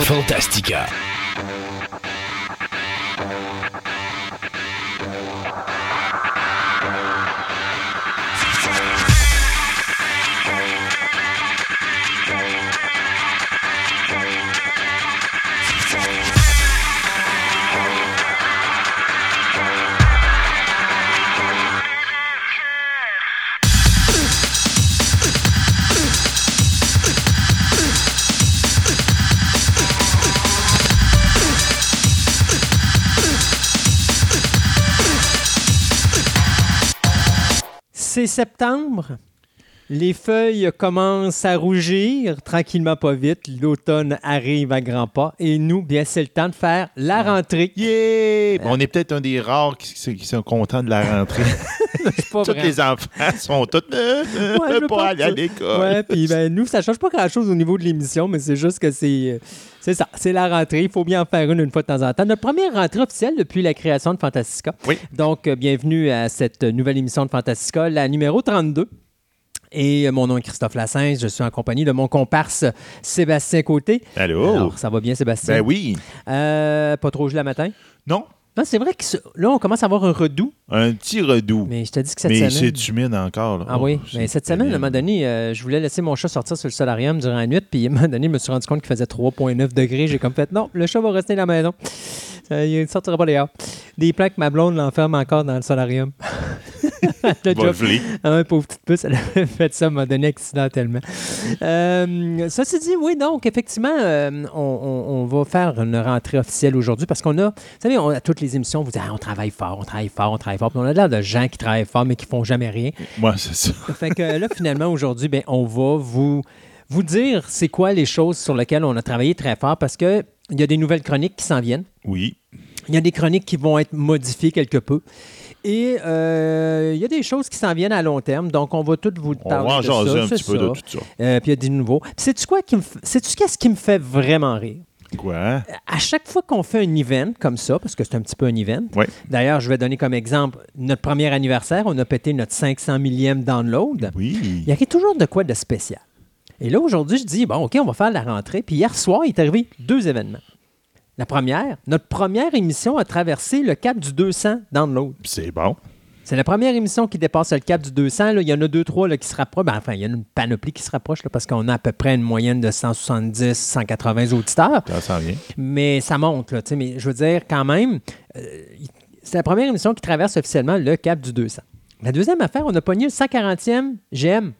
Fantastica. Septembre. Les feuilles commencent à rougir tranquillement, pas vite. L'automne arrive à grands pas. Et nous, bien, c'est le temps de faire la rentrée. Yeah! Bon, on est peut-être un des rares qui, qui sont contents de la rentrée. Tous les enfants sont tous euh, euh, Ouais, pas aller à l'école. Ouais, puis ben, nous, ça change pas grand-chose au niveau de l'émission, mais c'est juste que c'est euh, c'est ça, c'est la rentrée. Il faut bien en faire une une fois de temps en temps. Notre première rentrée officielle depuis la création de Fantastica. Oui. Donc, euh, bienvenue à cette nouvelle émission de Fantastica, la numéro 32. Et mon nom est Christophe Lassens. Je suis en compagnie de mon comparse Sébastien Côté. Allô? Alors, ça va bien, Sébastien? ben oui. Euh, pas trop gelé la matin? Non, Non, c'est vrai que ce- là, on commence à avoir un redout, un petit redoux. Mais, mais je te dis que cette semaine... c'est humide encore. Là. Ah Oh, oui, c'est mais cette semaine, à un moment donné, euh, je voulais laisser mon chat sortir sur le solarium durant la nuit, puis à un moment donné, je me suis rendu compte qu'il faisait 3,9 degrés. J'ai comme fait, non, le chat va rester à la maison. Euh, il ne sortira pas dehors. Des plans que ma blonde l'enferme encore dans le solarium. le job. Ah pauvre petite puce, elle avait fait ça moment donné accidentellement. Euh, ceci dit, oui, donc, effectivement, euh, on, on- on va faire une rentrée officielle aujourd'hui parce qu'on a, vous savez, on- à toutes les émissions, vous dites, ah, on travaille fort, on travaille fort, on travaille fort. Puis on a l'air de gens qui travaillent fort mais qui font jamais rien. Moi, c'est ça. Fait que là, finalement, aujourd'hui, ben, on va vous, vous dire c'est quoi les choses sur lesquelles on a travaillé très fort parce que il y a des nouvelles chroniques qui s'en viennent. Oui. Il y a des chroniques qui vont être modifiées quelque peu. Et euh, il y a des choses qui s'en viennent à long terme. Donc, on va toutes vous On parler va en de jaser ça. un petit peu de tout ça. Euh, puis il y a du nouveau. Puis sais-tu quoi qui me f- sais-tu qu'est-ce qui me fait vraiment rire? Quoi? À chaque fois qu'on fait un event comme ça, parce que c'est un petit peu un event, Oui. d'ailleurs, je vais donner comme exemple notre premier anniversaire, on a pété notre 500 millième download. Oui. Il arrive toujours de quoi de spécial? Et là, aujourd'hui, je dis, bon, OK, on va faire la rentrée. Puis hier soir, il est arrivé deux événements. La première, notre première émission a traversé le cap du 200 download. C'est bon. C'est la première émission qui dépasse le cap du 200. là. Il y en a deux, trois là, qui se rapprochent. Ben, enfin, il y en a une panoplie qui se rapproche là, parce qu'on a à peu près une moyenne de 170, 180 auditeurs. Ça s'en vient. Mais ça monte, là, mais je veux dire, quand même, euh, c'est la première émission qui traverse officiellement le cap du 200. La deuxième affaire, on a pogné le 140e GM.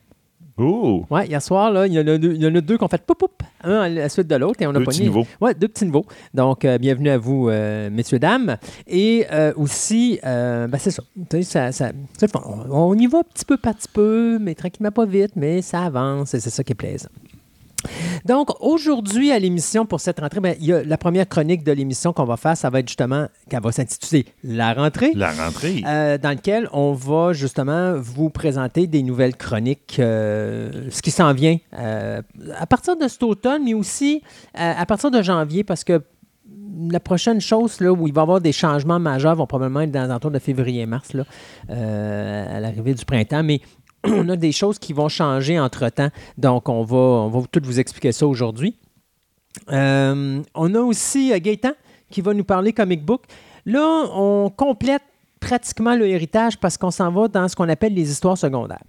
Oh! Ouais, hier soir, là, il y en a deux, il y en a deux qui ont fait poup poup, un à la suite de l'autre, et on a Deux pogné. petits niveaux. Ouais, deux petits niveaux. Donc, euh, bienvenue à vous, euh, messieurs, dames. Et euh, aussi, ben, c'est ça. Tu sais, ça, ça- on y va petit peu par petit peu, mais tranquillement pas vite, mais ça avance, et c'est ça qui est plaisant. Donc, aujourd'hui, à l'émission, pour cette rentrée, ben, il y a la première chronique de l'émission qu'on va faire, ça va être justement, qu'elle va s'intituler La rentrée. La rentrée. Euh, dans lequel on va justement vous présenter des nouvelles chroniques, euh, ce qui s'en vient euh, à partir de cet automne, mais aussi à partir de janvier, parce que la prochaine chose là, où il va y avoir des changements majeurs vont probablement être dans les alentours de février-mars, euh, à l'arrivée du printemps. Mais on a des choses qui vont changer entre-temps. Donc, on va, on tout vous expliquer ça aujourd'hui. Euh, on a aussi euh, Gaëtan qui va nous parler comic book. Là, on complète pratiquement le héritage parce qu'on s'en va dans ce qu'on appelle les histoires secondaires.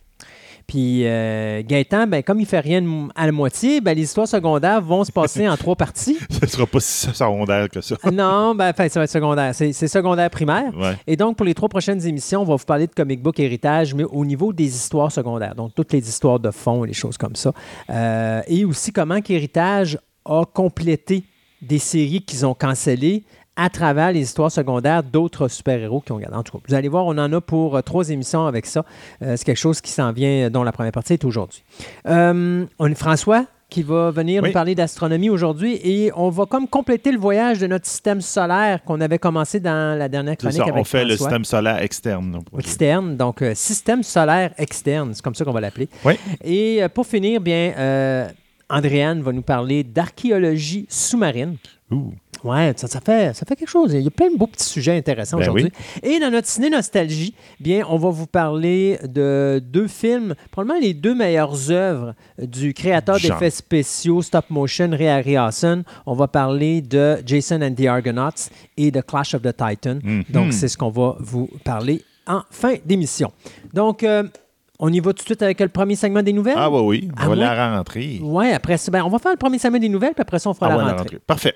Puis euh, Gaëtan, ben, comme il fait rien à la moitié, ben, les histoires secondaires vont se passer en trois parties. Ce sera pas si secondaire que ça. non, ben, ça va être secondaire. C'est secondaire primaire. Ouais. Et donc, pour les trois prochaines émissions, on va vous parler de comic book héritage, mais au niveau des histoires secondaires. Donc, toutes les histoires de fond, les choses comme ça. Euh, et aussi comment qu'Héritage a complété des séries qu'ils ont cancellées à travers les histoires secondaires d'autres super-héros qui ont gardé. En tout cas, vous allez voir, on en a pour euh, trois émissions avec ça. Euh, C'est quelque chose qui s'en vient, euh, dont la première partie est aujourd'hui. Euh, on a François qui va venir Oui. nous parler d'astronomie aujourd'hui et on va comme compléter le voyage de notre système solaire qu'on avait commencé dans la dernière chronique ça, avec on fait le système solaire externe. Externe, donc euh, système solaire externe, c'est comme ça qu'on va l'appeler. Oui. Et euh, pour finir, bien, euh, Andréane va nous parler d'archéologie sous-marine. Ouh. Ouais, ça, ça fait, ça fait quelque chose. Il y a plein de beaux petits sujets intéressants Ben aujourd'hui. Et dans notre ciné nostalgie, bien, on va vous parler de deux films, probablement les deux meilleures œuvres du créateur d'effets spéciaux stop motion, Ray Harryhausen. On va parler de Jason and the Argonauts et de Clash of the Titan. Mhm. Donc, c'est ce qu'on va vous parler en fin d'émission. Donc, euh, on y va tout de suite avec le premier segment des nouvelles? Ah, oui, oui. Ah, On va la rentrer. Ouais, après ça, ben, on va faire le premier segment des nouvelles, puis après ça, on fera Ah, la ouais, la rentrée. rentrée. Parfait.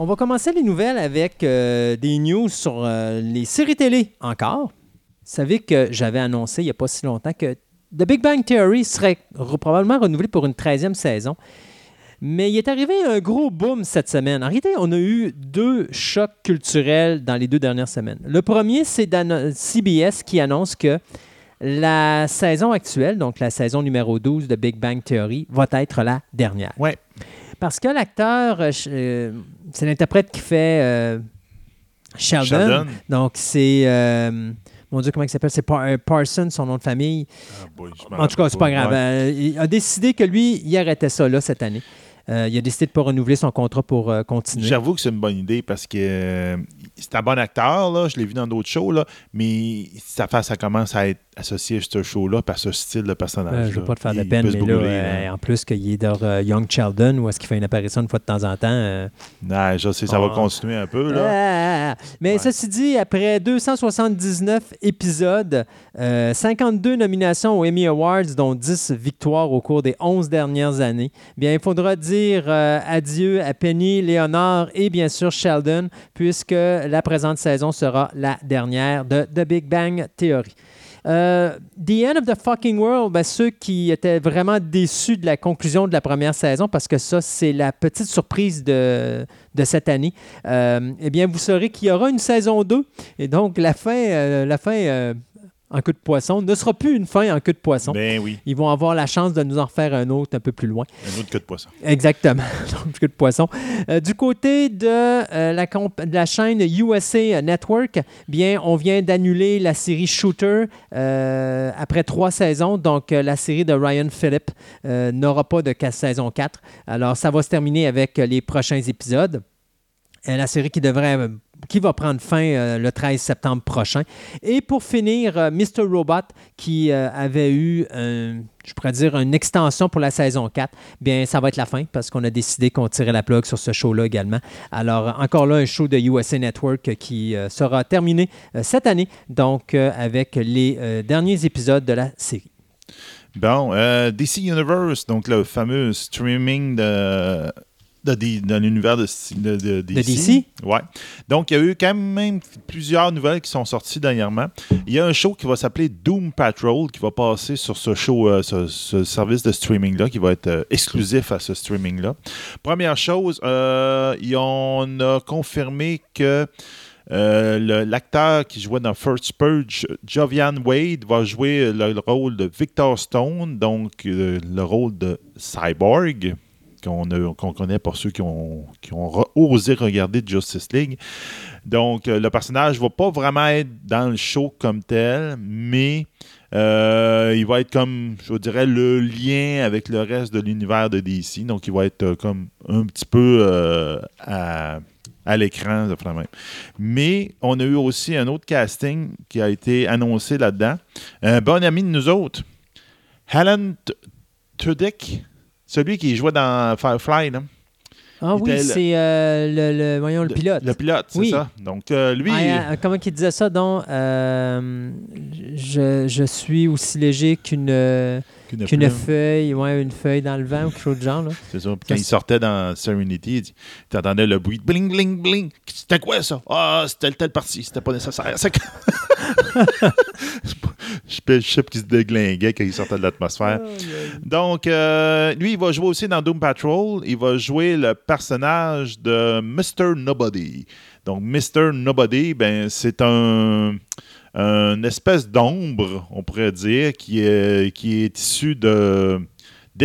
On va commencer les nouvelles avec euh, des news sur euh, les séries télé encore. Vous savez que j'avais annoncé il n'y a pas si longtemps que The Big Bang Theory serait probablement renouvelé pour une 13e saison. Mais il est arrivé un gros boom cette semaine. En réalité, on a eu deux chocs culturels dans les deux dernières semaines. Le premier, c'est CBS qui annonce que la saison actuelle, donc la saison numéro 12 de Big Bang Theory, va être la dernière. Ouais. Parce que l'acteur, euh, euh, c'est l'interprète qui fait euh, Sheldon. Sheldon. Donc, c'est. euh, mon Dieu, comment il s'appelle? C'est Par- Parsons, son nom de famille. Ah, boy, En tout cas, c'est pas grave. Ouais. Il a décidé que lui, il arrêtait ça là cette année. Euh, il a décidé de ne pas renouveler son contrat pour euh, continuer. J'avoue que c'est une bonne idée parce que euh, c'est un bon acteur, là, je l'ai vu dans d'autres shows, là, mais ça, ça commence à être associé à ce show-là par ce style de personnage. Euh, je ne veux pas te faire de peine, mais là, euh, en plus qu'il est dans euh, Young Sheldon, où est-ce qu'il fait une apparition une fois de temps en temps. euh, Ouais, je sais, ça Ah. va continuer un peu. Là. Ah, mais Ouais. ceci dit, après 279 épisodes, euh, 52 nominations aux Emmy Awards, dont 10 victoires au cours des 11 dernières années, bien, il faudra dire euh, adieu à Penny, Léonard et bien sûr Sheldon, puisque la présente saison sera la dernière de The Big Bang Theory. Euh, the End of the Fucking World, ben, ceux qui étaient vraiment déçus de la conclusion de la première saison, parce que ça, c'est la petite surprise de, de cette année, euh, eh bien, vous saurez qu'il y aura une saison 2. Et donc, la fin, euh, la fin euh, en queue de poisson ne sera plus une fin en queue de poisson. Ben oui, Ils vont avoir la chance de nous en refaire un autre un peu plus loin. un autre queue de poisson. Exactement. Donc, queue de poisson. Euh, du côté de, euh, la, comp- de la chaîne USA Network, bien, on vient d'annuler la série Shooter euh, après trois saisons. Donc, la série de Ryan Phillip n'aura pas de saison 4. Alors, ça va se terminer avec les prochains épisodes. La série qui devrait qui va prendre fin euh, le 13 septembre prochain. Et pour finir, euh, Mr. Robot, qui euh, avait eu, je pourrais dire, une extension pour la saison 4, bien, ça va être la fin parce qu'on a décidé qu'on tirait la plug sur ce show-là également. Alors, encore là, un show de USA Network qui euh, sera terminé cette année, donc avec les derniers épisodes de la série. Bon, DC Universe, donc le fameux streaming de, de, de- de l'univers de, de, de DC. Ouais. Donc, il y a eu quand même plusieurs nouvelles qui sont sorties dernièrement. Il y a un show qui va s'appeler Doom Patrol qui va passer sur ce show, euh, ce, ce service de streaming-là, qui va être euh, exclusif à ce streaming-là. Première chose, euh, on a confirmé que euh, l'acteur qui jouait dans First Purge, Jovian Wade, va jouer le, le rôle de Victor Stone, donc euh, le rôle de Cyborg, qu'on connaît pour ceux qui ont, osé regarder Justice League. Donc, euh, le personnage ne va pas vraiment être dans le show comme tel, mais euh, il va être comme, je dirais, le lien avec le reste de l'univers de DC. Donc, il va être euh, comme un petit peu à, à l'écran. même. Mais on a eu aussi un autre casting qui a été annoncé là-dedans. Un bon ami de nous autres, T- Tudyk, celui qui jouait dans Firefly. là. Ah Il oui, c'est euh, le, le- voyons, le pilote. Le pilote, c'est Oui. ça. Donc, euh, lui, Ah, euh, comment il disait ça? Donc euh, je, je suis aussi léger qu'une Qu'une feuille, ouais, une feuille dans le vent ou quelque chose de genre. Là. C'est ça. Quand il sortait dans Serenity, tu entendais le bruit de bling, bling, bling. C'était quoi ça? Ah, c'était telle partie. C'était pas nécessaire. C'est que- Je je sais qu'il se déglinguait quand il sortait de l'atmosphère. Donc, euh, lui, il va jouer aussi dans Doom Patrol. Il va jouer le personnage de Mr. Nobody. Donc, Mr. Nobody, ben, c'est un, une espèce d'ombre, on pourrait dire, qui est, qui est issu de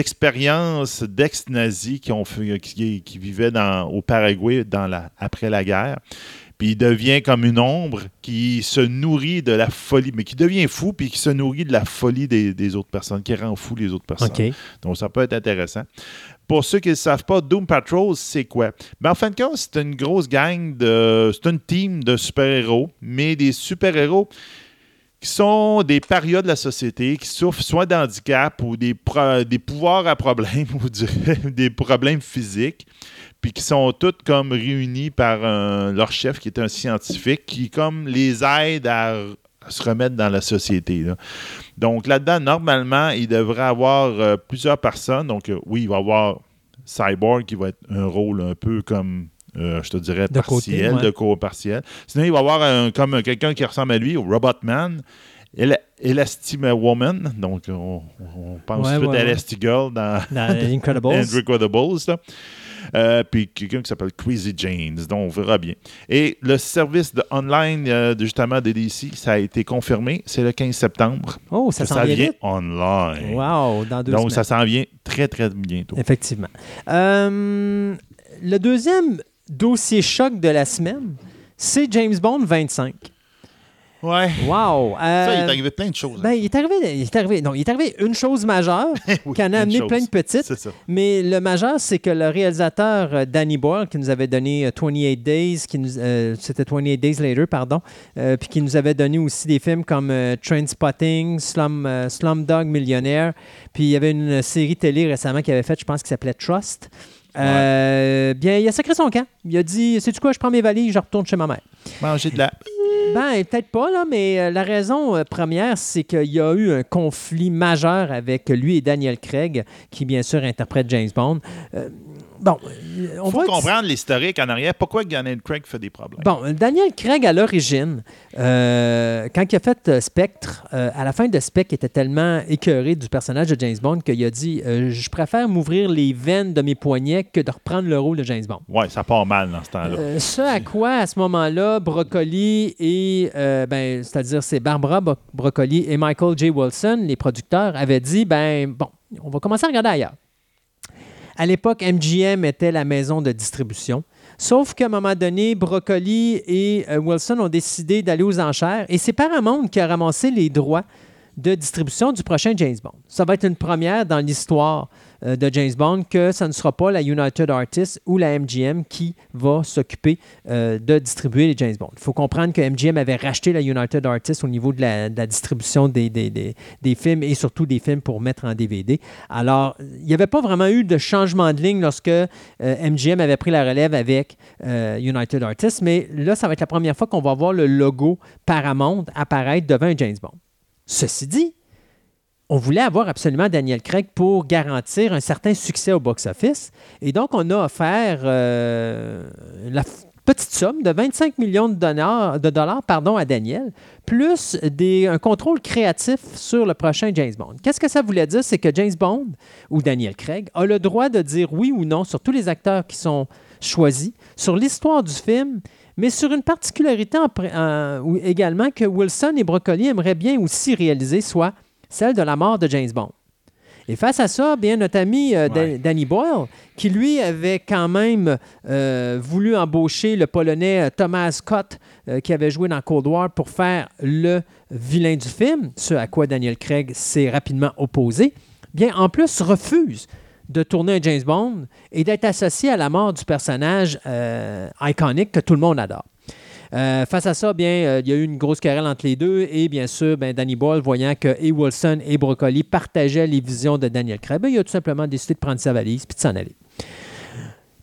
d'expériences d'ex-nazis qui, ont fait- qui, qui vivaient dans, au Paraguay dans la, après la guerre. Puis il devient comme une ombre qui se nourrit de la folie, mais qui devient fou, puis qui se nourrit de la folie des, des autres personnes, qui rend fou les autres personnes. Donc, ça peut être intéressant. Pour ceux qui ne savent pas, Doom Patrol, c'est quoi? Ben, en fin de compte, c'est une grosse gang de. C'est une team de super-héros, mais des super-héros qui sont des parias de la société, qui souffrent soit d'handicap ou des, pouvoirs à problème, ou des problèmes physiques, puis qui sont tous comme réunis par leur chef qui est un scientifique qui comme les aide à se remettre dans la société. là. Donc là-dedans, normalement, il devrait avoir euh, plusieurs personnes. Donc euh, oui, il va y avoir Cyborg qui va être un rôle un peu comme, euh, je te dirais, De côté, partiel, ouais. de co partiel. Sinon, il va y avoir un- comme quelqu'un qui ressemble à lui, au Robotman. El Woman, donc on, on pense Ouais, tout de suite ouais, à ouais. Elastigirl dans Dans Incredibles. Incredibles. Euh, puis quelqu'un qui s'appelle Crazy Janes, dont on verra bien. Et le service de online, euh, de, justement, de DC, ça a été confirmé, c'est le 15 septembre. Oh, ça s'en vient vient online. Wow, dans deux Donc, semaines. ça s'en vient très, très bientôt. Effectivement. Euh, le deuxième dossier choc de la semaine, c'est James Bond 25. Ouais. Wow! Ça, il est Euh, arrivé plein de choses. ben, il est arrivé, il est arrivé, non, il est arrivé une chose majeure Oui, qui en a amené chose. plein de petites. C'est ça. Mais le majeur, c'est que le réalisateur euh, Danny Boyle, qui nous avait donné euh, 28 Days, qui nous, euh, c'était 28 Days Later, pardon, euh, puis qui nous avait donné aussi des films comme euh, Trainspotting, Slum, euh, Slumdog Millionnaire, puis il y avait une série télé récemment qu'il avait faite, je pense, qui s'appelait Trust. Euh, Bien, il a sacré son camp. Il a dit Sais-tu quoi, je prends mes valises, je retourne chez ma mère. Manger de la. Ben, peut-être pas, là, mais euh, la raison euh, première, c'est qu'il y a eu un conflit majeur avec lui et Daniel Craig, qui, bien sûr, interprète James Bond. Euh, bon, euh, on faut va comprendre l'historique en arrière. Pourquoi Daniel Craig fait des problèmes? Bon, Daniel Craig, à l'origine, euh, quand il a fait euh, Spectre, euh, à la fin de Spectre, il était tellement écœuré du personnage de James Bond qu'il a dit euh, Je préfère m'ouvrir les veines de mes poignets que de reprendre le rôle de James Bond. Ouais, ça part mal dans ce temps-là. Ce à quoi, à ce moment-là, Broccoli et, ben, c'est-à-dire c'est Barbara Broccoli et Michael J. Wilson, les producteurs, avaient dit, ben, bon, on va commencer à regarder ailleurs. À l'époque, MGM était la maison de distribution. Sauf qu'à un moment donné, Broccoli et euh, Wilson ont décidé d'aller aux enchères et c'est Paramount qui a ramassé les droits de distribution du prochain James Bond. Ça va être une première dans l'histoire euh, de James Bond que ce ne sera pas la United Artists ou la MGM qui va s'occuper euh, de distribuer les James Bond. Il faut comprendre que MGM avait racheté la United Artists au niveau de la, distribution des, des- des- des films et surtout des films pour mettre en DVD. Alors, il n'y avait pas vraiment eu de changement de ligne lorsque euh, MGM avait pris la relève avec euh, United Artists, mais là, ça va être la première fois qu'on va voir le logo Paramount apparaître devant un James Bond. Ceci dit, on voulait avoir absolument Daniel Craig pour garantir un certain succès au box-office. Et donc, on a offert euh, la petite somme de 25 millions de dollars, de dollars à Daniel, plus des, un contrôle créatif sur le prochain James Bond. Qu'est-ce que ça voulait dire? C'est que James Bond, ou Daniel Craig, a le droit de dire oui ou non sur tous les acteurs qui sont choisis, sur l'histoire du film, mais sur une particularité également que Wilson et Broccoli aimeraient bien aussi réaliser, soit celle de la mort de James Bond. Et face à ça, bien notre ami euh, Ouais. Danny Boyle, qui lui avait quand même euh, voulu embaucher le Polonais euh, Thomas Scott, euh, qui avait joué dans Cold War, pour faire le vilain du film, ce à quoi Daniel Craig s'est rapidement opposé, bien en plus refuse de tourner un James Bond et d'être associé à la mort du personnage iconique que tout le monde adore. Euh, face à ça, bien, euh, il y a eu une grosse querelle entre les deux et bien sûr, ben, Danny Boyle, voyant que et Wilson et Broccoli partageaient les visions de Daniel Craig, ben, il a tout simplement décidé de prendre sa valise puis de s'en aller.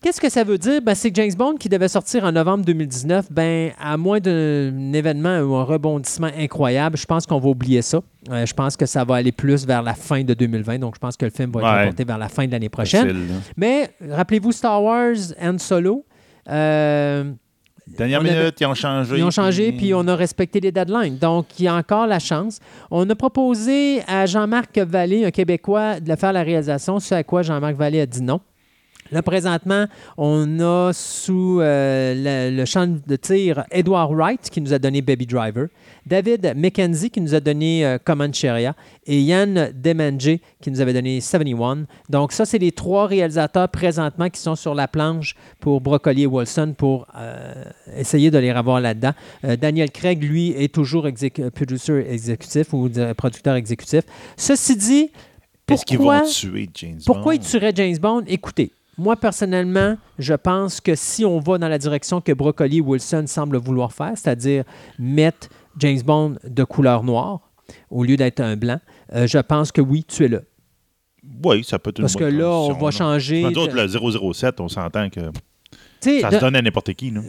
Qu'est-ce que ça veut dire? Ben, c'est que James Bond, qui devait sortir en novembre 2019, ben, à moins d'un événement ou un rebondissement incroyable, je pense qu'on va oublier ça. Euh, je pense que ça va aller plus vers la fin de 2020. Donc, je pense que le film va être Ouais. reporté vers la fin de l'année prochaine. Facile. Mais rappelez-vous Star Wars and Solo. euh, Dernière On avait- minute, ils ont changé. ils ont changé, puis on a respecté les deadlines. Donc, il y a encore la chance. On a proposé à Jean-Marc Vallée, un Québécois, de faire la réalisation, ce à quoi Jean-Marc Vallée a dit non. Là, présentement, on a sous euh, le, le champ de tir Edward Wright, qui nous a donné Baby Driver, David McKenzie, qui nous a donné euh, Comancheria, et Yann Demenge, qui nous avait donné 71. Donc, ça, c'est les trois réalisateurs présentement qui sont sur la planche pour Broccoli et Wilson pour euh, essayer de les revoir là-dedans. Euh, Daniel Craig, lui, est toujours producer exécutif ou producteur exécutif. Ceci dit, Est-ce qu'ils pourquoi, vont tuer James pourquoi Bond? il tuerait James Bond? Écoutez, moi, personnellement, je pense que si on va dans la direction que Broccoli et Wilson semblent vouloir faire, c'est-à-dire mettre James Bond de couleur noire au lieu d'être un blanc, euh, je pense que oui, tuez-le. Oui, ça peut être une Parce que là, on va là. changer. Nous autres, le 007, on s'entend que Tu ça de- se donne à n'importe qui. là.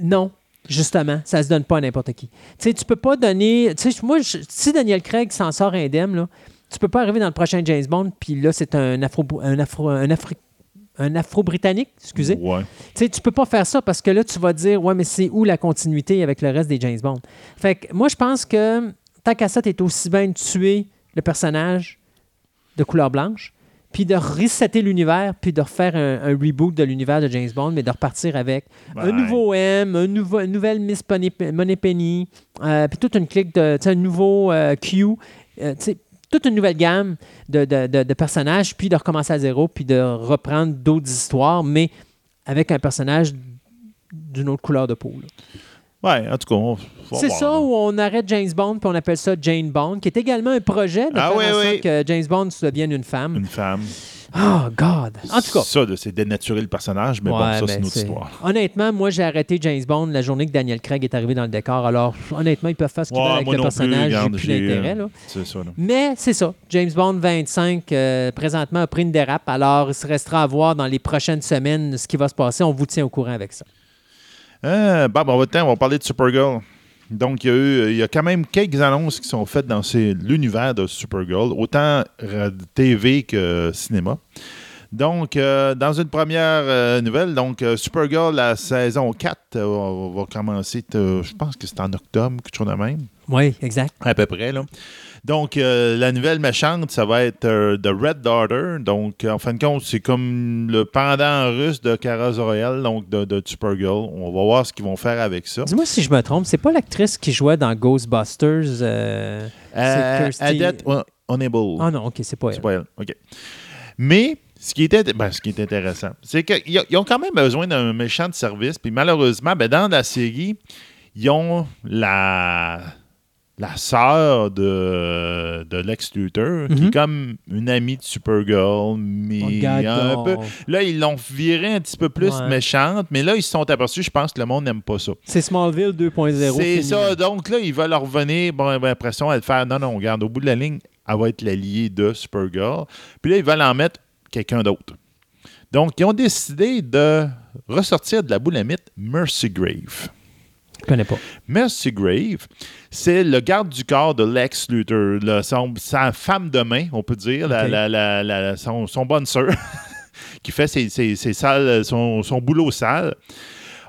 Non, justement, ça se donne pas à n'importe qui. Tu sais, tu peux pas donner. Tu sais, moi, je- si Daniel Craig s'en sort indemne, là, tu peux pas arriver dans le prochain James Bond, puis là, c'est un afro, un afro, un Afri- un afro-britannique, excusez. Ouais. Tu sais, tu peux pas faire ça parce que là, tu vas dire, ouais, mais c'est où la continuité avec le reste des James Bond? Fait que moi, je pense que tant qu'à ça, t'es aussi bien de tuer le personnage de couleur blanche, puis de resetter l'univers, puis de refaire un, un reboot de l'univers de James Bond, mais de repartir avec un nouveau M, un nouveau, une nouvelle Miss Money- Moneypenny, euh, puis toute une clique de, un nouveau euh, Q, euh, tu sais, toute une nouvelle gamme de, de- de- de personnages, puis de recommencer à zéro, puis de reprendre d'autres histoires, mais avec un personnage d'une autre couleur de peau. là. Ouais, en tout cas, on va C'est ça où on arrête James Bond, puis on appelle ça Jane Bond, qui est également un projet de Ah faire oui, en sorte oui. que James Bond devienne une femme. Une femme. Oh, God! En tout cas, Ça, c'est dénaturer le personnage, mais bon, ça, ben, c'est une autre histoire. Honnêtement, moi, j'ai arrêté James Bond la journée que Daniel Craig est arrivé dans le décor. Alors, honnêtement, ils peuvent faire ce qu'ils Ouais, veulent avec le personnage. J'ai plus d'intérêt. euh. Mais c'est ça. James Bond 25, euh, présentement, a pris une dérape. Alors, il se restera à voir dans les prochaines semaines ce qui va se passer. On vous tient au courant avec ça. Euh, Bob, on va, on va parler de Supergirl. Donc, il y, a eu, il y a quand même quelques annonces qui sont faites dans l'univers de Supergirl, autant TV que cinéma. Donc, euh, dans une première euh, nouvelle, donc euh, Supergirl, la saison 4 euh, va commencer, je pense que c'est en octobre, quelque chose de même. Oui, exact. À peu près, là. Donc, euh, la nouvelle méchante, ça va être euh, The Red Daughter. Donc, en fin de compte, c'est comme le pendant russe de Kara Zor-El, donc de, de Supergirl. On va voir ce qu'ils vont faire avec ça. Dis-moi si je me trompe, c'est pas l'actrice qui jouait dans Ghostbusters. euh, Euh, c'est Kirsty- Adette Un- Unable. Ah non, ok, c'est pas C'est elle. pas elle. OK. Mais, ce qui, était, ben, ce qui est intéressant, c'est qu'ils ont- ils ont quand même besoin d'un méchant de service. Puis malheureusement, ben, dans la série, ils ont la, la sœur de, de Lex Luthor, qui Mhm. est comme une amie de Supergirl, mais un peu. Là, ils l'ont virée un petit peu plus Ouais. méchante, mais là, ils se sont aperçus, je pense que le monde n'aime pas ça. C'est Smallville 2.0. C'est ça. Donc là, ils veulent revenir. Bon, ben, l'impression à le faire. Non, non, regarde, au bout de la ligne, elle va être l'alliée de Supergirl. Puis là, ils veulent en mettre quelqu'un d'autre. Donc, ils ont décidé de ressortir de la boulamite Mercy Grave. Connais pas. Mercy Grave, c'est le garde du corps de Lex Luthor, le- son- sa femme de main, on peut dire, la- Ok. la- la- la- son, son bonne sœur, qui fait ses, ses- ses sales- son, son boulot sale.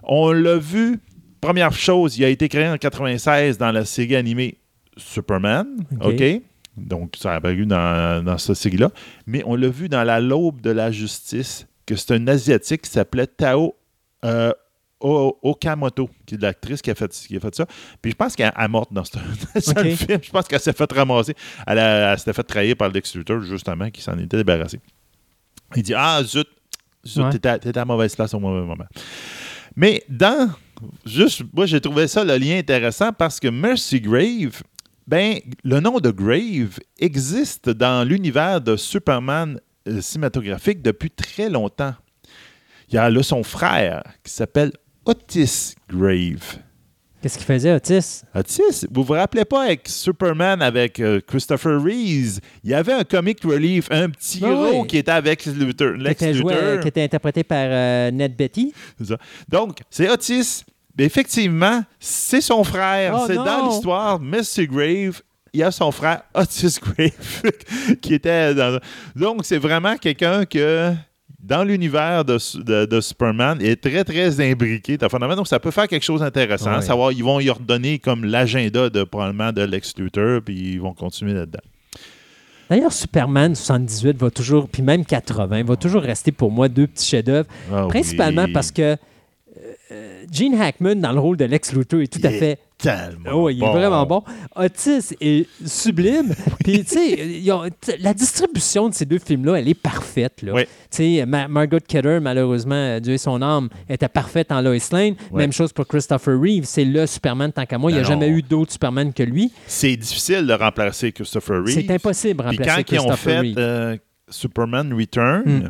On l'a vu, première chose, il a été créé en 96 dans la série animée Superman, Ok. OK? Donc, ça a apparu dans, dans cette série-là. Mais on l'a vu dans La L'aube de la justice, que c'est un Asiatique qui s'appelait Tao euh, Okamoto, qui est l'actrice qui a, fait, qui a fait ça. Puis je pense qu'elle est morte dans ce, film. Je pense qu'elle s'est fait ramasser. Elle, elle s'était fait trahir par Lex Luthor, justement, qui s'en était débarrassé. Il dit Ah, zut, zut Ouais. t'étais à- à mauvaise place au mauvais moment. Mais dans. Juste, moi, j'ai trouvé ça le lien intéressant parce que Mercy Grave, ben, le nom de Grave existe dans l'univers de Superman euh, cinématographique depuis très longtemps. Il y a là son frère qui s'appelle Otis Grave. Qu'est-ce qu'il faisait, Otis? Otis, vous vous rappelez pas avec Superman, avec euh, Christopher Reeves, il y avait un comic relief, un petit héros oui. qui était avec. Qui Lex joué- Luthor. qui était interprété par euh, Ned Betty. Ça. Donc, c'est Otis. Mais effectivement, c'est son frère. Oh c'est dans l'histoire, Mr. Grave. Il y a son frère Otis Grave qui était dans. Donc, c'est vraiment quelqu'un que, dans l'univers de, de- de Superman, est très, très imbriqué. Donc, ça peut faire quelque chose d'intéressant. Ouais. Savoir, ils vont y redonner comme l'agenda de probablement de Lex Luthor, puis ils vont continuer là-dedans. D'ailleurs, Superman 78 va toujours, puis même 80, va toujours rester pour moi deux petits chefs-d'œuvre. Ah Principalement oui. parce que euh, Gene Hackman, dans le rôle de Lex Luthor, est tout à fait. Tellement. Oh, il est bon. vraiment bon. Otis est sublime. Puis, tu sais, la distribution de ces deux films-là, elle est parfaite. là. Oui. Tu sais, Ma- Margot Kidder, malheureusement, Dieu ait son âme, était parfaite en Lois Lane. Même chose pour Christopher Reeve. C'est le Superman tant qu'à moi. Il n'y a jamais eu d'autre Superman que lui. C'est difficile de remplacer Christopher Reeve. C'est impossible de Puis remplacer quand ils ont fait euh, Superman Return, Hmm.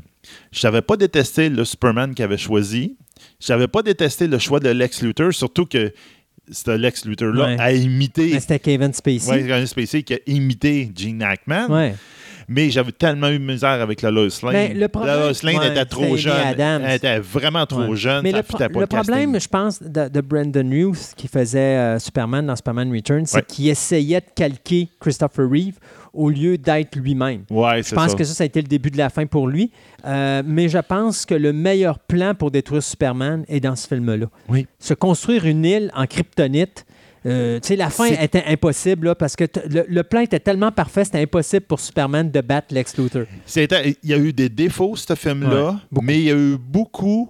je n'avais pas détesté le Superman qu'ils avaient choisi. Je n'avais pas détesté le choix de Lex Luthor, surtout que ce Lex Luthor-là Ouais. a imité Mais C'était Kevin Spacey. ouais, Kevin Spacey qui a imité Gene Hackman. Ouais. Mais j'avais tellement eu de misère avec la Lois Lane. Mais le problème- la Lois Lane ouais, était trop jeune. Adams. Elle était vraiment trop Ouais. jeune. Mais le, pro- problème, je pense, de, de Brandon Hughes, qui faisait euh, Superman dans Superman Returns, c'est Ouais. qu'il essayait de calquer Christopher Reeve au lieu d'être lui-même. Ouais, Je pense ça. que ça, ça a été le début de la fin pour lui. Euh, mais je pense que le meilleur plan pour détruire Superman est dans ce film-là. Oui. Se construire une île en kryptonite. Euh, tu sais, la fin était impossible là, parce que le, le plan était tellement parfait, c'était impossible pour Superman de battre Lex Luthor. Il y a eu des défauts, ce film-là, Ouais, mais il y a eu beaucoup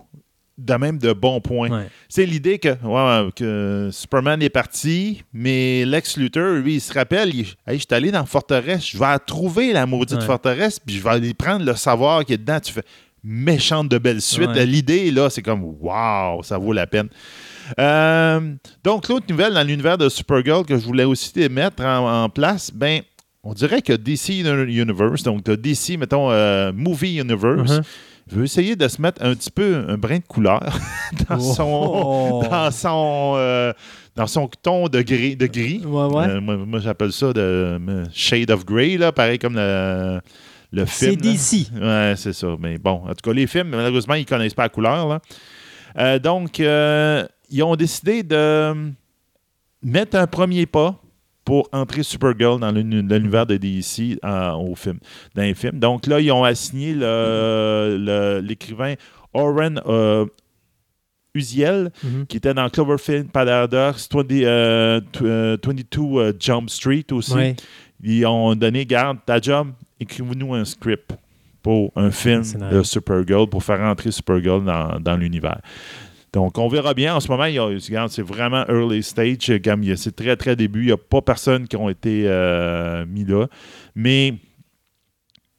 de même de bons points. Ouais. C'est l'idée que, ouais, que Superman est parti, mais Lex Luthor, lui, il se rappelle, il, Hey, je suis allé dans la forteresse, je vais la trouver, la maudite Ouais. forteresse, puis je vais aller prendre le savoir qui est dedans. Tu fais méchante de belle suite. Ouais. L'idée, là, c'est comme, wow, ça vaut la peine. Euh, donc, l'autre nouvelle dans l'univers de Supergirl que je voulais aussi mettre en, en place, ben, on dirait que DC Universe, donc DC, mettons, euh, Movie Universe, Mhm. veut essayer de se mettre un petit peu un brin de couleur dans son, Oh. dans son, euh, dans son ton de gris. De gris. Ouais, ouais. Euh, moi, moi, j'appelle ça de Shade of Grey, là, pareil comme le, le C'est film. là. DC. Ouais, c'est ça. Mais bon, en tout cas, les films, malheureusement, ils ne connaissent pas la couleur. Là. Euh, donc, ils ont décidé de mettre un premier pas pour entrer Supergirl dans l'uni- l'univers de DC euh, au film, dans les films. Donc là, ils ont assigné l'écrivain Oren euh, Uziel, Mhm. qui était dans Cloverfield Paradox, 20, euh, tw- euh, 22 euh, Jump Street aussi. Ouais. Ils ont donné, garde, ta job, écrivez-nous un script pour un film de Supergirl, pour faire entrer Supergirl dans, dans l'univers. Donc, on verra bien. En ce moment, c'est vraiment early stage. A- c'est très, très début. Il n'y a pas personne qui ont été euh, mis là. Mais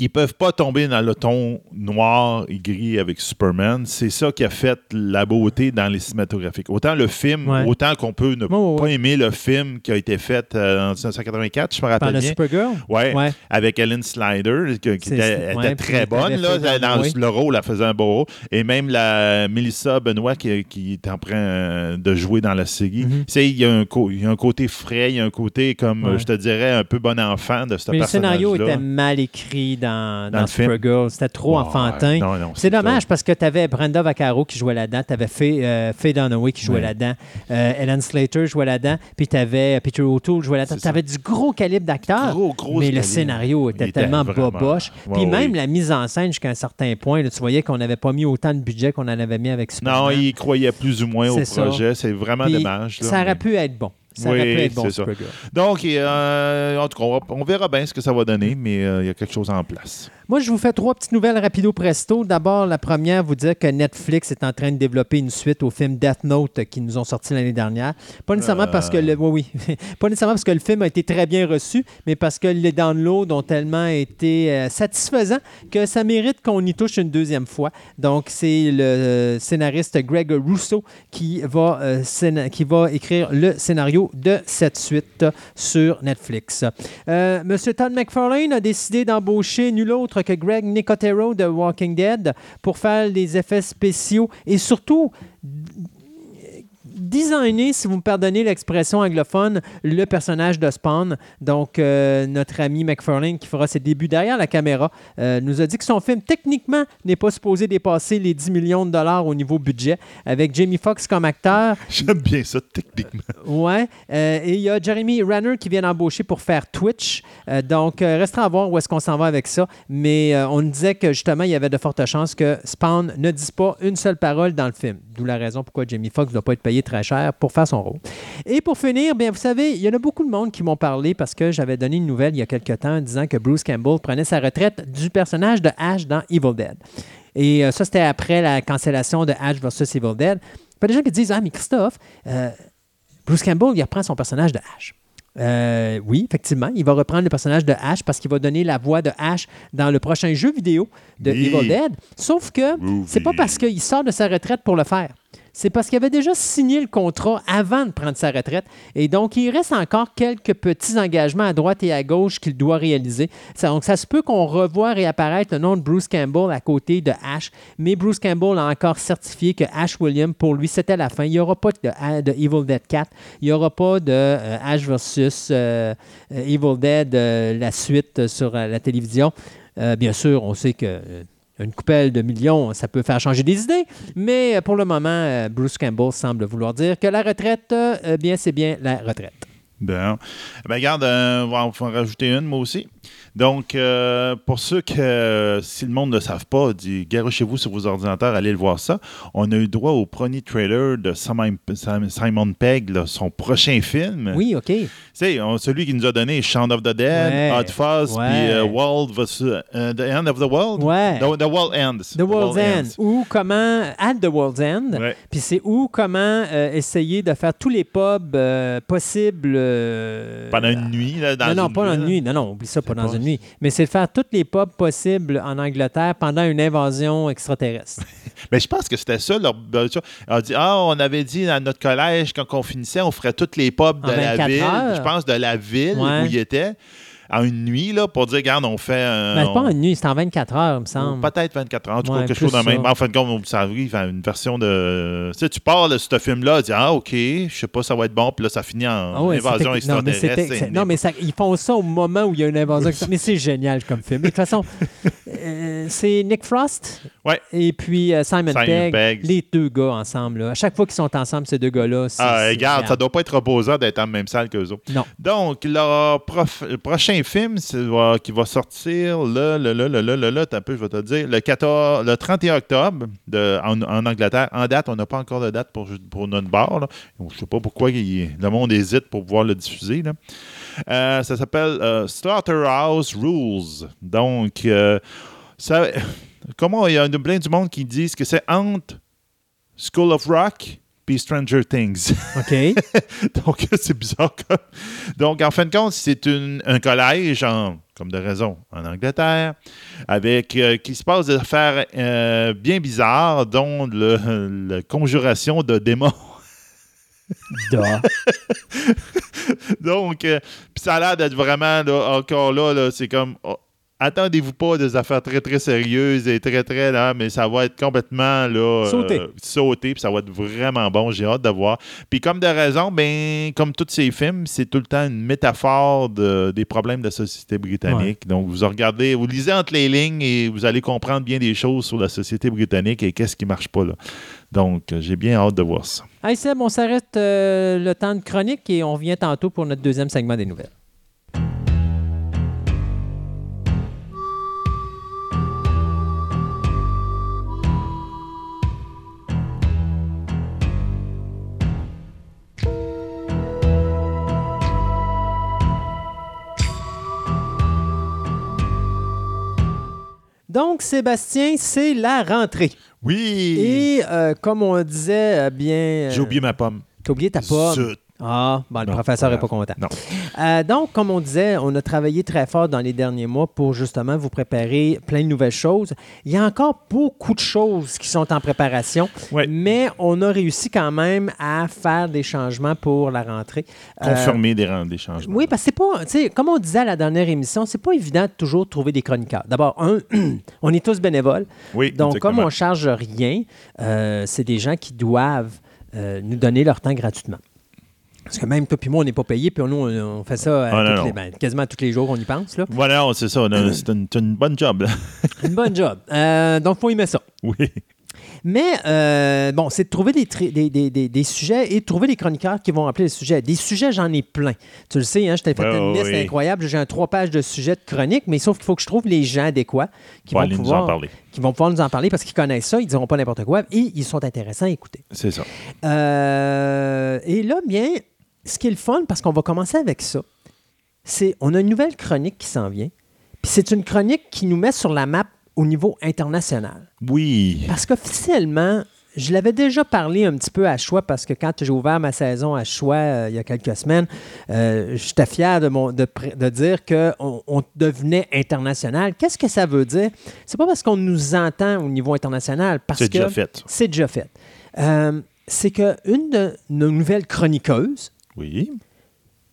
ils peuvent pas tomber dans le ton noir et gris avec Superman. C'est ça qui a fait la beauté dans les cinématographiques. Autant le film, Ouais. autant qu'on peut ne pas ouais. aimer le film qui a été fait euh, en 1984, je me Par rappelle le bien. Supergirl? Ouais, Ouais. avec Ellen Slider, qui, était, très bonne là, dans oui. le rôle, elle faisait un beau rôle. Et même la Melissa Benoît qui, qui est en train euh, de jouer dans la série. Sais, il y, a un co- il y a un côté frais, il y a un côté, comme je te dirais, un peu bon enfant de ce Mais le scénario était mal écrit dans, dans. C'était trop enfantin. Non, non, C'est dommage ça. parce que tu avais Brenda Vaccaro qui jouait là-dedans, tu avais Faye, euh, Faye Dunaway qui jouait là-dedans, euh, Ellen Slater jouait là-dedans, puis tu avais Peter O'Toole jouait là-dedans. Tu avais du gros calibre d'acteurs, Gros, gros mais le scénario était tellement vraiment- boboche. Ouais, Puis même la mise en scène jusqu'à un certain point, là, tu voyais qu'on n'avait pas mis autant de budget qu'on en avait mis avec Superman. Non, il croyait plus ou moins au projet. C'est vraiment dommage. là, Ça aurait mais- pu être bon. Ça Oui, être bon, ça. Donc, euh, en tout cas, on, va- on verra bien ce que ça va donner, mais euh, il y a quelque chose en place. Moi, je vous fais trois petites nouvelles rapido presto. D'abord, la première, vous dire que Netflix est en train de développer une suite au film Death Note euh, qui nous ont sorti l'année dernière. Pas nécessairement parce que le, oui, oui. pas nécessairement parce que le film a été très bien reçu, mais parce que les downloads ont tellement été satisfaisants que ça mérite qu'on y touche une deuxième fois. Donc, c'est le scénariste Greg Russo qui va, qui va écrire le scénario de cette suite sur Netflix. Euh, Monsieur Todd McFarlane a décidé d'embaucher nul autre que Greg Nicotero de Walking Dead pour faire les effets spéciaux et surtout designé, si vous me pardonnez l'expression anglophone, le personnage de Spawn. Donc, euh, notre ami McFarlane, qui fera ses débuts derrière la caméra, euh, nous a dit que son film, techniquement, n'est pas supposé dépasser les 10 millions de dollars au niveau budget, avec Jamie Foxx comme acteur. J'aime bien ça, techniquement. Ouais. Euh, et il y a Jeremy Renner qui vient d'embaucher pour faire Twitch. Donc, restera à voir où est-ce qu'on s'en va avec ça. Mais on nous disait que justement, il y avait de fortes chances que Spawn ne dise pas une seule parole dans le film. D'où la raison pourquoi Jamie Foxx ne doit pas être payé très cher pour faire son rôle. Et pour finir, bien, vous savez, il y en a beaucoup de monde qui m'ont parlé parce que j'avais donné une nouvelle il y a quelque temps disant que Bruce Campbell prenait sa retraite du personnage de Ash dans Evil Dead. Et euh, ça, c'était après la cancellation de Ash versus Evil Dead. Il y a des gens qui disent Ah, mais Christophe, euh, Bruce Campbell, il reprend son personnage de Ash. Euh, oui, effectivement, il va reprendre le personnage de Ash parce qu'il va donner la voix de Ash dans le prochain jeu vidéo de. Evil Dead. Sauf que c'est pas parce qu'il sort de sa retraite pour le faire. C'est parce qu'il avait déjà signé le contrat avant de prendre sa retraite. Et donc, il reste encore quelques petits engagements à droite et à gauche qu'il doit réaliser. Ça- donc, ça se peut qu'on revoie réapparaître le nom de Bruce Campbell à côté de Ash. Mais Bruce Campbell a encore certifié que Ash William, pour lui, c'était la fin. Il n'y aura pas de, de Evil Dead 4. Il n'y aura pas de euh, Ash versus euh, euh, Evil Dead, euh, la suite sur euh, la télévision. Euh, bien sûr, on sait que euh, une coupelle de millions, ça peut faire changer des idées, mais euh, pour le moment, euh, Bruce Campbell semble vouloir dire que la retraite, euh, eh bien, c'est bien la retraite. Bon. Ben, regarde, on va en rajouter une, moi aussi. Donc, euh, pour ceux que, euh, si le monde ne le savent pas, garochez-vous sur vos ordinateurs, allez le voir ça. On a eu droit au premier trailer de Simon, Pegg, là, son prochain film. Oui, OK. On- celui qui nous a donné Shaun of the Dead, Ouais. Hot Fuzz, puis euh, World versus, The End of the World? Ouais. The, the World Ends. The World's End. Ou comment, at The World's End, Ouais. puis c'est où comment essayer de faire tous les pubs possibles. Pendant une nuit, là, dans non, non, pas dans une nuit. Non, non, oublie ça, pas dans une nuit. Mais c'est de faire toutes les pubs possibles en Angleterre pendant une invasion extraterrestre. Mais je pense que c'était ça leur but. On a dit Ah, on avait dit à notre collège, quand on finissait, on ferait toutes les pubs de la 24 ville. heures. Je pense de la ville Ouais. où il était, en une nuit, là, pour dire Regarde, on fait un. Ben, c'est pas on- en une nuit, c'est en 24 heures, il me semble. Peut-être 24 heures, en tout cas, Ouais, quelque chose de même. Mais en fin de compte, ça arrive à une version de. Tu sais, tu pars de ce film-là, tu dis Ah, OK, je sais pas, ça va être bon, puis là, ça finit en Ah ouais, invasion non, mais extraterrestre. non, mais ça- ils font ça au moment où il y a une invasion. mais c'est génial comme film. Mais de toute façon, euh, c'est Nick Frost Ouais. et puis euh, Simon, Simon Pegg, Pegg. les deux gars ensemble. là. À chaque fois qu'ils sont ensemble, ces deux gars-là, c'est. Ah, regarde, ça doit pas être reposant d'être en même salle qu'eux autres. Non. Donc, leur prof- le film va- qui va sortir le, le, le, le, le, t'as un peu, je vais te le dire, le, 14, le 31 octobre de, en, Angleterre. En date, on n'a pas encore de date pour, pour notre bar. là. Je sais pas pourquoi le monde hésite pour pouvoir le diffuser. là. Euh, ça s'appelle euh, Slaughterhouse Rules. Donc, euh, ça, comment il y a plein du monde qui disent que c'est entre School of Rock puis Stranger Things. OK. Donc, c'est bizarre. comme- Donc, en fin de compte, c'est un collège, en- comme de raison, en Angleterre, avec euh, qui se passe des affaires euh, bien bizarres, dont la conjuration de démons. Donc, euh, ça a l'air d'être vraiment, là, encore là, là, c'est comme... oh, Attendez-vous pas des affaires très, très sérieuses et très, très, là, mais ça va être complètement, là... Sauté. euh, sauté, puis ça va être vraiment bon. J'ai hâte de voir. Puis comme de raison, ben, comme tous ces films, c'est tout le temps une métaphore de- des problèmes de la société britannique. Donc, vous regardez, vous lisez entre les lignes et vous allez comprendre bien des choses sur la société britannique et qu'est-ce qui marche pas, là. Donc, euh, j'ai bien hâte de voir ça. Hey Seb, on s'arrête euh, le temps de chronique et on revient tantôt pour notre deuxième segment des nouvelles. Donc, Sébastien, c'est la rentrée. Oui! Et euh, comme on disait euh, bien. euh, J'ai oublié ma pomme. T'as oublié ta pomme. Zut. Ah, bon, le Non, professeur n'est pas content. Non. Euh, donc, comme on disait, on a travaillé très fort dans les derniers mois pour justement vous préparer plein de nouvelles choses. Il y a encore beaucoup de choses qui sont en préparation, Ouais. mais on a réussi quand même à faire des changements pour la rentrée. Euh, Confirmer des, changements. oui, parce que c'est pas, tu sais, comme on disait à la dernière émission, c'est pas évident de toujours trouver des chroniqueurs. D'abord, un, on est tous bénévoles. Oui, Donc, comme on charge rien, euh, c'est des gens qui doivent nous donner leur temps gratuitement. Parce que même toi puis moi, on n'est pas payé, puis nous, on, on fait ça à Ah, non, les- ben, quasiment tous les jours, on y pense. Là. Voilà, c'est ça. C'est une, bonne job. là. Une bonne job. Euh, donc, il faut aimer ça. Oui. Mais, euh, bon, c'est de trouver des, tri- des, des- des- des sujets et de trouver des chroniqueurs qui vont rappeler les sujets. Des sujets, j'en ai plein. Tu le sais, hein, je t'ai fait une liste oui. incroyable. J'ai un trois pages de sujets de chronique, mais sauf qu'il faut que je trouve les gens adéquats qui, vont aller nous pouvoir, en parler. qui vont pouvoir nous en parler parce qu'ils connaissent ça, ils diront pas n'importe quoi et ils sont intéressants à écouter. C'est ça. Euh, et là, bien, ce qui est le fun, parce qu'on va commencer avec ça, c'est on a une nouvelle chronique qui s'en vient. Puis c'est une chronique qui nous met sur la map au niveau international. Oui. Parce qu'officiellement, je l'avais déjà parlé un petit peu à Choix parce que quand j'ai ouvert ma saison à Choix euh, il y a quelques semaines, euh, j'étais fier de, mon, de, dire qu'on on devenait international. Qu'est-ce que ça veut dire? C'est pas parce qu'on nous entend au niveau international, parce C'est que déjà fait. c'est déjà fait. Euh, c'est qu'une de nos nouvelles chroniqueuses, Oui.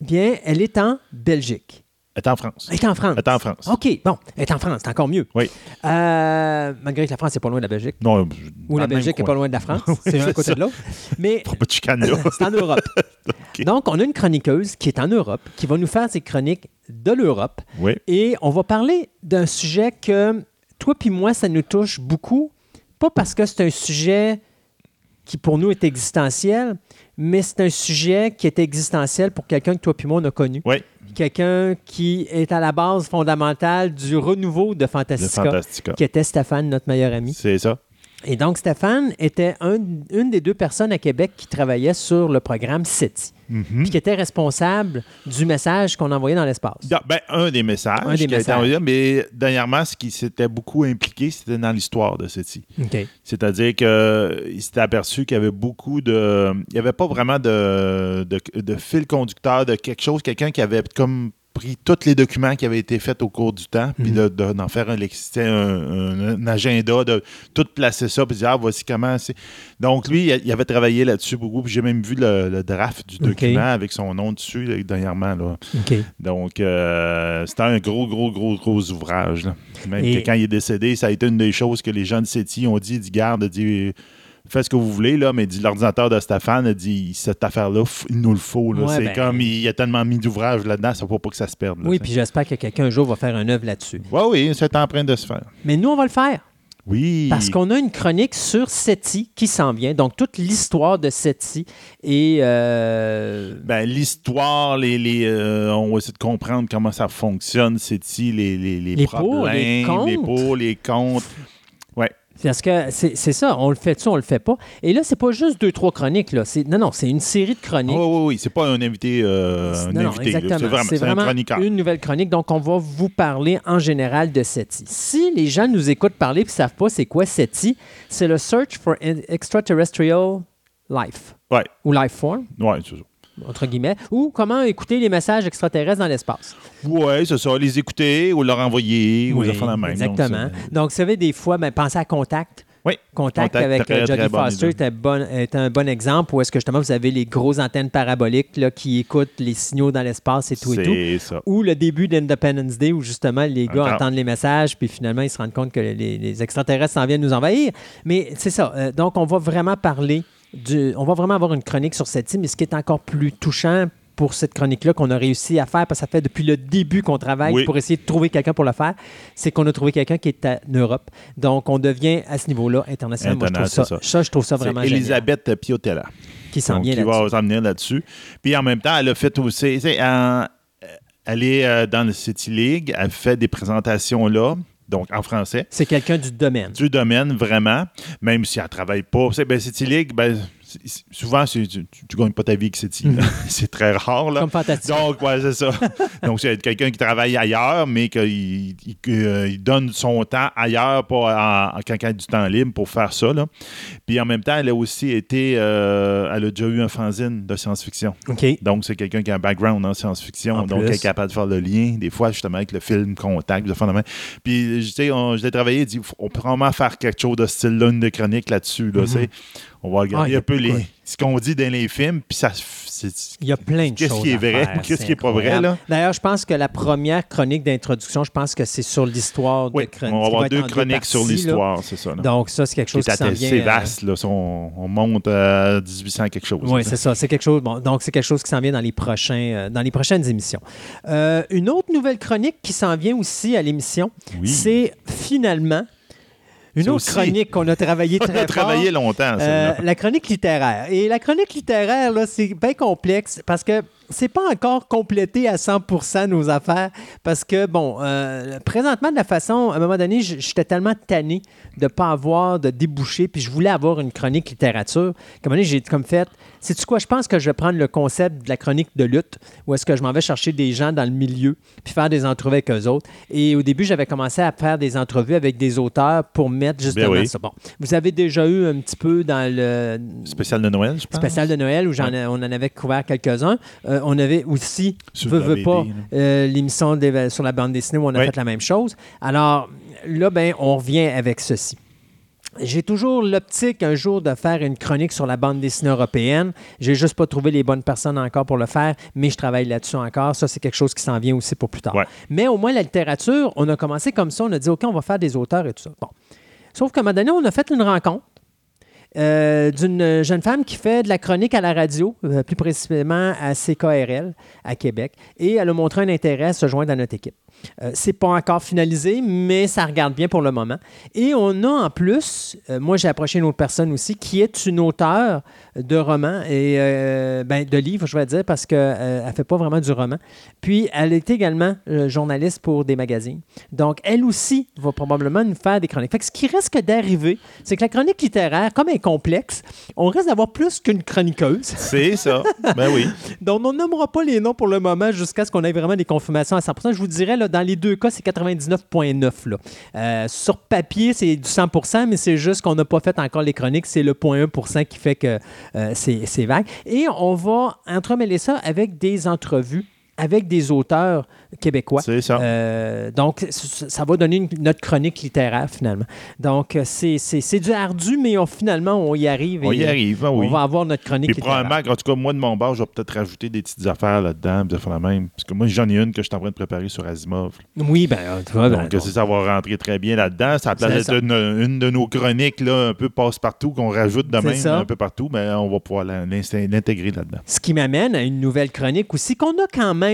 bien, elle est en Belgique. Elle est en France. Elle est en France. Elle est en France. OK, bon, elle est en France, c'est encore mieux. Oui. Euh, malgré que la France n'est pas loin de la Belgique. Non, Ou la Belgique n'est pas loin de la France. c'est un côté de l'autre. Mais c'est en Europe. Donc, on a une chroniqueuse qui est en Europe, qui va nous faire ses chroniques de l'Europe. Oui. Et on va parler d'un sujet que toi puis moi, ça nous touche beaucoup. Pas parce que c'est un sujet qui pour nous est existentiel, mais c'est un sujet qui est existentiel pour quelqu'un que toi puis moi on a connu. Oui. Quelqu'un qui est à la base fondamentale du renouveau de Fantastica, Fantastica. qui était Stéphane, notre meilleur ami. C'est ça. Et donc, Stéphane était un- une des deux personnes à Québec qui travaillait sur le programme SETI, Mhm. puis qui était responsable du message qu'on envoyait dans l'espace. Ben, un des messages. Un des qui a été messages. envoyé, mais dernièrement, ce qui s'était beaucoup impliqué, c'était dans l'histoire de SETI. OK. C'est-à-dire qu'il s'était aperçu qu'il y avait beaucoup de. Il n'y avait pas vraiment de, de, de fil conducteur, de quelque chose, quelqu'un qui avait comme pris tous les documents qui avaient été faits au cours du temps, puis Mhm. de- de- d'en faire un, agenda, de tout placer ça, puis dire, ah, voici comment c'est. Donc, lui, il, avait travaillé là-dessus beaucoup, puis j'ai même vu le, le draft du document avec son nom dessus, là, dernièrement. Là. Donc, euh, c'était un gros, gros, gros, gros ouvrage. là. Même Et- que quand il est décédé, ça a été une des choses que les gens de SETI ont dit, dit, garde, dit, faites ce que vous voulez, là, mais dit, l'ordinateur de Stéphane a dit, cette affaire-là, il nous le faut. Ouais, C'est ben- comme, il y a tellement mis d'ouvrages là-dedans, ça ne faut pas que ça se perde. là, Oui, puis j'espère que quelqu'un un jour va faire un œuvre là-dessus. Ouais, oui, c'est en train de se faire. Mais nous, on va le faire. Oui. Parce qu'on a une chronique sur SETI qui s'en vient. Donc, toute l'histoire de SETI et... euh, Ben, l'histoire, les, les, euh, on va essayer de comprendre comment ça fonctionne, SETI, les, les, les, Les pour, les problèmes, les pour, les contre. Parce que c'est ça, on le fait-tu, on le fait pas. Et là, c'est pas juste deux, trois chroniques. Là. Non, non, c'est une série de chroniques. Oui, oui, oui. C'est pas un invité. euh, un Non, non, invité là. exactement. C'est vraiment, une nouvelle chronique. Donc, on va vous parler en général de SETI. Si les gens nous écoutent parler et ne savent pas c'est quoi SETI, c'est le Search for Extraterrestrial Life Ouais, ou Life Form, ouais, c'est ça. Entre guillemets, ou comment écouter les messages extraterrestres dans l'espace. Ouais, c'est ça. Les écouter ou leur envoyer ou les faire la même. Exactement. Donc, Donc, vous savez, des fois, ben, pensez à Contact. Oui. Contact, Contact, avec très, euh, très Jodie bonne Foster est, bon- est un bon exemple où est-ce que justement vous avez les grosses antennes paraboliques là, qui écoutent les signaux dans l'espace et tout et tout. C'est ça. Ou le début d'Independence Day où justement les gars entendent les messages puis finalement ils se rendent compte que les, les extraterrestres s'en viennent nous envahir. Mais c'est ça. Euh, donc on va vraiment parler du, on va vraiment avoir une chronique sur cette team. Mais ce qui est encore plus touchant pour cette chronique-là qu'on a réussi à faire, parce que ça fait depuis le début qu'on travaille Oui. pour essayer de trouver quelqu'un pour le faire, c'est qu'on a trouvé quelqu'un qui est en Europe. Donc, on devient à ce niveau-là international. Moi, je trouve ça, ça, je trouve ça vraiment génial. Elisabeth Piotella. Qui s'en vient qui va là-dessus. s'en là-dessus. Puis en même temps, elle a fait aussi. elle est euh, dans le City League. Elle fait des présentations là, donc en français. C'est quelqu'un du domaine. du domaine, vraiment, même si elle ne travaille pas. C'est- Ben, City League, ben, souvent, tu ne gagnes pas ta vie avec City. là. c'est très rare. Là. Comme fantastique. Donc, ouais, c'est ça. Donc, c'est quelqu'un qui travaille ailleurs, mais qu'il il- euh, il donne son temps ailleurs pas en- quand il a du temps libre pour faire ça. Là. Puis en même temps, elle a aussi été. euh, elle a déjà eu un fanzine de science-fiction. Donc, c'est quelqu'un qui a un background en science-fiction. En donc, elle est capable de faire le lien, des fois, justement, avec le film Contact, de même. Puis, tu sais, l'ai travaillé, il dit, on peut vraiment faire quelque chose de style là, une de chronique là-dessus. Là, sais. On va regarder Ah, un peu les, ce qu'on dit dans les films, puis ça. c'est- Il y a plein de Qu'est-ce choses. qui est vrai, qu'est-ce c'est qui est pas vrai, là? D'ailleurs, je pense que la première chronique d'introduction, je pense que c'est sur l'histoire Oui, de chronique. on va avoir deux chroniques sur l'histoire, c'est ça. là. Donc, ça, c'est quelque chose C'est qui s'en vient. assez euh, vaste, là. On, on monte à 1800 quelque chose. Oui, c'est ça. C'est quelque chose. Bon, donc, c'est quelque chose qui s'en vient dans les, prochains, euh, dans les prochaines émissions. Euh, une autre nouvelle chronique qui s'en vient aussi à l'émission, Oui. c'est finalement une autre aussi. chronique qu'on a travaillé On très a travaillé fort. longtemps, Euh, la chronique littéraire. Et la chronique littéraire, là, c'est bien complexe parce que c'est pas encore complété à 100% nos affaires. Parce que, bon, euh, présentement, de la façon, à un moment donné, j'étais tellement tanné de pas avoir de débouché, puis je voulais avoir une chronique littérature. Moment donné, j'ai comme fait, sais-tu quoi, je pense que je vais prendre le concept de la chronique de lutte, où est-ce que je m'en vais chercher des gens dans le milieu, puis faire des entrevues avec eux autres. Et au début, j'avais commencé à faire des entrevues avec des auteurs pour mettre justement oui. ça. Bon, vous avez déjà eu un petit peu dans le Spécial de Noël, je pense. spécial de Noël où j'en on en avait couvert quelques-uns. Euh, on avait aussi, Sur veux, veux pas, euh, l'émission sur la bande dessinée où on a Oui. fait la même chose. Alors là, ben, on revient avec ceci. J'ai toujours l'optique un jour de faire une chronique sur la bande dessinée européenne. J'ai juste pas trouvé les bonnes personnes encore pour le faire, mais je travaille là-dessus encore. Ça, c'est quelque chose qui s'en vient aussi pour plus tard. Ouais. Mais au moins, la littérature, on a commencé comme ça. On a dit, OK, on va faire des auteurs et tout ça. Bon. Sauf qu'à un moment donné, on a fait une rencontre euh, d'une jeune femme qui fait de la chronique à la radio, euh, plus précisément à CKRL à Québec, et elle a montré un intérêt à se joindre à notre équipe. Euh, c'est pas encore finalisé, mais ça regarde bien pour le moment. Et on a en plus, euh, moi j'ai approché une autre personne aussi, qui est une auteure de romans et euh, ben, de livres, je vais dire, parce qu'elle ne fait pas vraiment du roman. Puis elle est également euh, journaliste pour des magazines. Donc elle aussi va probablement nous faire des chroniques. Fait que ce qui risque d'arriver, c'est que la chronique littéraire, comme elle est complexe, on risque d'avoir plus qu'une chroniqueuse. C'est ça. ben oui. Donc, on nommera pas les noms pour le moment jusqu'à ce qu'on ait vraiment des confirmations à 100 Je vous dirais, là, dans les deux cas, c'est 99,9. là. Euh, sur papier, c'est du 100% mais c'est juste qu'on n'a pas fait encore les chroniques. C'est le 0,1% qui fait que euh, c'est vague. Et on va entremêler ça avec des entrevues avec des auteurs québécois. C'est ça. Euh, donc, ça va donner une- notre chronique littéraire, finalement. Donc, euh, c'est du ardu, mais on- finalement, on y arrive. On et, y euh, arrive, ben oui. On va avoir notre chronique Puis littéraire. probablement, en tout cas, moi, de mon bord, je vais peut-être rajouter des petites affaires là-dedans, puis de faire la même. Parce que moi, j'en ai une que je suis en train de préparer sur Asimov. Oui, ben, tu vois, ben, Donc, ça va rentrer très bien là-dedans. Ça peut-être ça. une, une de nos chroniques, là, un peu passe-partout, qu'on rajoute de même, ça. un peu partout, mais on va pouvoir l'intégrer là-dedans. Ce qui m'amène à une nouvelle chronique aussi qu'on a quand même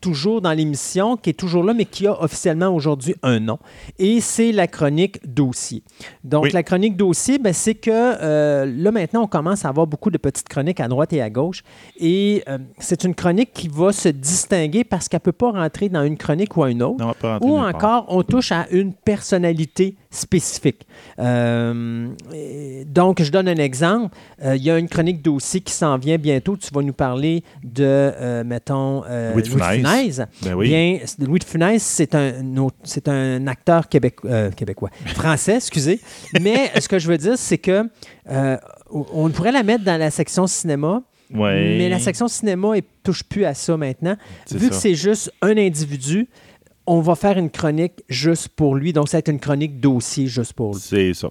toujours dans l'émission, qui est toujours là, mais qui a officiellement aujourd'hui un nom. Et c'est la chronique dossier. Donc, Oui. la chronique dossier, ben, c'est que euh, là, maintenant, on commence à avoir beaucoup de petites chroniques à droite et à gauche. Et euh, c'est une chronique qui va se distinguer parce qu'elle ne peut pas rentrer dans une chronique ou à une autre. Non, Ou encore, on touche à une personnalité spécifique. Euh, donc, je donne un exemple. Euh, Il y a une chronique dossier qui s'en vient bientôt. Tu vas nous parler de, euh, mettons, Louis de Funès. Ben oui. Bien, Louis de Funès, c'est un, c'est un acteur québéc- québécois, français, excusez. Mais ce que je veux dire, c'est que on pourrait la mettre dans la section cinéma, Ouais. mais la section cinéma ne touche plus à ça maintenant. Vu ça. que c'est juste un individu, on va faire une chronique juste pour lui. Donc, ça va être une chronique dossier juste pour lui. C'est ça.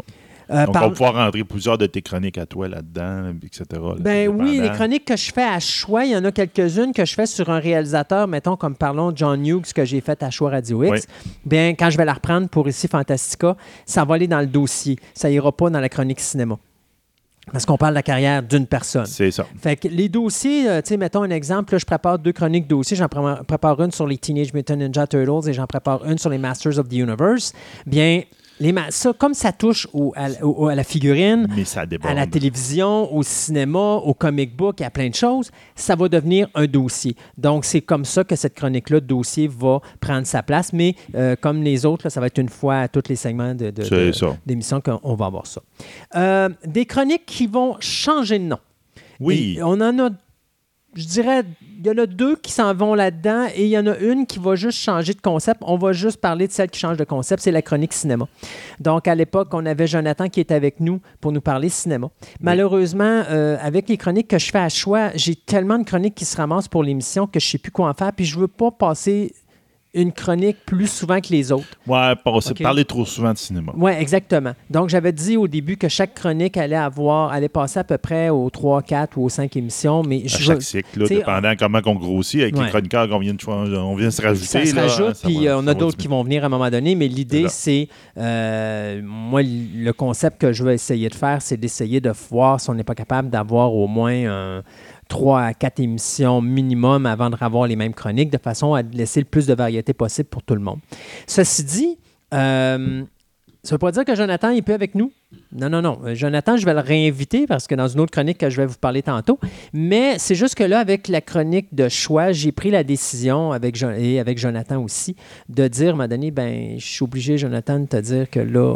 Euh, Donc, par- on va pouvoir rentrer plusieurs de tes chroniques à toi là-dedans, etc. là, Ben oui, les chroniques que je fais à choix, il y en a quelques-unes que je fais sur un réalisateur, mettons comme parlons de John Hughes que j'ai fait à choix Radio X. Bien, quand je vais la reprendre pour ici Fantastica, ça va aller dans le dossier. Ça ira pas dans la chronique cinéma. Parce qu'on parle de la carrière d'une personne. C'est ça. Fait que les dossiers, euh, tu sais, mettons un exemple, là, je prépare deux chroniques dossiers. J'en pré- prépare une sur les Teenage Mutant Ninja Turtles et j'en prépare une sur les Masters of the Universe. Bien, les ça, comme ça touche au- à, au- à la figurine, Mais ça déborde. à la télévision, au cinéma, au comic book, à plein de choses, ça va devenir un dossier. Donc, c'est comme ça que cette chronique-là, dossier, va prendre sa place. Mais euh, comme les autres, là, ça va être une fois à tous les segments de, de- de- qu'on va avoir ça. Euh, des chroniques qui vont changer de nom. Oui. Et on en a, je dirais, il y en a deux qui s'en vont là-dedans et il y en a une qui va juste changer de concept. On va juste parler de celle qui change de concept, c'est la chronique cinéma. Donc, à l'époque, on avait Jonathan qui était avec nous pour nous parler cinéma. Malheureusement, euh, avec les chroniques que je fais à choix, j'ai tellement de chroniques qui se ramassent pour l'émission que je ne sais plus quoi en faire. Puis je ne veux pas passer une chronique plus souvent que les autres. Ouais, passer- Ok. parler trop souvent de cinéma. Oui, exactement. Donc, j'avais dit au début que chaque chronique allait avoir, allait passer à peu près aux 3, 4 ou aux 5 émissions, mais À je chaque cycle, là, dépendant comment on grossit, avec Ouais. les chroniqueurs qu'on vient de on vient se rajouter. ça se là, rajoute, ça puis va- euh, on a d'autres qui vont venir à un moment donné, mais l'idée, C'est c'est, euh, moi, le concept que je vais essayer de faire, c'est d'essayer de voir si on n'est pas capable d'avoir au moins un 3 à 4 émissions minimum avant de avoir les mêmes chroniques, de façon à laisser le plus de variété possible pour tout le monde. Ceci dit, euh, ça ne veut pas dire que Jonathan est plus avec nous? Non, non, non. Euh, Jonathan, je vais le réinviter parce que dans une autre chronique que je vais vous parler tantôt. Mais c'est juste que là, avec la chronique de choix, j'ai pris la décision, avec Jo- et avec Jonathan aussi, de dire, donné, ben, je suis obligé, Jonathan, de te dire que là,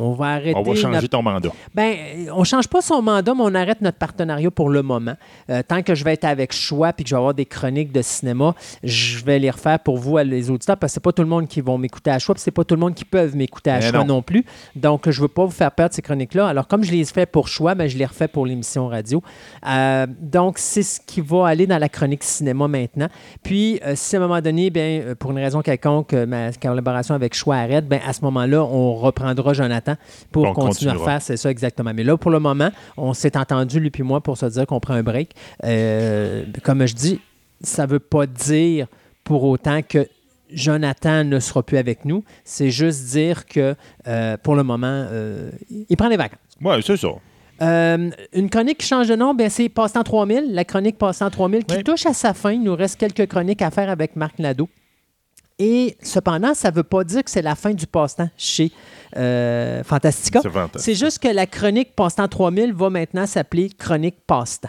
on va arrêter. On va changer notre- ton mandat. ben, on change pas son mandat, mais on arrête notre partenariat pour le moment. Euh, tant que je vais être avec Choix puis que je vais avoir des chroniques de cinéma, je vais les refaire pour vous, les auditeurs, parce que c'est pas tout le monde qui vont m'écouter à Choix, puis c'est pas tout le monde qui peuvent m'écouter à Mais Choix non. non. plus. Donc, je veux pas vous faire perdre ces chroniques-là. Alors, comme je les ai fait pour Choix, ben, je les refais pour l'émission radio. Euh, donc, c'est ce qui va aller dans la chronique cinéma maintenant. Puis, euh, si à un moment donné, ben, euh, pour une raison quelconque, ma collaboration avec Choix arrête, ben, à ce moment-là, on reprendra Jonathan pour On continuer à faire c'est ça exactement. Mais là, pour le moment, on s'est entendu, lui puis moi, pour se dire qu'on prend un break. Euh, comme je dis, ça ne veut pas dire pour autant que Jonathan ne sera plus avec nous. C'est juste dire que euh, pour le moment, euh, il prend les vacances. Oui, c'est ça. Euh, une chronique qui change de nom, ben, c'est Passe-temps 3000. La chronique Passe-temps 3000 qui Oui. touche à sa fin. Il nous reste quelques chroniques à faire avec Marc Nadeau. Et cependant, ça ne veut pas dire que c'est la fin du passe-temps chez Fantastica. C'est juste que la chronique Passe-temps 3000 va maintenant s'appeler Chronique Passe-temps.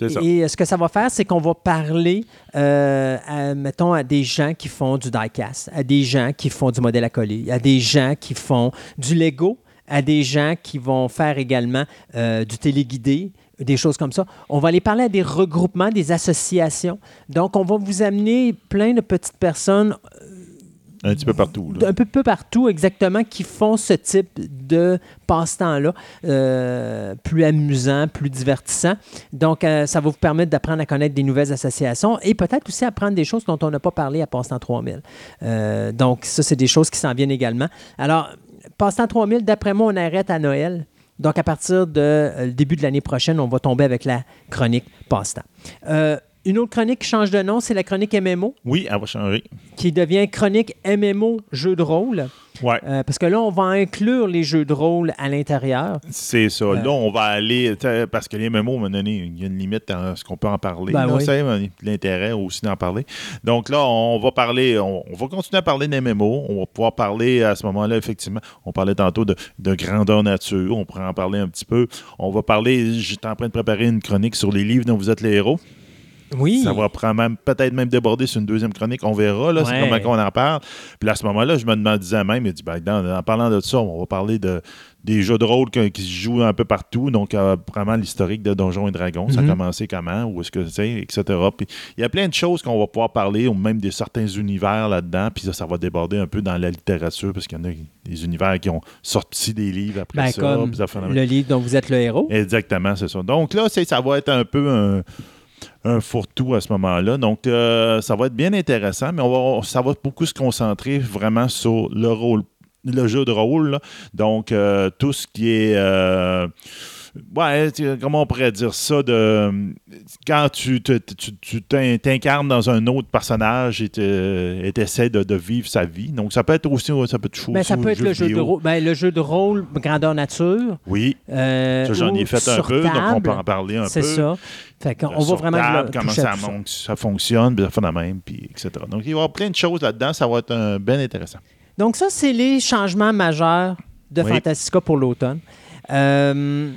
Et euh, ce que ça va faire, c'est qu'on va parler, euh, mettons, à des gens qui font du diecast, à des gens qui font du modèle à coller, à des gens qui font du Lego, à des gens qui vont faire également euh, du téléguidé, des choses comme ça. On va aller parler à des regroupements, des associations. Donc, on va vous amener plein de petites personnes Un petit peu partout. là. un peu, peu partout exactement qui font ce type de passe-temps-là, euh, plus amusant, plus divertissant. Donc, euh, ça va vous permettre d'apprendre à connaître des nouvelles associations et peut-être aussi apprendre des choses dont on n'a pas parlé à Passe-temps 3000. Euh, donc, ça, c'est des choses qui s'en viennent également. Alors, Passe-temps 3000, d'après moi, on arrête à Noël. Donc, à partir du début de l'année prochaine, on va tomber avec la chronique Passe-temps. Euh, une autre chronique qui change de nom, c'est la chronique MMO, Oui, elle va changer. qui devient chronique MMO jeu de rôle. Ouais. Euh, parce que là, on va inclure les jeux de rôle à l'intérieur. C'est ça. Euh, Là, on va aller. Parce que les MMO, à un moment donné, il y a une limite à ce qu'on peut en parler. Ben là, oui. c'est l'intérêt aussi d'en parler. Donc là, on va parler. On, on va continuer à parler des MMO. On va pouvoir parler à ce moment-là, effectivement. On parlait tantôt de, de grandeur nature. On pourrait en parler un petit peu. On va parler. J'étais en train de préparer une chronique sur les livres dont vous êtes les héros. Oui. Ça va prendre même- peut-être même déborder sur une deuxième chronique. On verra, là, c'est comment qu'on en parle. Puis à ce moment-là, je me demandais même, il dit, ben, dans- en parlant de ça, on va parler de, des jeux de rôle qui se jouent un peu partout. Donc, euh, vraiment l'historique de Donjons et Dragons. Ça a Mhm. commencé comment, où est-ce que c'est, etc. Puis il y a plein de choses qu'on va pouvoir parler, ou même des certains univers là-dedans. Puis ça, ça va déborder un peu dans la littérature, parce qu'il y en a des univers qui ont sorti des livres après Ben, ça. comme ça le livre dont vous êtes le héros. Exactement, c'est ça. Donc là, ça va être un peu un, un fourre-tout à ce moment-là. Donc, euh, ça va être bien intéressant, mais on va, ça va beaucoup se concentrer vraiment sur le rôle, le jeu de rôle. là. Donc, euh, tout ce qui est. euh, Ouais, comment on pourrait dire ça de quand tu t'incarnes dans un autre personnage et tu essaies de, de vivre sa vie. Donc ça peut être aussi ça peut être Ben, ça peut être le jeu, de vidéo. rôle, ben, le jeu de rôle grandeur nature. Oui, euh, j'en ai fait un peu, donc on peut en parler un peu. C'est ça. Fait qu'on- on va vraiment table, le- comment ça, ça. fonctionne, puis ça fait la même, puis etc. Donc, il va y avoir plein de choses là-dedans. Ça va être un, bien intéressant. Donc, ça, c'est les changements majeurs de Oui. Fantastica pour l'automne. Euh,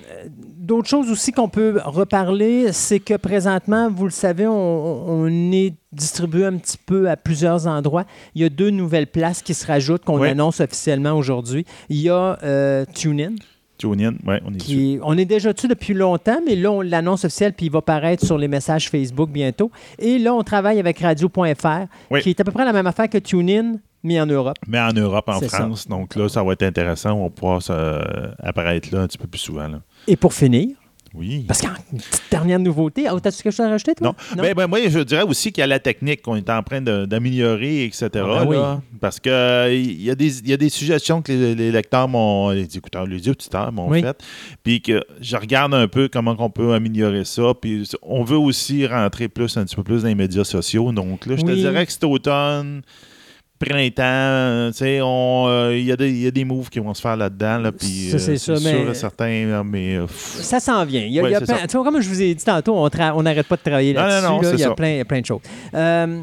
D'autres choses aussi qu'on peut reparler, c'est que présentement, vous le savez, on, on est distribué un petit peu à plusieurs endroits. Il y a deux nouvelles places qui se rajoutent qu'on Oui. annonce officiellement aujourd'hui. Il y a euh, TuneIn, TuneIn, on est dessus. on est déjà dessus depuis longtemps, mais là, on l'annonce officiel, puis il va paraître sur les messages Facebook bientôt. Et là, on travaille avec radio.fr, Oui. qui est à peu près la même affaire que TuneIn, mais en Europe. Mais en Europe, en ça. France. Donc là, ça va être intéressant. On va pouvoir ça, apparaître là un petit peu plus souvent. là. Et pour finir, Oui. Parce qu'une petite dernière nouveauté, oh, t'as-tu quelque chose à rajouter, toi? Non. Ben, ben, moi, je dirais aussi qu'il y a la technique qu'on est en train d'améliorer, etc. Ah, ben oui. Parce que euh, il y, a des- y a des suggestions que les, les lecteurs m'ont, les écouteurs, les auditeurs m'ont Oui. faites. Puis que je regarde un peu comment on peut améliorer ça. Puis on veut aussi rentrer plus, un petit peu plus dans les médias sociaux. Donc là, je te dirais que cet automne, printemps, tu sais, on, euh, il y, a des- il y a des moves qui vont se faire là-dedans. Là, puis, Ça, c'est euh, sûr mais- et certain, là, mais... euh, pff, Ça s'en vient. Y a, Ouais, y plein- comme je vous ai dit tantôt, on n'arrête pas de travailler Non, non, là-dessus. là. il, y a plein, plein de choses. Euh,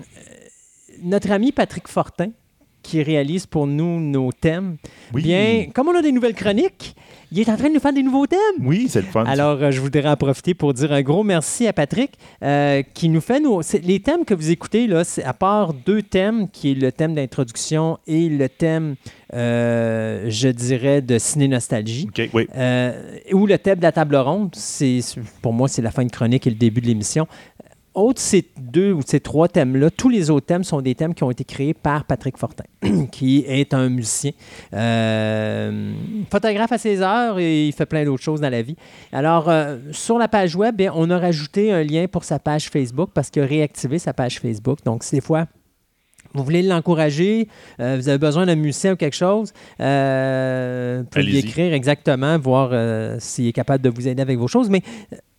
notre ami Patrick Fortin, qui réalise pour nous nos thèmes, oui. bien, comme on a des nouvelles chroniques, il est en train de nous faire des nouveaux thèmes. Oui, c'est le fun. Alors, euh, je voudrais en profiter pour dire un gros merci à Patrick euh, qui nous fait nos. Les thèmes que vous écoutez, là, c'est à part deux thèmes, qui est le thème d'introduction et le thème, euh, je dirais, de ciné-nostalgie. OK, oui. Ou le thème de la table ronde, pour moi c'est la fin de chronique et le début de l'émission. Autre ces deux ou ces trois thèmes-là, tous les autres thèmes sont des thèmes qui ont été créés par Patrick Fortin, qui est un musicien, euh, photographe à ses heures et il fait plein d'autres choses dans la vie. Alors, euh, sur la page web, bien, on a rajouté un lien pour sa page Facebook parce qu'il a réactivé sa page Facebook. Donc, des fois, vous voulez l'encourager, euh, vous avez besoin d'un musicien ou quelque chose, euh, vous pouvez lui écrire exactement, voir euh, s'il est capable de vous aider avec vos choses. Mais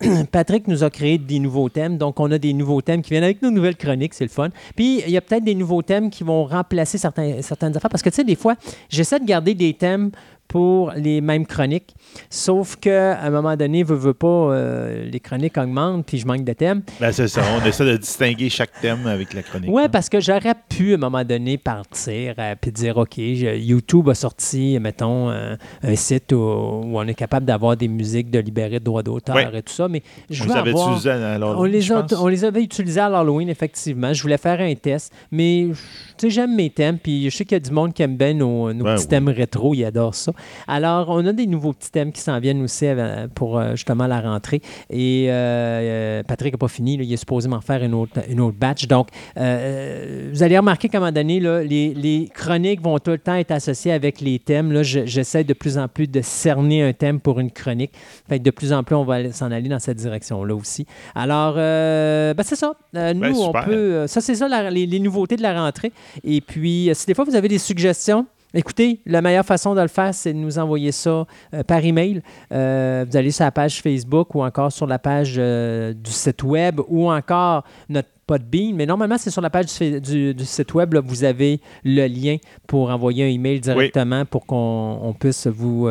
Patrick nous a créé des nouveaux thèmes, donc on a des nouveaux thèmes qui viennent avec nos nouvelles chroniques, c'est le fun. Puis il y a peut-être des nouveaux thèmes qui vont remplacer certains, certaines affaires, parce que tu sais, des fois, j'essaie de garder des thèmes pour les mêmes chroniques, sauf qu'à un moment donné, veut, veut pas, euh, les chroniques augmentent, puis je manque de thèmes. Ben, c'est ça. On essaie de distinguer chaque thème avec la chronique. Ouais, là. parce que j'aurais pu à un moment donné partir et puis dire OK, je- YouTube a sorti, mettons, un, un site où, où on est capable d'avoir des musiques de libérer de droits d'auteur Ouais. et tout ça, mais je les avait avoir- à on les, a- on les avait utilisés à l'Halloween, effectivement. Je voulais faire un test, mais tu sais, j'aime mes thèmes, puis je sais qu'il y a du monde qui aime bien nos, nos Ben petits oui. thèmes rétro, ils adorent ça. Alors, on a des nouveaux petits thèmes qui s'en viennent aussi euh, pour euh, justement la rentrée. Et euh, Patrick n'a pas fini, là, il est supposé m'en faire une autre, une autre batch. Donc, euh, vous allez remarquer qu'à un moment donné, là, les, les chroniques vont tout le temps être associées avec les thèmes. Là, Je- j'essaie de plus en plus de cerner un thème pour une chronique. Fait que de plus en plus, on va s'en aller dans cette direction-là aussi. Alors, euh, ben, c'est ça. Nous, Ben, on peut. ça, c'est ça, la- les, les nouveautés de la rentrée. Et puis, si des fois vous avez des suggestions, écoutez, la meilleure façon de le faire, c'est de nous envoyer ça euh, par email. Euh, vous allez sur la page Facebook ou encore sur la page euh, du site web ou encore notre Podbean. Mais normalement, c'est sur la page du, du- du site web. là, vous avez le lien pour envoyer un email directement pour qu'on on puisse vous,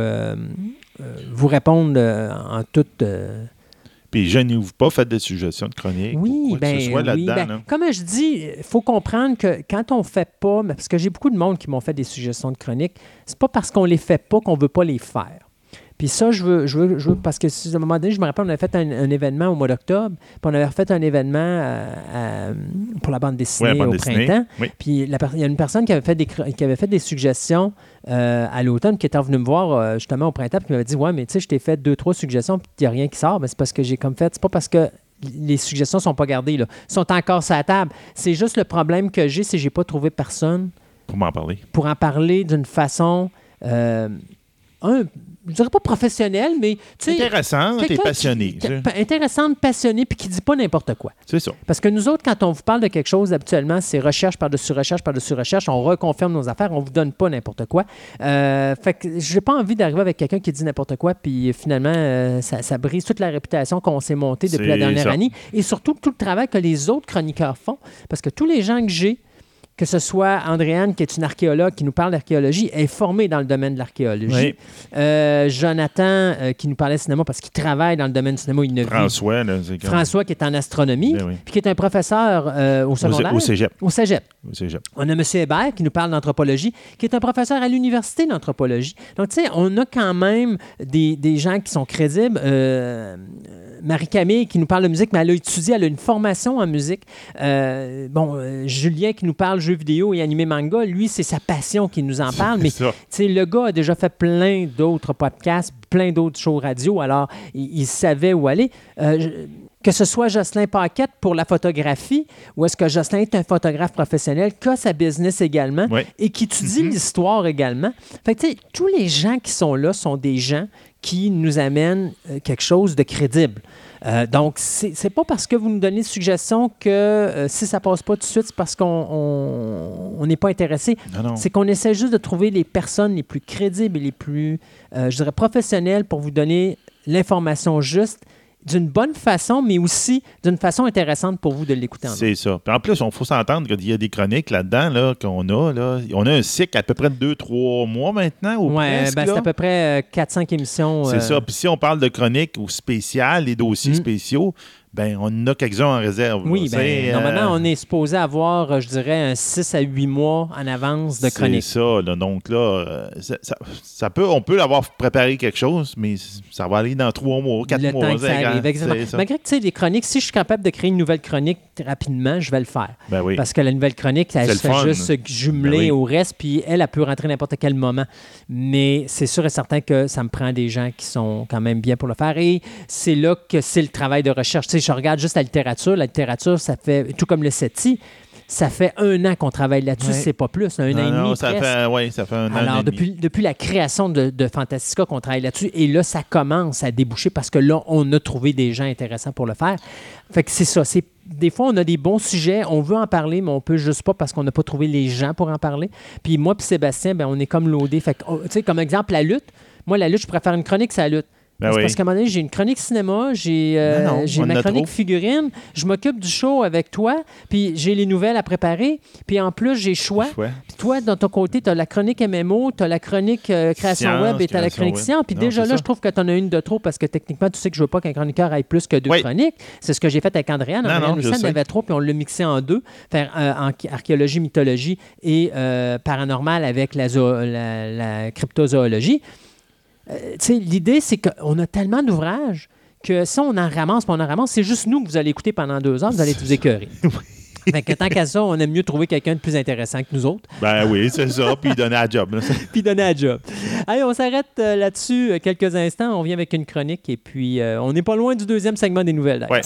vous répondre en toute. Puis gênez-vous pas, faites des suggestions de chroniques. ou oui, ben, que ce soit oui, là-dedans. ben, là. comme je dis, il faut comprendre que quand on fait pas, parce que j'ai beaucoup de monde qui m'ont fait des suggestions de chroniques, c'est pas parce qu'on les fait pas qu'on veut pas les faire. Puis ça, je veux, je veux, je veux- parce que à un moment donné, je me rappelle, on avait fait un, un événement au mois d'octobre, puis on avait fait un événement à- à- pour la bande dessinée bande au dessinée. printemps. Oui. Puis la il y a une personne qui avait fait des, qui avait fait des suggestions euh, à l'automne, qui était venue me voir euh, justement au printemps, puis qui m'avait dit Ouais, mais tu sais, je t'ai fait deux, trois suggestions, puis il n'y a rien qui sort. Mais c'est parce que j'ai comme fait, c'est pas parce que les suggestions sont pas gardées, là. sont encore sur la table. C'est juste le problème que j'ai, c'est que j'ai pas trouvé personne Pour m'en parler. pour en parler d'une façon. euh, un, je dirais pas professionnelle, mais tu sais. Intéressant, t'es quelqu'un passionné. qui- pa- intéressante, passionnée, puis qui dit pas n'importe quoi. C'est ça. Parce que nous autres, quand on vous parle de quelque chose, habituellement, c'est recherche par-dessus recherche par-dessus recherche. On reconfirme nos affaires, on vous donne pas n'importe quoi. Euh, fait que j'ai pas envie d'arriver avec quelqu'un qui dit n'importe quoi, puis finalement, euh, ça, ça brise toute la réputation qu'on s'est montée depuis la dernière ça. année. Et surtout, tout le travail que les autres chroniqueurs font. Parce que tous les gens que j'ai, que ce soit Andréane, qui est une archéologue qui nous parle d'archéologie, est formée dans le domaine de l'archéologie. Oui. Euh, Jonathan, euh, qui nous parlait de cinéma parce qu'il travaille dans le domaine du cinéma, il François, là, François qui est en astronomie, Ben oui. puis qui est un professeur euh, au Au, secondaire. au cégep. Au cégep. Au cégep. On a M. Hébert qui nous parle d'anthropologie, qui est un professeur à l'université d'anthropologie. Donc, tu sais, on a quand même des, des gens qui sont crédibles. Marie-Camille qui nous parle de musique, mais elle a étudié, elle a une formation en musique. Euh, bon, euh, Julien qui nous parle jeux vidéo et animé manga, lui, c'est sa passion qui nous en parle, mais le gars a déjà fait plein d'autres podcasts, plein d'autres shows radio, alors il, il savait où aller. Euh, je- que ce soit Jocelyn Paquette pour la photographie, ou est-ce que Jocelyn est un photographe professionnel, qui a sa business également, et qui étudie Mhm. l'histoire également. Fait que, tu sais, tous les gens qui sont là sont des gens qui nous amènent euh, quelque chose de crédible. Euh, donc, c'est pas parce que vous nous donnez une suggestion que euh, si ça passe pas tout de suite, c'est parce qu'on on- on n'est pas intéressé. Non, non. C'est qu'on essaie juste de trouver les personnes les plus crédibles et les plus, euh, je dirais, professionnelles pour vous donner l'information juste d'une bonne façon, mais aussi d'une façon intéressante pour vous de l'écouter en C'est ça. Puis en plus, il faut s'entendre qu'il y a des chroniques là-dedans là, qu'on a. Là. On a un cycle à peu près de 2-3 mois maintenant. Ou Ouais, presque, ben, c'est à peu près 4-5 émissions. C'est euh, ça. Puis si on parle de chroniques ou spéciales, les dossiers Mm. spéciaux, ben on en a quelques-uns en réserve. Oui, ben, C'est, euh, normalement, on est supposé avoir, euh, je dirais, un 6 à 8 mois en avance de C'est chronique. ça. là. Donc là, euh, ça, ça- ça peut, on peut avoir préparé quelque chose, mais ça va aller dans 3 mois, 4 le mois. temps que ça c'est arrive, exactement. C'est ça. Malgré que, tu sais, les chroniques, si je suis capable de créer une nouvelle chronique rapidement, je vais le faire. Ben oui. Parce que la nouvelle chronique, elle C'est se fait juste se jumeler Ben oui. au reste, puis elle, elle peut rentrer n'importe quel moment. Mais c'est sûr et certain que ça me prend des gens qui sont quand même bien pour le faire. Et c'est là que c'est le travail de recherche. Sais, je regarde juste la littérature. La littérature, ça fait, tout comme le SETI, ça fait un an qu'on travaille là-dessus, Ouais. c'est pas plus, un Non, an et non, demi. ça presque. fait, ouais, ça fait un an. Alors, et demi. depuis, depuis la création de, de Fantastica qu'on travaille là-dessus, et là, ça commence à déboucher parce que là, on a trouvé des gens intéressants pour le faire. Fait que c'est ça. C'est, des fois, on a des bons sujets, on veut en parler, mais on peut juste pas parce qu'on n'a pas trouvé les gens pour en parler. Puis moi puis Sébastien, ben, on est comme loadé. Fait que, oh, tu sais, comme exemple, la lutte. Moi, la lutte, je préfère une chronique, c'est la lutte. Ben oui. Parce qu'à un moment donné, j'ai une chronique cinéma, j'ai euh, Non, non, j'ai on en ma chronique trop. figurine, je m'occupe du show avec toi, puis j'ai les nouvelles à préparer, puis en plus, j'ai choix. Puis toi, dans ton côté, tu as la chronique MMO, tu as la chronique euh, création Science, web et tu as la chronique web. science. Puis déjà là, ça. je trouve que tu en as une de trop parce que techniquement, tu sais que je veux pas qu'un chroniqueur ait plus que deux Oui. chroniques. C'est ce que j'ai fait avec Andréane. Andréane aussi, en avait trop, puis on l'a mixé en deux. Faire euh, en archéologie, mythologie et paranormal avec la, zo- la, la cryptozoologie. Euh, L'idée, c'est qu'on a tellement d'ouvrages que si on en ramasse, on en ramasse, c'est juste nous que vous allez écouter pendant deux heures, vous allez vous écœurer. Fait que tant qu'à ça, on aime mieux trouver quelqu'un de plus intéressant que nous autres Ben oui, c'est ça. Puis donner la job. puis donner un job. Allez, on s'arrête euh, là-dessus euh, quelques instants. On vient avec une chronique et puis euh, on n'est pas loin du deuxième segment des nouvelles. Ouais.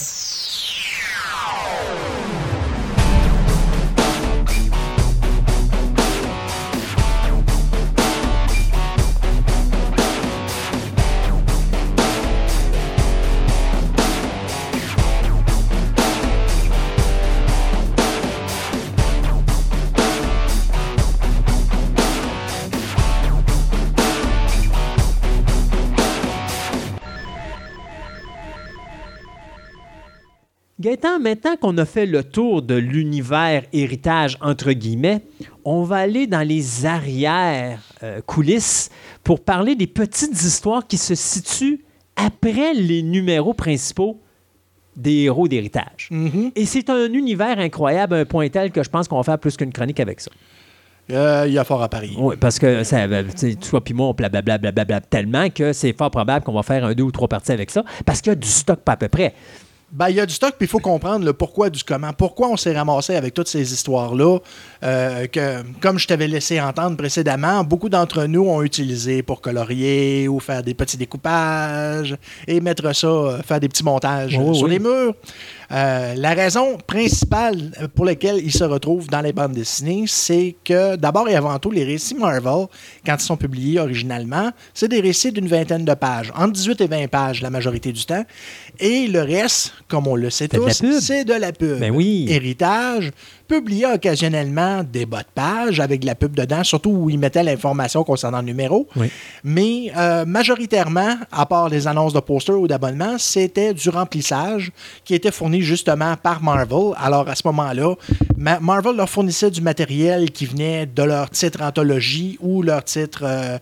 Gaëtan, maintenant qu'on a fait le tour de l'univers héritage, entre guillemets, on va aller dans les arrières euh, coulisses pour parler des petites histoires qui se situent après les numéros principaux des héros d'héritage. Mhm. Et c'est un univers incroyable, un point tel que je pense qu'on va faire plus qu'une chronique avec ça. Euh, Il y a fort à parier. Oui, parce que ça, euh, toi puis moi, on blablabla blablabla tellement que c'est fort probable qu'on va faire un deux ou trois parties avec ça, parce qu'il y a du stock pas à peu près. Ben, il y a du stock, puis il faut comprendre le pourquoi du comment. Pourquoi on s'est ramassé avec toutes ces histoires-là, euh, que, comme je t'avais laissé entendre précédemment, beaucoup d'entre nous ont utilisé pour colorier ou faire des petits découpages et mettre ça, euh, faire des petits montages Oh, sur oui. les murs. Euh, la raison principale pour laquelle ils se retrouvent dans les bandes dessinées, c'est que d'abord et avant tout, les récits Marvel, quand ils sont publiés originalement, c'est des récits d'une vingtaine de pages, entre 18 et 20 pages la majorité du temps. Et le reste, comme on le sait tous, c'est de la pub. Ben oui. Héritage publiait occasionnellement des bas de page avec de la pub dedans, surtout où ils mettaient l'information concernant le numéro. Oui. Mais euh, majoritairement, à part les annonces de posters ou d'abonnements, c'était du remplissage qui était fourni justement par Marvel. Alors à ce moment-là, Ma- Marvel leur fournissait du matériel qui venait de leur titre anthologie ou leur titre, euh,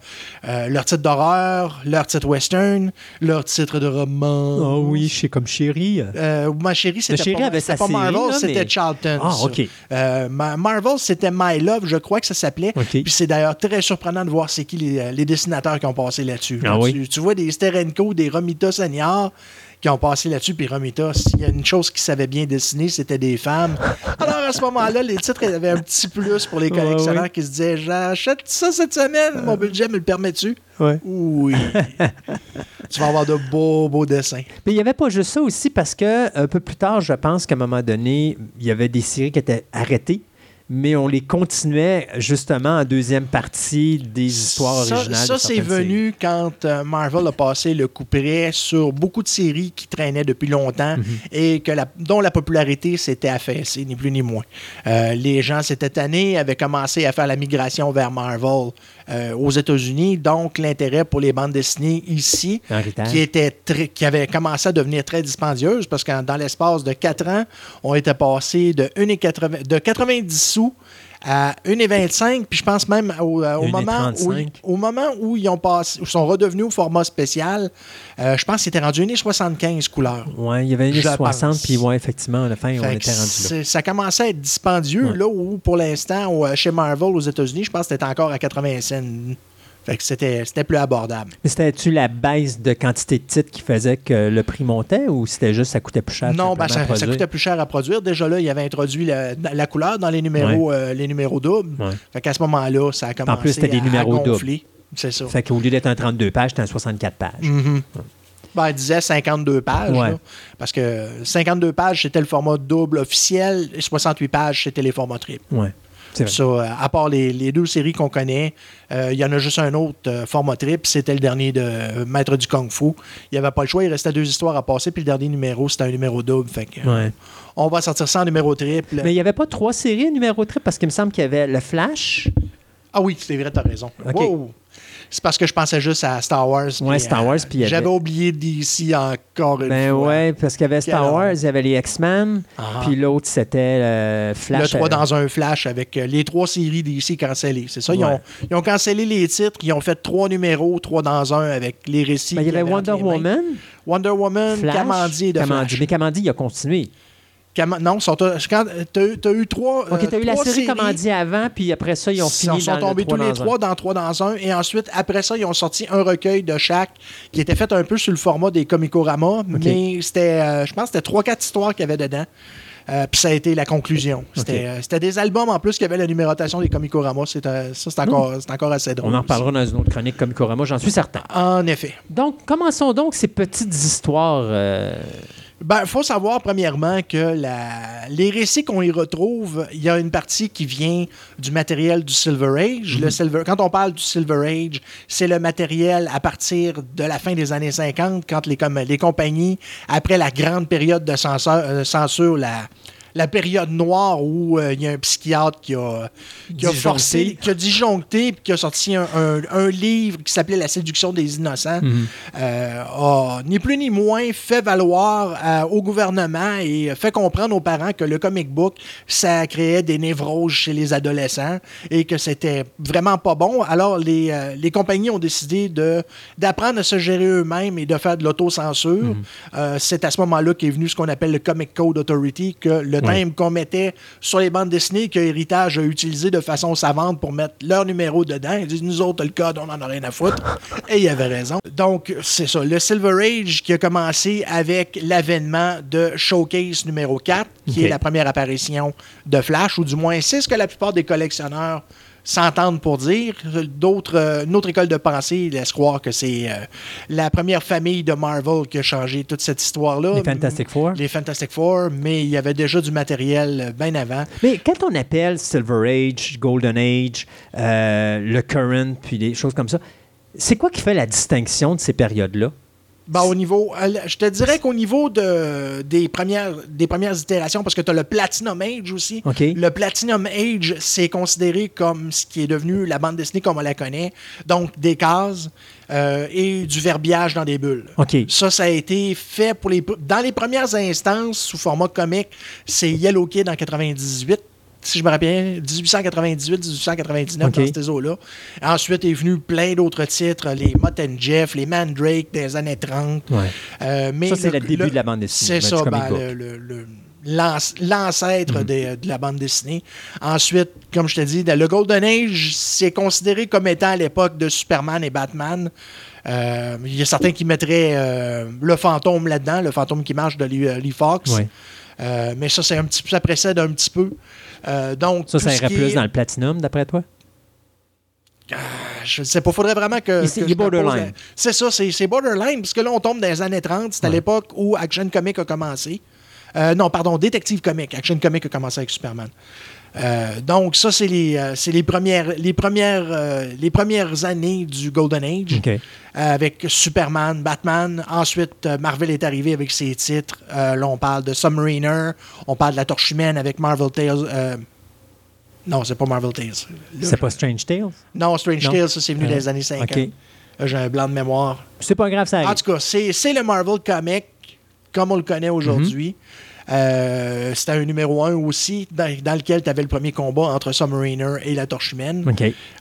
euh, leur titre d'horreur, leur titre western, leur titre de roman. Oh oui, je sais comme chérie. Euh, ma chérie, c'était pas, avait c'était sa pas Marvel, série, c'était mais- Charlton. Ah. OK. Euh, Ma- Marvel, c'était My Love, je crois que ça s'appelait. Puis c'est d'ailleurs très surprenant de voir c'est qui les, les dessinateurs qui ont passé là-dessus. Ah oui? tu, tu vois des Sterenko, des Romita Senior qui ont passé là-dessus, puis Romita, s'il y a une chose qui savait bien dessiner, c'était des femmes. Alors à ce moment-là, les titres avaient un petit plus pour les collectionneurs ouais. qui se disaient J'achète ça cette semaine, mon budget me le permet-tu Ouais. Oui. tu vas avoir de beaux, beaux dessins. Mais il n'y avait pas juste ça aussi parce que un peu plus tard, je pense qu'à un moment donné, il y avait des séries qui étaient arrêtées mais on les continuait justement en deuxième partie des histoires ça, originales. Ça, c'est venu quand euh, Marvel a passé le coup près sur beaucoup de séries qui traînaient depuis longtemps Mhm. et que la, dont la popularité s'était affaissée, ni plus ni moins. Euh, les gens cette année avaient commencé à faire la migration vers Marvel euh, aux États-Unis, donc l'intérêt pour les bandes dessinées ici, qui, était très, qui avait commencé à devenir très dispendieuse parce que dans l'espace de 4 ans, on était passé de, 1,80 de 90 sous à 1,25, puis je pense même au, euh, au moment, où, 1,35. au moment où ils ont passé, où sont redevenus au format spécial, euh, je pense que c'était rendu 1,75 couleurs. Oui, il y avait une Je 60, pense. puis ouais, effectivement, à la fin, on Fait était que rendu là. Ça commençait à être dispendieux, Ouais. là où pour l'instant, au- chez Marvel aux États-Unis, je pense que c'était encore à 80 cents. Fait que c'était c'était plus abordable. Mais c'était-tu la baisse de quantité de titres qui faisait que le prix montait ou c'était juste ça coûtait plus cher? Non, ben, ça, ça coûtait plus cher à produire. Déjà là, il avait introduit la, la couleur dans les numéros, euh, les numéros doubles. Ouais. Fait qu'à ce moment-là, ça a commencé plus, c'était des à- numéros à gonfler. C'est ça. Fait qu'au lieu d'être un 32 pages, c'était un 64 pages. Mhm. Ben, elle disait 52 pages. Ouais. là, parce que 52 pages, c'était le format double officiel et 68 pages, c'était les formats triples. Ouais. Ça, euh, à part les, les deux séries qu'on connaît, euh, il y en a juste un autre euh, format triple, c'était le dernier de euh, Maître du Kung Fu. Il n'y avait pas le choix, il restait deux histoires à passer, puis le dernier numéro, c'était un numéro double. Fait que, euh, Ouais. on va sortir ça en numéro triple. Mais il n'y avait pas trois séries numéro trip parce qu'il me semble qu'il y avait le Flash. Ah oui, c'est vrai, t'as raison. Wow. C'est parce que je pensais juste à Star Wars. Ouais, Star Wars, puis avait- J'avais oublié DC encore une Ben fois. ouais, parce qu'il y avait Star Wars, il y avait les X-Men, Ah. puis l'autre c'était euh, Flash. le 3 euh, dans un flash avec euh, les trois séries DC cancellées. C'est ça, ils, ont, ils ont cancellé les titres, ils ont fait trois numéros, trois dans un avec les récits. ben, il y avait Wonder. Woman, Wonder Woman, Flash, Kamandi et de Kamandi. Flash. Mais Kamandi, il a continué. Non, sont, quand, t'as, as eu trois. OK, euh, tu as eu la série séries. Kamandi avant, puis après ça, ils ont fini sont dans tombés le 3 tous les trois dans trois dans un. Et ensuite, après ça, ils ont sorti un recueil de chaque qui était fait un peu sur le format des Comicorama. Mais c'était, euh, je pense que c'était trois, quatre histoires qu'il y avait dedans. Euh, Puis ça a été la conclusion. C'était, euh, c'était des albums en plus qui avaient la numérotation des Comicorama. C'est, euh, ça, c'est encore, c'est encore assez drôle. On en reparlera dans une autre chronique comme Korama, j'en suis certain. En effet. Donc, commençons donc ces petites histoires. euh, Ben, faut savoir premièrement que la... les récits qu'on y retrouve, il y a une partie qui vient du matériel du Silver Age. Le Silver... Quand on parle du Silver Age, c'est le matériel à partir de la fin des années 50, quand les, com- les compagnies, après la grande période de censure, euh, censure la... La période noire où euh, il y a un psychiatre qui a, qui a forcé, qui a disjoncté, puis qui a sorti un, un- un livre qui s'appelait La séduction des innocents, euh, a ni plus ni moins fait valoir euh, au gouvernement et fait comprendre aux parents que le comic book, ça créait des névroses chez les adolescents et que c'était vraiment pas bon. Alors, les, euh, les compagnies ont décidé de, d'apprendre à se gérer eux-mêmes et de faire de l'autocensure. Euh, c'est à ce moment-là qu'est venu ce qu'on appelle le Comic Code Authority, que le thème qu'on mettait sur les bandes dessinées, que Héritage a utilisé de façon savante pour mettre leur numéro dedans. Ils disent, nous autres, le code, on en a rien à foutre. Et il avait raison. Donc, c'est ça. Le Silver Age qui a commencé avec l'avènement de Showcase numéro 4, qui est la première apparition de Flash, ou du moins c'est ce que la plupart des collectionneurs s'entendent pour dire. D'autres, euh, une autre école de pensée laisse croire que c'est euh, la première famille de Marvel qui a changé toute cette histoire-là. Les Fantastic Four. Les Fantastic Four, mais il y avait déjà du matériel euh, bien avant. Mais quand on appelle Silver Age, Golden Age, euh, le Current, puis des choses comme ça, c'est quoi qui fait la distinction de ces périodes-là? Ben, au niveau, euh, je te dirais qu'au niveau de, des, premières, des premières itérations, parce que tu as le Platinum Age aussi. Le Platinum Age, c'est considéré comme ce qui est devenu la bande dessinée comme on la connaît. Donc, des cases euh, et du verbiage dans des bulles. Ça, ça a été fait pour les, dans les premières instances sous format comique. C'est Yellow Kid en 98. Si je me rappelle, 1898-1899 OK. dans ces eaux-là. Ensuite est venu plein d'autres titres, les Mutt and Jeff, les Mandrake des années 30. Ouais. Euh, mais Ça, c'est le début de la bande dessinée, C'est ben, ça, ben, le- le- le- l'anc- l'ancêtre Mhm. de la bande dessinée. Ensuite, comme je te dis, le Golden Age, c'est considéré comme étant à l'époque de Superman et Batman. Euh, Il y a certains qui mettraient euh, le fantôme là-dedans, le fantôme qui marche de Lee, Lee Fox. Euh, mais ça, c'est un petit, ça précède un petit peu. Euh, donc, Ça, ça irait plus est- dans le Platinum, d'après toi? je ne sais pas, faudrait vraiment que. Il- que il est je me pose borderline. C'est ça, c'est c'est borderline, parce que là, on tombe dans les années 30. C'est à l'époque où Action Comics a commencé. Euh, non, pardon, Détective Comics. Action Comics a commencé avec Superman. Euh, donc, ça, c'est les, euh, les, premières, les, premières, euh, les premières années du Golden Age. Avec Superman, Batman. Ensuite, Marvel est arrivé avec ses titres. Là, on parle de Submariner. On parle de la Torche Humaine avec Marvel Tales. non, c'est pas Marvel Tales. C'est pas Strange Tales? Non, Strange Non? Tales, ça, c'est venu dans les années 50. OK. Là, J'ai un blanc de mémoire. C'est pas grave, ça En arrive. tout cas, c'est le Marvel Comic comme on le connaît aujourd'hui. Mhm. Euh, C'était un numéro 1 aussi, dans, dans lequel tu avais le premier combat entre Submariner et la Torche Humaine.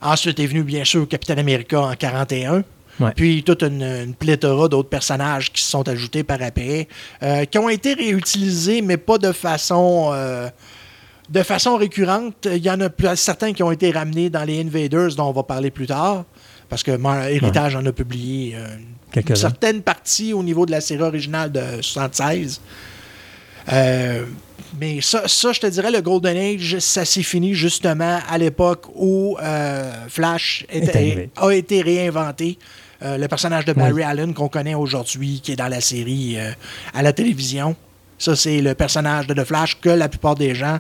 Ensuite est venu, bien sûr, Captain America en 41. Ouais. Puis toute une, une pléthora d'autres personnages qui se sont ajoutés par après, euh, qui ont été réutilisés, mais pas de façon, euh, de façon récurrente. Il y en a certains qui ont été ramenés dans les Invaders, dont on va parler plus tard, parce que Héritage en a publié euh, une certaine partie au niveau de la série originale de 76. Euh, mais ça, ça, je te dirais, le Golden Age, ça s'est fini justement à l'époque où euh, Flash était- a été réinventé. Euh, le personnage de Barry Oui. Allen qu'on connaît aujourd'hui, qui est dans la série à la télévision. Ça, c'est le personnage de The Flash que la plupart des gens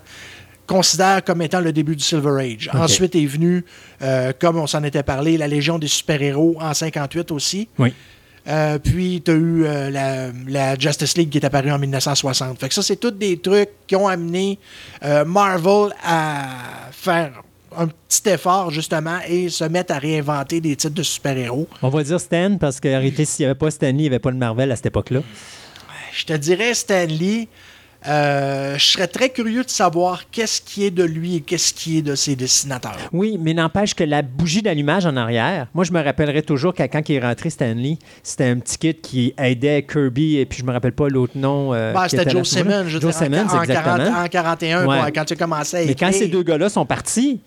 considèrent comme étant le début du Silver Age. Ensuite est venu, euh, comme on s'en était parlé, la Légion des super-héros en 58 aussi. Oui. Euh, puis, tu as eu euh, la, la Justice League qui est apparue en 1960. Fait que ça, c'est tous des trucs qui ont amené euh, Marvel à faire un petit effort, justement, et se mettre à réinventer des titres de super-héros. On va dire Stan, parce qu'en réalité, s'il n'y avait pas Stanley, il n'y avait pas le Marvel à cette époque-là. Je te dirais, Stanley, euh, je serais très curieux de savoir qu'est-ce qui est de lui et qu'est-ce qui est de ses dessinateurs. Oui, mais n'empêche que la bougie d'allumage en arrière, moi, je me rappellerai toujours que quand il est rentré Stanley, c'était un petit kit qui aidait Kirby, et puis je me rappelle pas l'autre nom. euh, Ben, c'était était Joe. Simmons, je Joe en- Simmons, en, 40 exactement. en 41, Ouais. quoi, quand tu as commencé à Mais quand écrire. ces deux gars-là sont partis,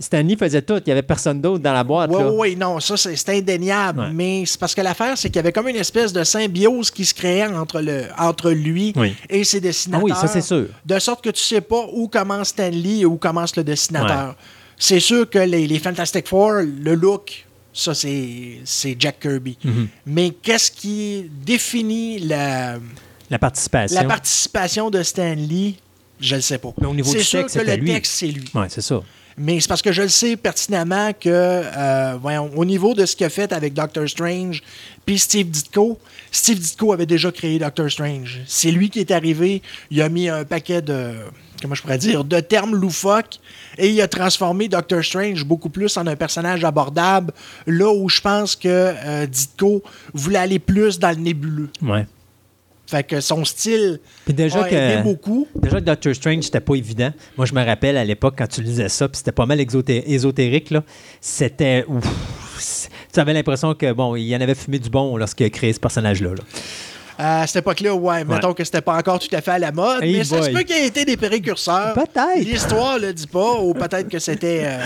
Stanley faisait tout. Il n'y avait personne d'autre dans la boîte. Oui, là. oui, non, ça c'est c'est indéniable. Ouais. Mais c'est parce que l'affaire, c'est qu'il y avait comme une espèce de symbiose qui se créait entre, le, entre lui Oui. et ses Ah dessinateurs. oui, ça c'est sûr. De sorte que tu sais pas où commence Stanley et où commence le dessinateur. C'est sûr que les, les Fantastic Four, le look, ça c'est c'est Jack Kirby. Mhm. Mais qu'est-ce qui définit la, La participation? la participation de Stanley, je le sais pas. Mais au niveau C'est du sûr texte, que c'était le lui. texte, c'est lui. Oui, c'est ça. Mais c'est parce que je le sais pertinemment que, euh, voyons, au niveau de ce qu'il a fait avec Doctor Strange, puis Steve Ditko, Steve Ditko avait déjà créé Doctor Strange. C'est lui qui est arrivé, il a mis un paquet de, comment je pourrais dire, de termes loufoques, et il a transformé Doctor Strange beaucoup plus en un personnage abordable, là où je pense que euh, Ditko voulait aller plus dans le nébuleux. Ouais. Fait que son style Puis déjà a que- aidé beaucoup. Déjà que Doctor Strange, c'était pas évident. Moi, je me rappelle à l'époque, quand tu lisais ça, puis c'était pas mal ésotérique, là, c'était... Tu avais l'impression que, bon, il en avait fumé du bon lorsqu'il a créé ce personnage-là. là. À cette époque-là, ouais, mettons que c'était pas encore tout à fait à la mode, Hey mais ça se boy. peut qu'il ait été des précurseurs. Peut-être. L'histoire le dit pas, ou peut-être que c'était. euh,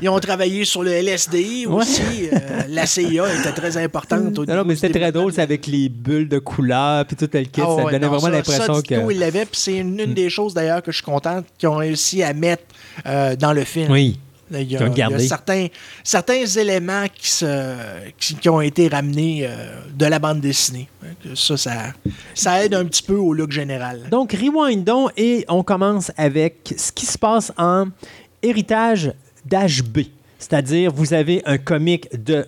ils ont travaillé sur le LSD Ouais. aussi. euh, la CIA était très importante. Au Non, mais c'était très drôle, c'est avec les bulles de couleur, puis tout le kit. Ah ça ouais, donnait non, vraiment l'impression que... Ditko, il l'avait, puis c'est une, une des choses d'ailleurs que je suis contente qu'ils ont réussi à mettre euh, dans le film. Oui. Il y a, il y certains, certains éléments qui, se, qui, qui ont été ramenés euh, de la bande dessinée. Ça, ça, ça aide un petit peu au look général. Donc, rewindons et on commence avec ce qui se passe en héritage d'HB. C'est-à-dire, vous avez un comic de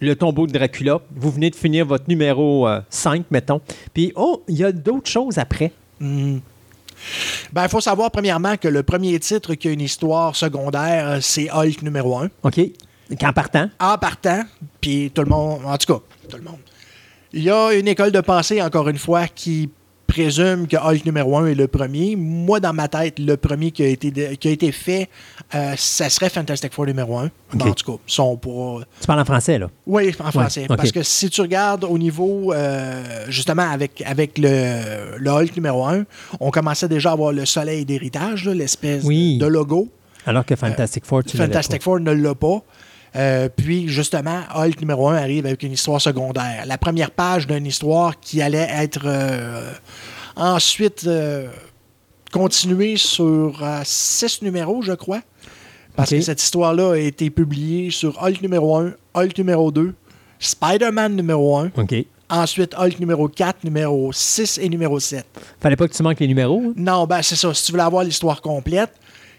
Le tombeau de Dracula. Vous venez de finir votre numéro euh, 5, mettons. Puis, oh, il y a d'autres choses après. Hmm. Ben, il faut savoir premièrement que le premier titre qui a une histoire secondaire, euh, c'est Hulk numéro 1. OK? Qu'en partant? En partant, puis tout le monde, en tout cas, tout le monde. Il y a une école de pensée, encore une fois, qui présume que Hulk numéro 1 est le premier. Moi, dans ma tête, le premier qui a été, qui a été fait, euh, ça serait Fantastic Four numéro 1. OK. En tout cas, ça, on pourra Tu parles en français, là? oui, en français. Parce que si tu regardes au niveau, euh, justement, avec, avec le, le Hulk numéro 1, on commençait déjà à avoir le soleil d'héritage, l'espèce Oui. de logo. Alors que Fantastic Four, tu Fantastic pas. Four ne l'a pas. Euh, puis, justement, Hulk numéro 1 arrive avec une histoire secondaire. La première page d'une histoire qui allait être euh, ensuite euh, continuée sur six numéros, je crois. Parce que cette histoire-là a été publiée sur Hulk numéro 1, Hulk numéro 2, Spider-Man numéro 1, OK. ensuite Hulk numéro 4, numéro 6 et numéro 7. Fallait pas que tu manques les numéros. hein? Non, ben c'est ça. Si tu voulais avoir l'histoire complète,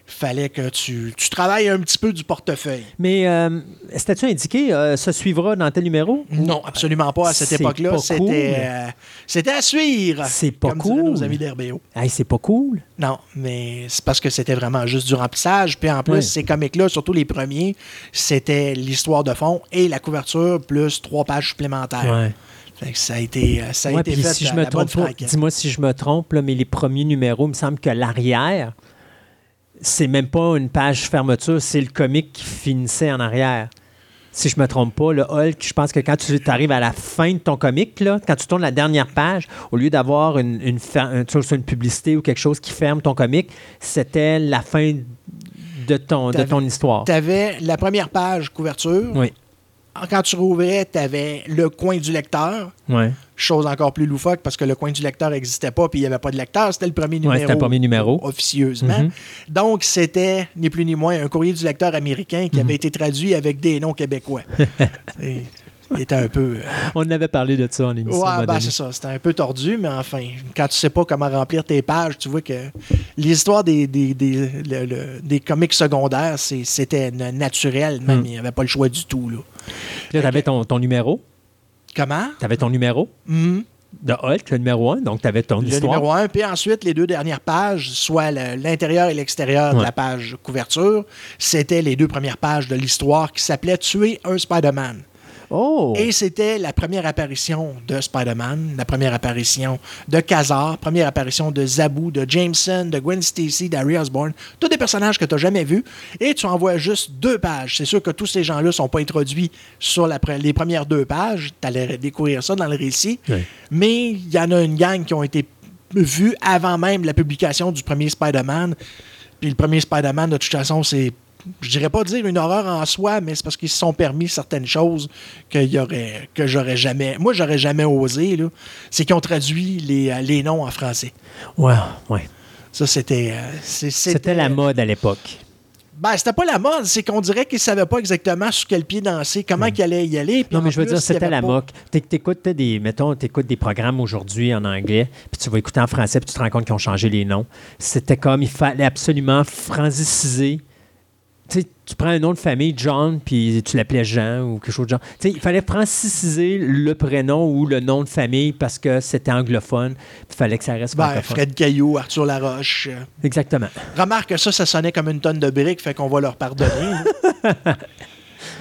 fallait que tu, tu travailles un petit peu du portefeuille. Mais euh, c'était-tu indiqué, euh, ça suivra dans tel numéro? Non, absolument pas à cette époque-là. pas C'était cool. euh, c'était à suivre. C'est pas comme cool. nos amis d'RBO. Hey, c'est pas cool. Non, mais c'est parce que c'était vraiment juste du remplissage. Puis en plus, ces comics-là, surtout les premiers, c'était l'histoire de fond et la couverture plus trois pages supplémentaires. Que ça a été, euh, ça a Ouais, été fait si je me trompe dis-moi si je me trompe, là, mais les premiers numéros, il me semble que l'arrière, c'est même pas une page fermeture, c'est le comic qui finissait en arrière. Si je me trompe pas, le Hulk, je pense que quand tu arrives à la fin de ton comic, là, quand tu tournes la dernière page, au lieu d'avoir une, une, publicité ou quelque chose qui ferme ton comic, c'était la fin de ton, de ton histoire. Tu avais la première page couverture. Oui. Quand tu rouvrais, tu avais le coin du lecteur. Ouais. Chose encore plus loufoque parce que le coin du lecteur n'existait pas puis il n'y avait pas de lecteur. C'était le premier numéro. c'était le premier numéro. Officieusement. Mhm. Donc, c'était ni plus ni moins un courrier du lecteur américain qui Mhm. avait été traduit avec des noms québécois. Et il était un peu. euh, On avait parlé de ça en émission. Ouais, ben donné. c'est ça. C'était un peu tordu, mais enfin, quand tu sais pas comment remplir tes pages, tu vois que l'histoire des, des, des, le- le- des comics secondaires, c'était na- naturel, même. Hmm. Il n'y avait pas le choix du tout. Là. Là, tu avais ton, ton numéro? Comment? Tu avais ton numéro? Mhm. de Hulk, le numéro 1. Donc, tu avais ton Le histoire. numéro 1, puis ensuite, les deux dernières pages, soit le- l'intérieur et l'extérieur de la page couverture, c'était les deux premières pages de l'histoire qui s'appelait Tuer un Spider-Man. Oh! Et c'était la première apparition de Spider-Man, la première apparition de Kazar, première apparition de Zabu, de Jameson, de Gwen Stacy, d'Harry Osborn. Tous des personnages que tu n'as jamais vus. Et tu envoies juste deux pages. C'est sûr que tous ces gens-là ne sont pas introduits sur la les premières deux pages. Tu allais découvrir ça dans le récit. Oui. Mais il y en a une gang qui ont été vus avant même la publication du premier Spider-Man. Puis le premier Spider-Man, de toute façon, c'est, je dirais pas dire une horreur en soi, mais c'est parce qu'ils se sont permis certaines choses qu'il y aurait, que j'aurais jamais, moi, j'aurais jamais osé. C'est qu'ils ont traduit les, euh, les noms en français. Ouais, ouais. Ça, c'était. euh, c'est- C'était la mode à l'époque. Ben, c'était pas la mode, c'est qu'on dirait qu'ils savaient pas exactement sur quel pied danser, comment qu'ils allaient y aller. Non, mais je veux dire, c'était la moque. T'é- T'écoutes des, mettons, t'écoutes des programmes aujourd'hui en anglais, puis tu vas écouter en français, puis tu te rends compte qu'ils ont changé les noms. C'était comme, il fallait absolument franciciser. Tu prends un nom de famille, John, puis tu l'appelais Jean ou quelque chose de genre. Tu sais, il fallait franciciser le prénom ou le nom de famille parce que c'était anglophone. Il fallait que ça reste Ben. Fred Caillou, Arthur Laroche. euh, Exactement. Remarque que ça, ça sonnait comme une tonne de briques, fait qu'on va leur pardonner.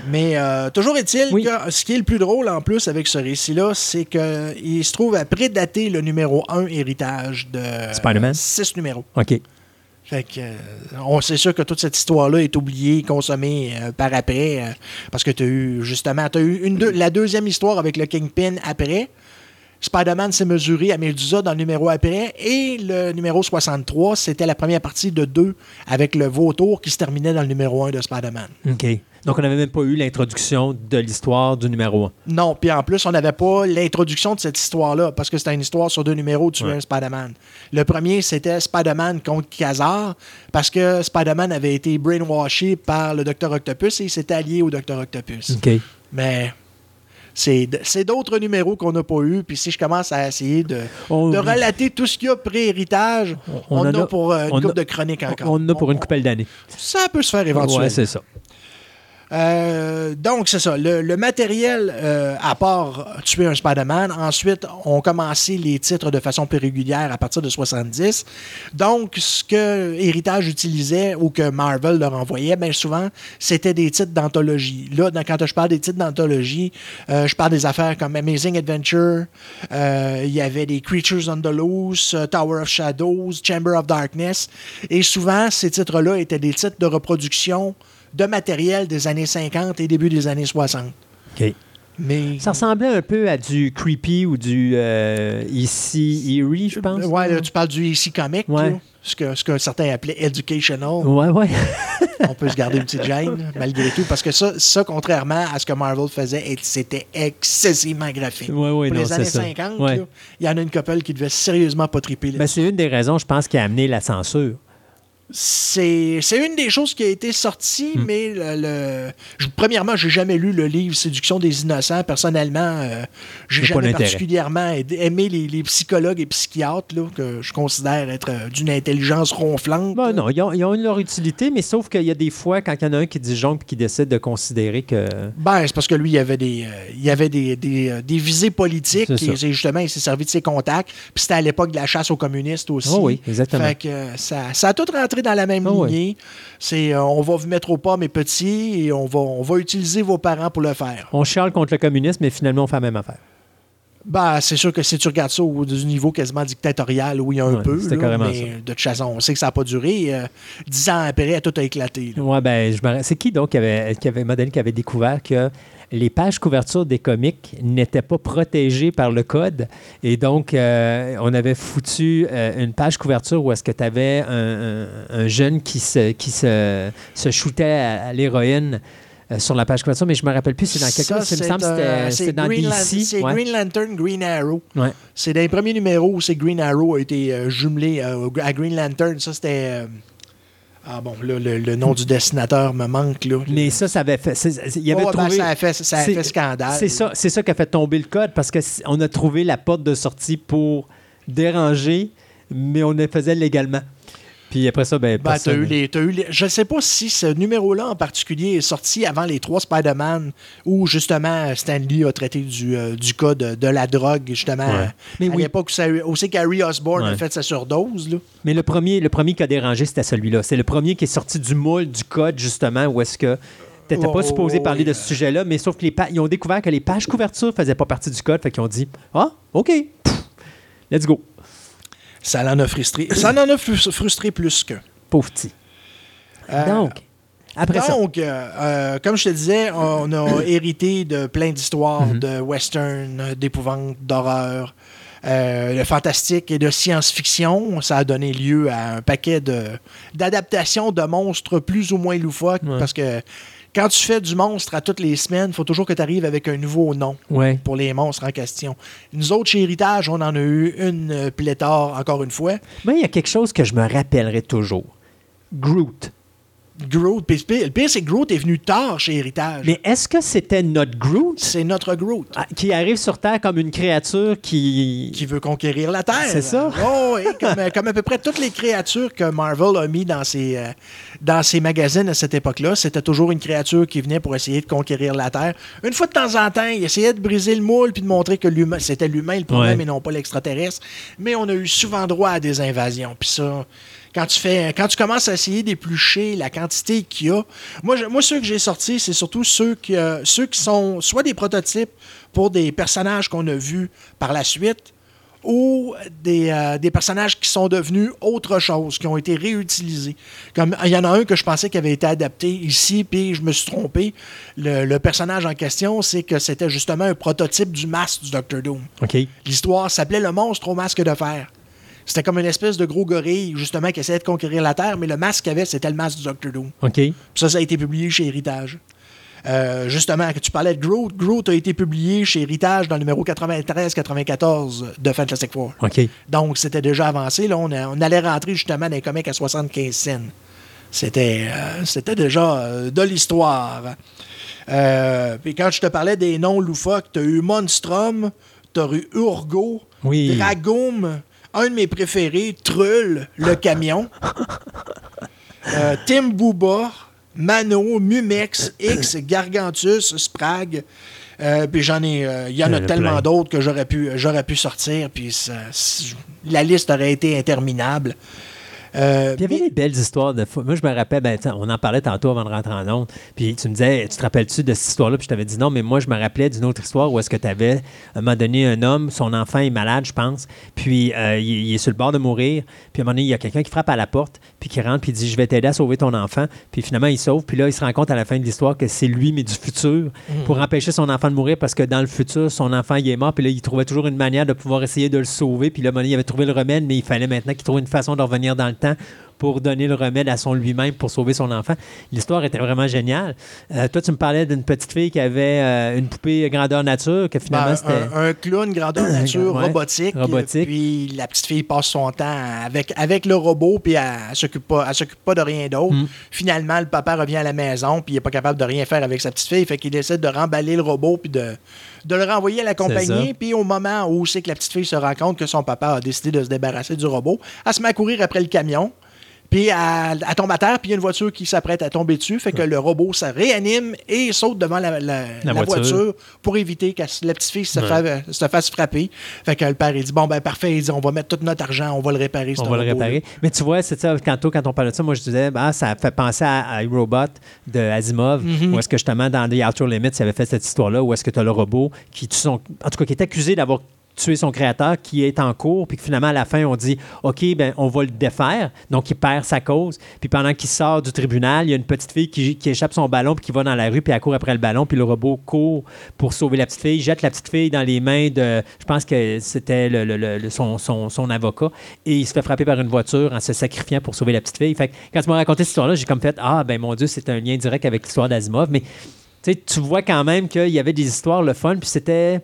Mais euh, toujours est-il Oui. que ce qui est le plus drôle en plus avec ce récit-là, c'est qu'il se trouve à prédater le numéro 1 héritage de Spider-Man? 6 numéros. OK. Fait que, euh, on c'est sûr que toute cette histoire-là est oubliée, consommée euh, par après, euh, parce que tu as eu, justement, eu la deuxième histoire avec le Kingpin après. Spider-Man s'est mesuré à Medusa dans le numéro après. Et le numéro 63, c'était la première partie de deux avec le vautour qui se terminait dans le numéro 1 de Spider-Man. OK. Donc, on n'avait même pas eu l'introduction de l'histoire du numéro 1. Non, puis en plus, on n'avait pas l'introduction de cette histoire-là, parce que c'était une histoire sur deux numéros, tu Ouais. Spider-Man. Le premier, c'était Spider-Man contre Kazar, parce que Spider-Man avait été brainwashé par le Docteur Octopus et il s'était allié au Docteur Octopus. OK. Mais c'est d'autres numéros qu'on n'a pas eu, puis si je commence à essayer de, On- de relater tout ce qu'il y a pré-héritage, On on, en a a- pour une a- de chroniques encore. On en a pour une couple d'années. Ça peut se faire éventuellement. Ouais, c'est ça. Euh, donc, c'est ça. Le, matériel, euh, à part tuer un Spider-Man, ensuite, ont commencé les titres de façon plus régulière à partir de 70. Donc, ce que Héritage utilisait ou que Marvel leur envoyait, bien souvent, c'était des titres d'anthologie. Là, quand je parle des titres d'anthologie, euh, je parle des affaires comme Amazing Adventure, il y avait des Creatures on the Loose, Tower of Shadows, Chamber of Darkness. Et souvent, ces titres-là étaient des titres de reproduction de matériel des années 50 et début des années 60. OK. Mais. Ça ressemblait un peu à du creepy ou du euh, ici eerie, je pense. Ouais, là, tu parles du EC Comic, Ouais. ce que, ce que certains appelaient educational. Ouais, ouais. On peut se garder une petite gêne, malgré tout, parce que ça, ça, contrairement à ce que Marvel faisait, c'était excessivement graphique. Ouais, ouais, Pour non, les années ça. 50, Ouais. là, il y en a une couple qui devait sérieusement pas triper. Ben, c'est une des raisons, je pense, qui a amené la censure. C'est une des choses qui a été sortie, Hmm. mais le, le- je- premièrement, j'ai jamais lu le livre Séduction des innocents. Personnellement, euh, j'ai jamais particulièrement aimé les, les psychologues et psychiatres là, que je considère être euh, d'une intelligence ronflante. Ben non, ils ont, ils ont leur utilité, mais sauf qu'il y a des fois, quand il y en a un qui disjoncle et qui décide de considérer que. Ben, c'est parce que lui, il avait des, euh, il y avait des, des, euh, des visées politiques. Et justement, il s'est servi de ses contacts. Puis c'était à l'époque de la chasse aux communistes aussi. Oh oui, exactement. Fait que euh, ça, ça a tout rentré dans la même oui. lignée. C'est euh, on va vous mettre au pas, mes petits, et on va, on va utiliser vos parents pour le faire. On chiale contre le communisme, mais finalement, on fait la même affaire. Ben, c'est sûr que si tu regardes ça au du niveau quasiment dictatorial, oui, un Ouais, peu. là, carrément mais ça. de toute façon, on sait que ça n'a pas duré. Euh, dix ans après, tout a éclaté. là. Ouais, ben, je me C'est qui donc qui avait, qui avait, Madeleine, qui avait découvert que les pages couvertures des comics n'étaient pas protégées par le code. Et donc, euh, on avait foutu euh, une page couverture où est-ce que tu avais un, un- un jeune qui se, qui se, se shootait à, à l'héroïne euh, sur la page couverture, mais je me rappelle plus c'est dans quel Ça, cas. Il me semble c'était- dans Green DC. C'est ouais. Green Lantern, Green Arrow. Ouais. C'est dans les premiers numéros où c'est Green Arrow a été jumelé à Green Lantern. Ça, c'était. Ah bon, là, le, le nom du dessinateur me manque. Là. Mais ça, ça avait fait. Il avait Oh, ben, trouvé. ça a fait, ça a c'est- fait scandale. C'est ça, c'est ça qui a fait tomber le code parce qu'on a trouvé la porte de sortie pour déranger, mais on le faisait légalement. Puis après ça, ben, Ben, eu les, t'as eu les- je sais pas si ce numéro-là en particulier est sorti avant les trois Spider-Man où justement Stan Lee a traité du, euh, du cas de, de la drogue, justement. Ouais. Mais à oui. l'époque où, ça- où c'est qu'Harry Osborn a fait sa surdose. Là. Mais le premier, le premier qui a dérangé, c'était celui-là. C'est le premier qui est sorti du moule du code, justement, où est-ce que tu n'étais Oh, pas supposé oh, parler oui. de ce sujet-là, mais sauf qu'ils ont découvert que les pages couvertures faisaient pas partie du code, fait qu'ils ont dit Ah, OK, Pff, let's go. Ça en a frustré. Ça en a frus- frustré plus que. Pauvre petit. Euh, Donc, après ça. Donc, euh, euh, comme je te disais, on a hérité de plein d'histoires Mhm. de western, d'épouvante, d'horreur, euh, de fantastique et de science-fiction. Ça a donné lieu à un paquet de- d'adaptations de, monstres plus ou moins loufoques Ouais. parce que quand tu fais du monstre à toutes les semaines, il faut toujours que tu arrives avec un nouveau nom Ouais. pour les monstres en question. Nous autres, chez Héritage, on en a eu une euh, pléthore, encore une fois. Mais il y a quelque chose que je me rappellerai toujours. Groot. Groot. Puis le pire, c'est que Groot est venu tard chez Héritage. Mais est-ce que c'était notre Groot? C'est notre Groot. ah, qui arrive sur Terre comme une créature qui... qui veut conquérir la Terre. C'est ça. Oh, oui, comme, comme à peu près toutes les créatures que Marvel a mis dans ses, euh, dans ses magazines à cette époque-là, c'était toujours une créature qui venait pour essayer de conquérir la Terre. Une fois de temps en temps, il essayait de briser le moule puis de montrer que l'humain, c'était l'humain le problème Ouais. et non pas l'extraterrestre. Mais on a eu souvent droit à des invasions. Puis ça, quand tu fais, quand tu commences à essayer d'éplucher la quantité qu'il y a, moi, je- moi ceux que j'ai sortis, c'est surtout ceux qui, euh, ceux qui sont soit des prototypes pour des personnages qu'on a vus par la suite, ou des, euh, des personnages qui sont devenus autre chose, qui ont été réutilisés. Comme il y en a un que je pensais qui avait été adapté ici, puis je me suis trompé. Le, le personnage en question, c'est que c'était justement un prototype du masque du Doctor Doom. L'histoire s'appelait Le monstre au masque de fer. C'était comme une espèce de gros gorille, justement, qui essayait de conquérir la Terre, mais le masque qu'il avait, c'était le masque du Doctor Doom. OK. Puis ça, ça a été publié chez Héritage. Euh, justement, que tu parlais de Groot. Groot a été publié chez Héritage dans le numéro 93-94 de Fantastic Four. OK. Donc, c'était déjà avancé. Là, on, a- on allait rentrer justement dans les comics à 75 cents. C'était, euh, c'était déjà euh, de l'histoire. Puis quand je te parlais des noms loufoques, tu as eu Monstrum, tu as eu Urgo, Oui. Un de mes préférés, Trull, le camion, euh, Tim Booba, Mano, Mumex, X, Gargantus, Sprag. Euh, puis j'en ai, euh, il y en y a en a tellement d'autres que j'aurais pu, j'aurais pu sortir, puis la liste aurait été interminable. Euh, Puis il y avait mais- des belles histoires de. Moi, je me rappelle, ben, on en parlait tantôt avant de rentrer en onde. Puis tu me disais, tu te rappelles-tu de cette histoire-là? Puis je t'avais dit non, mais moi, je me rappelais d'une autre histoire où est-ce que tu avais, à un moment donné, un homme, son enfant est malade, je pense. Puis euh, il, il est sur le bord de mourir. Puis à un moment donné, il y a quelqu'un qui frappe à la porte, puis qui rentre, puis il dit Je vais t'aider à sauver ton enfant. Puis finalement, il sauve. Puis là, il se rend compte à la fin de l'histoire que c'est lui, mais du futur, pour empêcher son enfant de mourir parce que dans le futur, son enfant, il est mort. Puis là, il trouvait toujours une manière de pouvoir essayer de le sauver. Puis là, à un moment donné, il avait trouvé le remède, mais il fallait maintenant qu'il trouve une façon de revenir dans le temps pour donner le remède à son lui-même pour sauver son enfant. L'histoire était vraiment géniale. Euh, toi, tu me parlais d'une petite fille qui avait euh, une poupée grandeur nature, que finalement Ben, c'était. un, un clown grandeur nature Ouais, robotique. robotique. Puis la petite fille passe son temps avec, avec le robot, puis elle, elle s'occupe pas, elle s'occupe pas de rien d'autre. Mm. Finalement, le papa revient à la maison, puis il est pas capable de rien faire avec sa petite fille. Fait qu'il décide de remballer le robot, puis de, de le renvoyer à la compagnie. Puis au moment où c'est que la petite fille se rend compte que son papa a décidé de se débarrasser du robot, elle se met à courir après le camion. Puis elle, elle tombe à terre, puis il y a une voiture qui s'apprête à tomber dessus. Fait que le robot se réanime et saute devant la, la- la voiture. voiture. pour éviter que la petite fille se, Ouais. se fasse frapper. Fait que le père, il dit Bon, ben parfait, il dit On va mettre tout notre argent, on va le réparer. On va le réparer. Mais tu vois, c'est ça, tantôt, quand on parlait de ça, moi, je disais, bah, ça fait penser à, à iRobot de Asimov, Mhm. où est-ce que justement, dans The Outer Limits, il avait fait cette histoire-là, où est-ce que tu as le robot qui son. En tout cas, qui est accusé d'avoir tué son créateur, qui est en cours, puis que finalement, à la fin, on dit, OK, ben, on va le défaire. Donc, il perd sa cause. Puis pendant qu'il sort du tribunal, il y a une petite fille qui, échappe son ballon, puis qui va dans la rue, puis elle court après le ballon, puis le robot court pour sauver la petite fille, jette la petite fille dans les mains de, je pense que c'était le- son, son- avocat, et il se fait frapper par une voiture en se sacrifiant pour sauver la petite fille. Fait que quand tu m'as raconté cette histoire-là, j'ai comme fait, ah, ben mon Dieu, c'est un lien direct avec l'histoire d'Asimov, mais tu vois quand même qu'il y avait des histoires, le fun, puis c'était...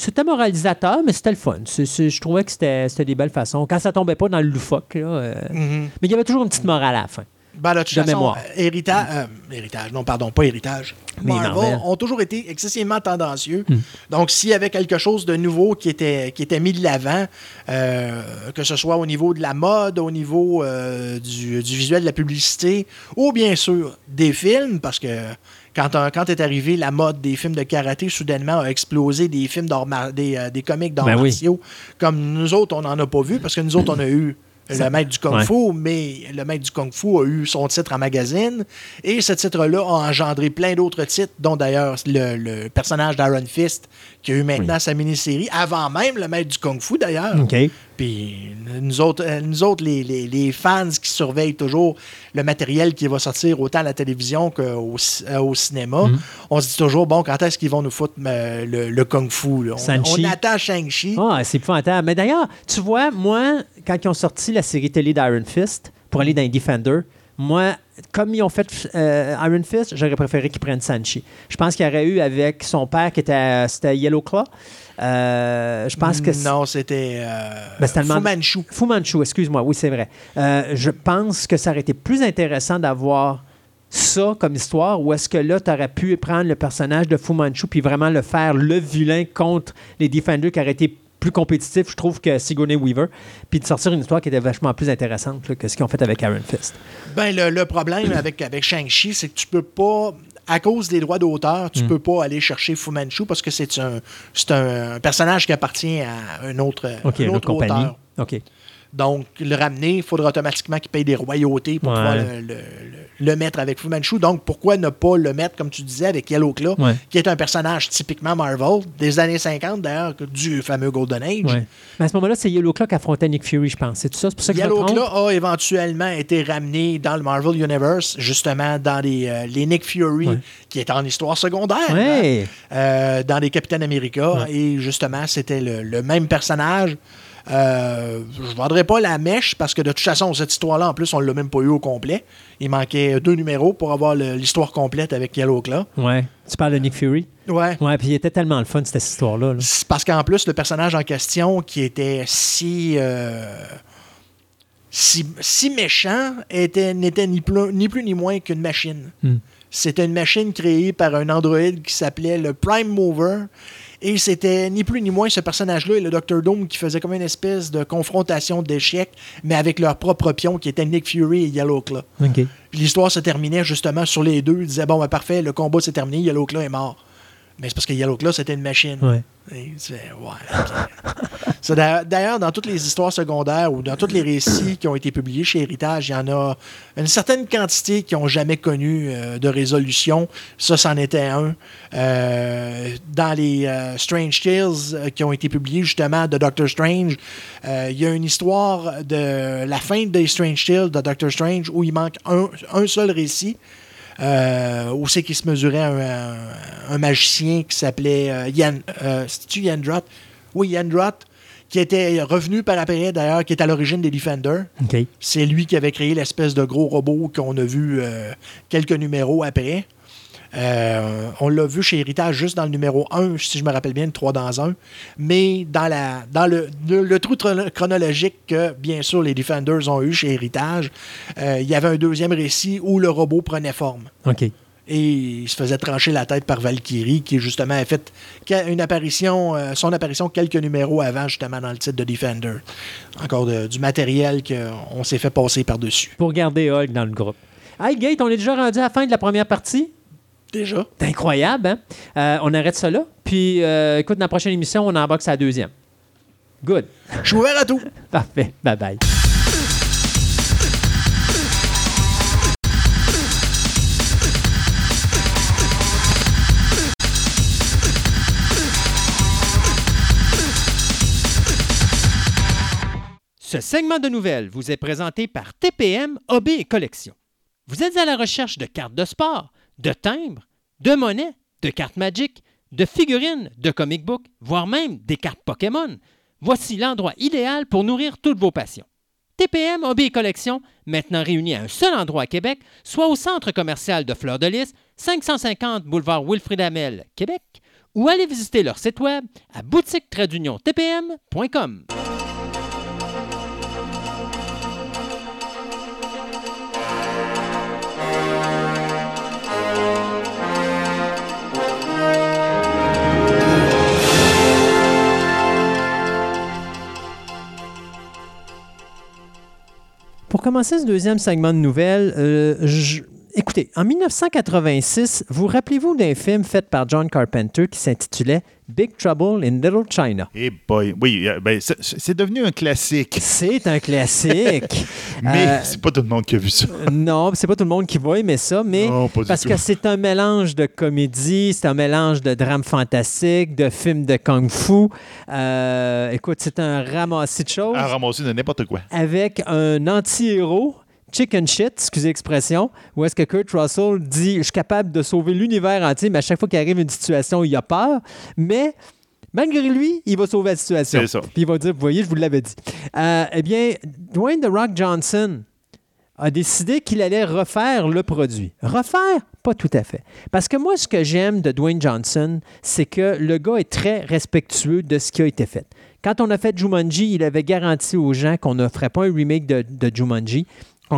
C'était moralisateur, mais c'était le fun. Je trouvais que c'était c'était des belles façons. Quand ça tombait pas dans le loufoque, là, euh, Mhm. mais il y avait toujours une petite morale à la fin. Ben, de toute De façon, mémoire. euh, hérita- euh, héritage, non, pardon, pas héritage. Mais Marvel Marvel. ont toujours été excessivement tendancieux. Hmm. Donc, s'il y avait quelque chose de nouveau qui était, qui était mis de l'avant, euh, que ce soit au niveau de la mode, au niveau euh, du, du visuel de la publicité, ou bien sûr des films, parce que quand, est arrivé la mode des films de karaté, soudainement a explosé des films des, euh, des comics d'arts Ben oui. Comme nous autres, on n'en a pas vu, parce que nous autres, on a eu le maître du Kung Ouais. Fu, mais le maître du Kung Fu a eu son titre en magazine. Et ce titre-là a engendré plein d'autres titres, dont d'ailleurs le, le personnage d'Iron Fist, qui a eu maintenant sa mini-série, avant même le maître du Kung Fu d'ailleurs. Puis nous autres, euh, nous autres les, les- les fans qui surveillent toujours le matériel qui va sortir autant à la télévision qu'au euh, au cinéma, Mhm. on se dit toujours, bon, quand est-ce qu'ils vont nous foutre euh, le, le Kung Fu? là? On, on attend Shang-Chi. Ah, c'est épouvantable. Mais d'ailleurs, tu vois, moi, quand ils ont sorti la série télé d'Iron Fist pour aller dans les Defender, moi, comme ils ont fait euh, Iron Fist, j'aurais préféré qu'ils prennent Sanchi. Je pense qu'il y aurait eu avec son père qui était c'était Yellow Claw. Euh, je pense que Non, c'était euh, Ben. Fu Manchu. Fu Manchu, excuse-moi, oui, c'est vrai. Euh, je pense que ça aurait été plus intéressant d'avoir ça comme histoire, ou est-ce que là, tu aurais pu prendre le personnage de Fu Manchu puis vraiment le faire le vilain contre les Defenders qui aurait été plus compétitif, je trouve, que Sigourney Weaver, puis de sortir une histoire qui était vachement plus intéressante là, que ce qu'ils ont fait avec Iron Fist. Ben, le, le problème avec, avec Shang-Chi, c'est que tu peux pas, à cause des droits d'auteur, Mm. tu peux pas aller chercher Fu Manchu parce que c'est un, un personnage qui appartient à un autre, OK, un une autre autre compagnie. auteur. OK. Donc, le ramener, il faudra automatiquement qu'il paye des royautés pour Ouais. pouvoir le, le- le- le mettre avec Fu Manchu. Donc, pourquoi ne pas le mettre, comme tu disais, avec Yellow Claw, Ouais. qui est un personnage typiquement Marvel, des années 50 d'ailleurs, du fameux Golden Age. Ouais. Mais à ce moment-là, c'est Yellow Claw qui affrontait Nick Fury, je pense. C'est tout ça? C'est pour ça que je me Yellow? Claw a éventuellement été ramené dans le Marvel Universe, justement dans les, euh, les Nick Fury, Ouais. qui est en histoire secondaire, Ouais. hein, euh, dans les Capitaine America. Ouais. Et justement, c'était le, le même personnage. Euh, je ne vendrai pas la mèche parce que de toute façon, cette histoire-là, en plus, on ne l'a même pas eu au complet. Il manquait deux numéros pour avoir l'histoire complète avec Yellow Claw. Ouais. Tu parles de Nick Fury? Ouais. Ouais, puis il était tellement le fun, cette histoire-là. là. Parce qu'en plus, le personnage en question, qui était si, euh, si, si méchant, était, n'était ni plus, ni plus ni moins qu'une machine. Hmm. C'était une machine créée par un androïde qui s'appelait le Prime Mover. Et c'était ni plus ni moins ce personnage-là et le Dr. Doom qui faisait comme une espèce de confrontation d'échecs, mais avec leur propre pion qui était Nick Fury et Yellow Claw. Puis l'histoire se terminait justement sur les deux. Ils disaient Bon, ben parfait, le combat s'est terminé, Yellow Claw est mort. Mais c'est parce que Yellow Claw, c'était une machine. Ouais. Et tu fais, ouais, D'ailleurs, dans toutes les histoires secondaires ou dans tous les récits qui ont été publiés chez Héritage, il y en a une certaine quantité qui n'ont jamais connu euh, de résolution. Ça, c'en était un. Euh, dans les euh, Strange Tales qui ont été publiés justement de Doctor Strange, il y a une histoire de la fin des Strange Tales de Doctor Strange où il manque un, un seul récit. Euh, où c'est qu'il se mesurait un, un- un magicien qui s'appelait euh, euh, c'est-tu Yandrot? Oui, Yandrot, qui était revenu par après, d'ailleurs, qui est à l'origine des Defenders. C'est lui qui avait créé l'espèce de gros robot qu'on a vu euh, quelques numéros après. Euh, on l'a vu chez Héritage juste dans le numéro 1, si je me rappelle bien, le 3 dans 1. Mais dans, la, dans le, le, le trou chrono- chronologique que, bien sûr, les Defenders ont eu chez Héritage, euh, il y avait un deuxième récit où le robot prenait forme. OK. Et il se faisait trancher la tête par Valkyrie, qui justement a fait une apparition, euh, son apparition quelques numéros avant, justement, dans le titre de Defender. Encore de- du matériel qu'on s'est fait passer par-dessus. Pour garder Hulk dans le groupe. Hey, Gate, on est déjà rendu à la fin de la première partie. Déjà. C'est incroyable, hein? Euh, on arrête ça là. Puis, euh, écoute, dans la prochaine émission, on embarque la deuxième. Good. Je suis ouvert à tout. Parfait. Bye bye. Ce segment de nouvelles vous est présenté par TPM Hobby et Collection. Vous êtes à la recherche de cartes de sport, de timbres, de monnaies, de cartes Magic, de figurines, de comic books, voire même des cartes Pokémon. Voici l'endroit idéal pour nourrir toutes vos passions. TPM Hobby et Collection, maintenant réunis à un seul endroit à Québec, soit au centre commercial de Fleur de Lys, 550 boulevard Wilfrid Hamel, Québec, ou allez visiter leur site web à boutique-tpm.com. Pour commencer ce deuxième segment de nouvelles, euh, je- écoutez, en 1986, vous rappelez-vous d'un film fait par John Carpenter qui s'intitulait Big Trouble in Little China? Eh boy, oui, euh, ben, c'est- devenu un classique. C'est un classique. Mais Euh, c'est pas tout le monde qui a vu ça. non, c'est pas tout le monde qui va aimer ça, mais Non, pas du parce que c'est un mélange de comédie, c'est un mélange de drame fantastique, de films de kung-fu. Euh, écoute, c'est un ramassis de choses À ramasser de n'importe quoi. avec un anti-héros. Chicken shit, excusez l'expression, où est-ce que Kurt Russell dit Je suis capable de sauver l'univers entier, mais à chaque fois qu'il arrive une situation, il a peur. Mais malgré lui, il va sauver la situation. C'est ça. Puis il va dire Vous voyez, je vous l'avais dit. Euh, eh bien, Dwayne The Rock Johnson a décidé qu'il allait refaire le produit. Refaire? Pas tout à fait. Parce que moi, ce que j'aime de Dwayne Johnson, c'est que le gars est très respectueux de ce qui a été fait. Quand on a fait Jumanji, il avait garanti aux gens qu'on ne ferait pas un remake de, de Jumanji,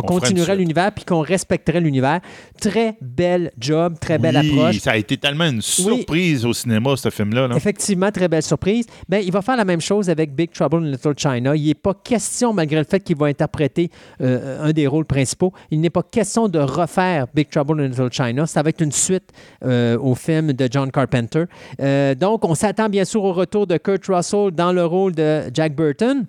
qu'on On continuerait l'univers puis qu'on respecterait l'univers. Très belle job, très belle Oui, approche. Ça a été tellement une surprise au cinéma, ce film-là. là. Effectivement, très belle surprise. Ben, il va faire la même chose avec Big Trouble in Little China. Il n'est pas question, malgré le fait qu'il va interpréter euh, un des rôles principaux, il n'est pas question de refaire Big Trouble in Little China. Ça va être une suite euh, au film de John Carpenter. Euh, donc, on s'attend bien sûr au retour de Kurt Russell dans le rôle de Jack Burton.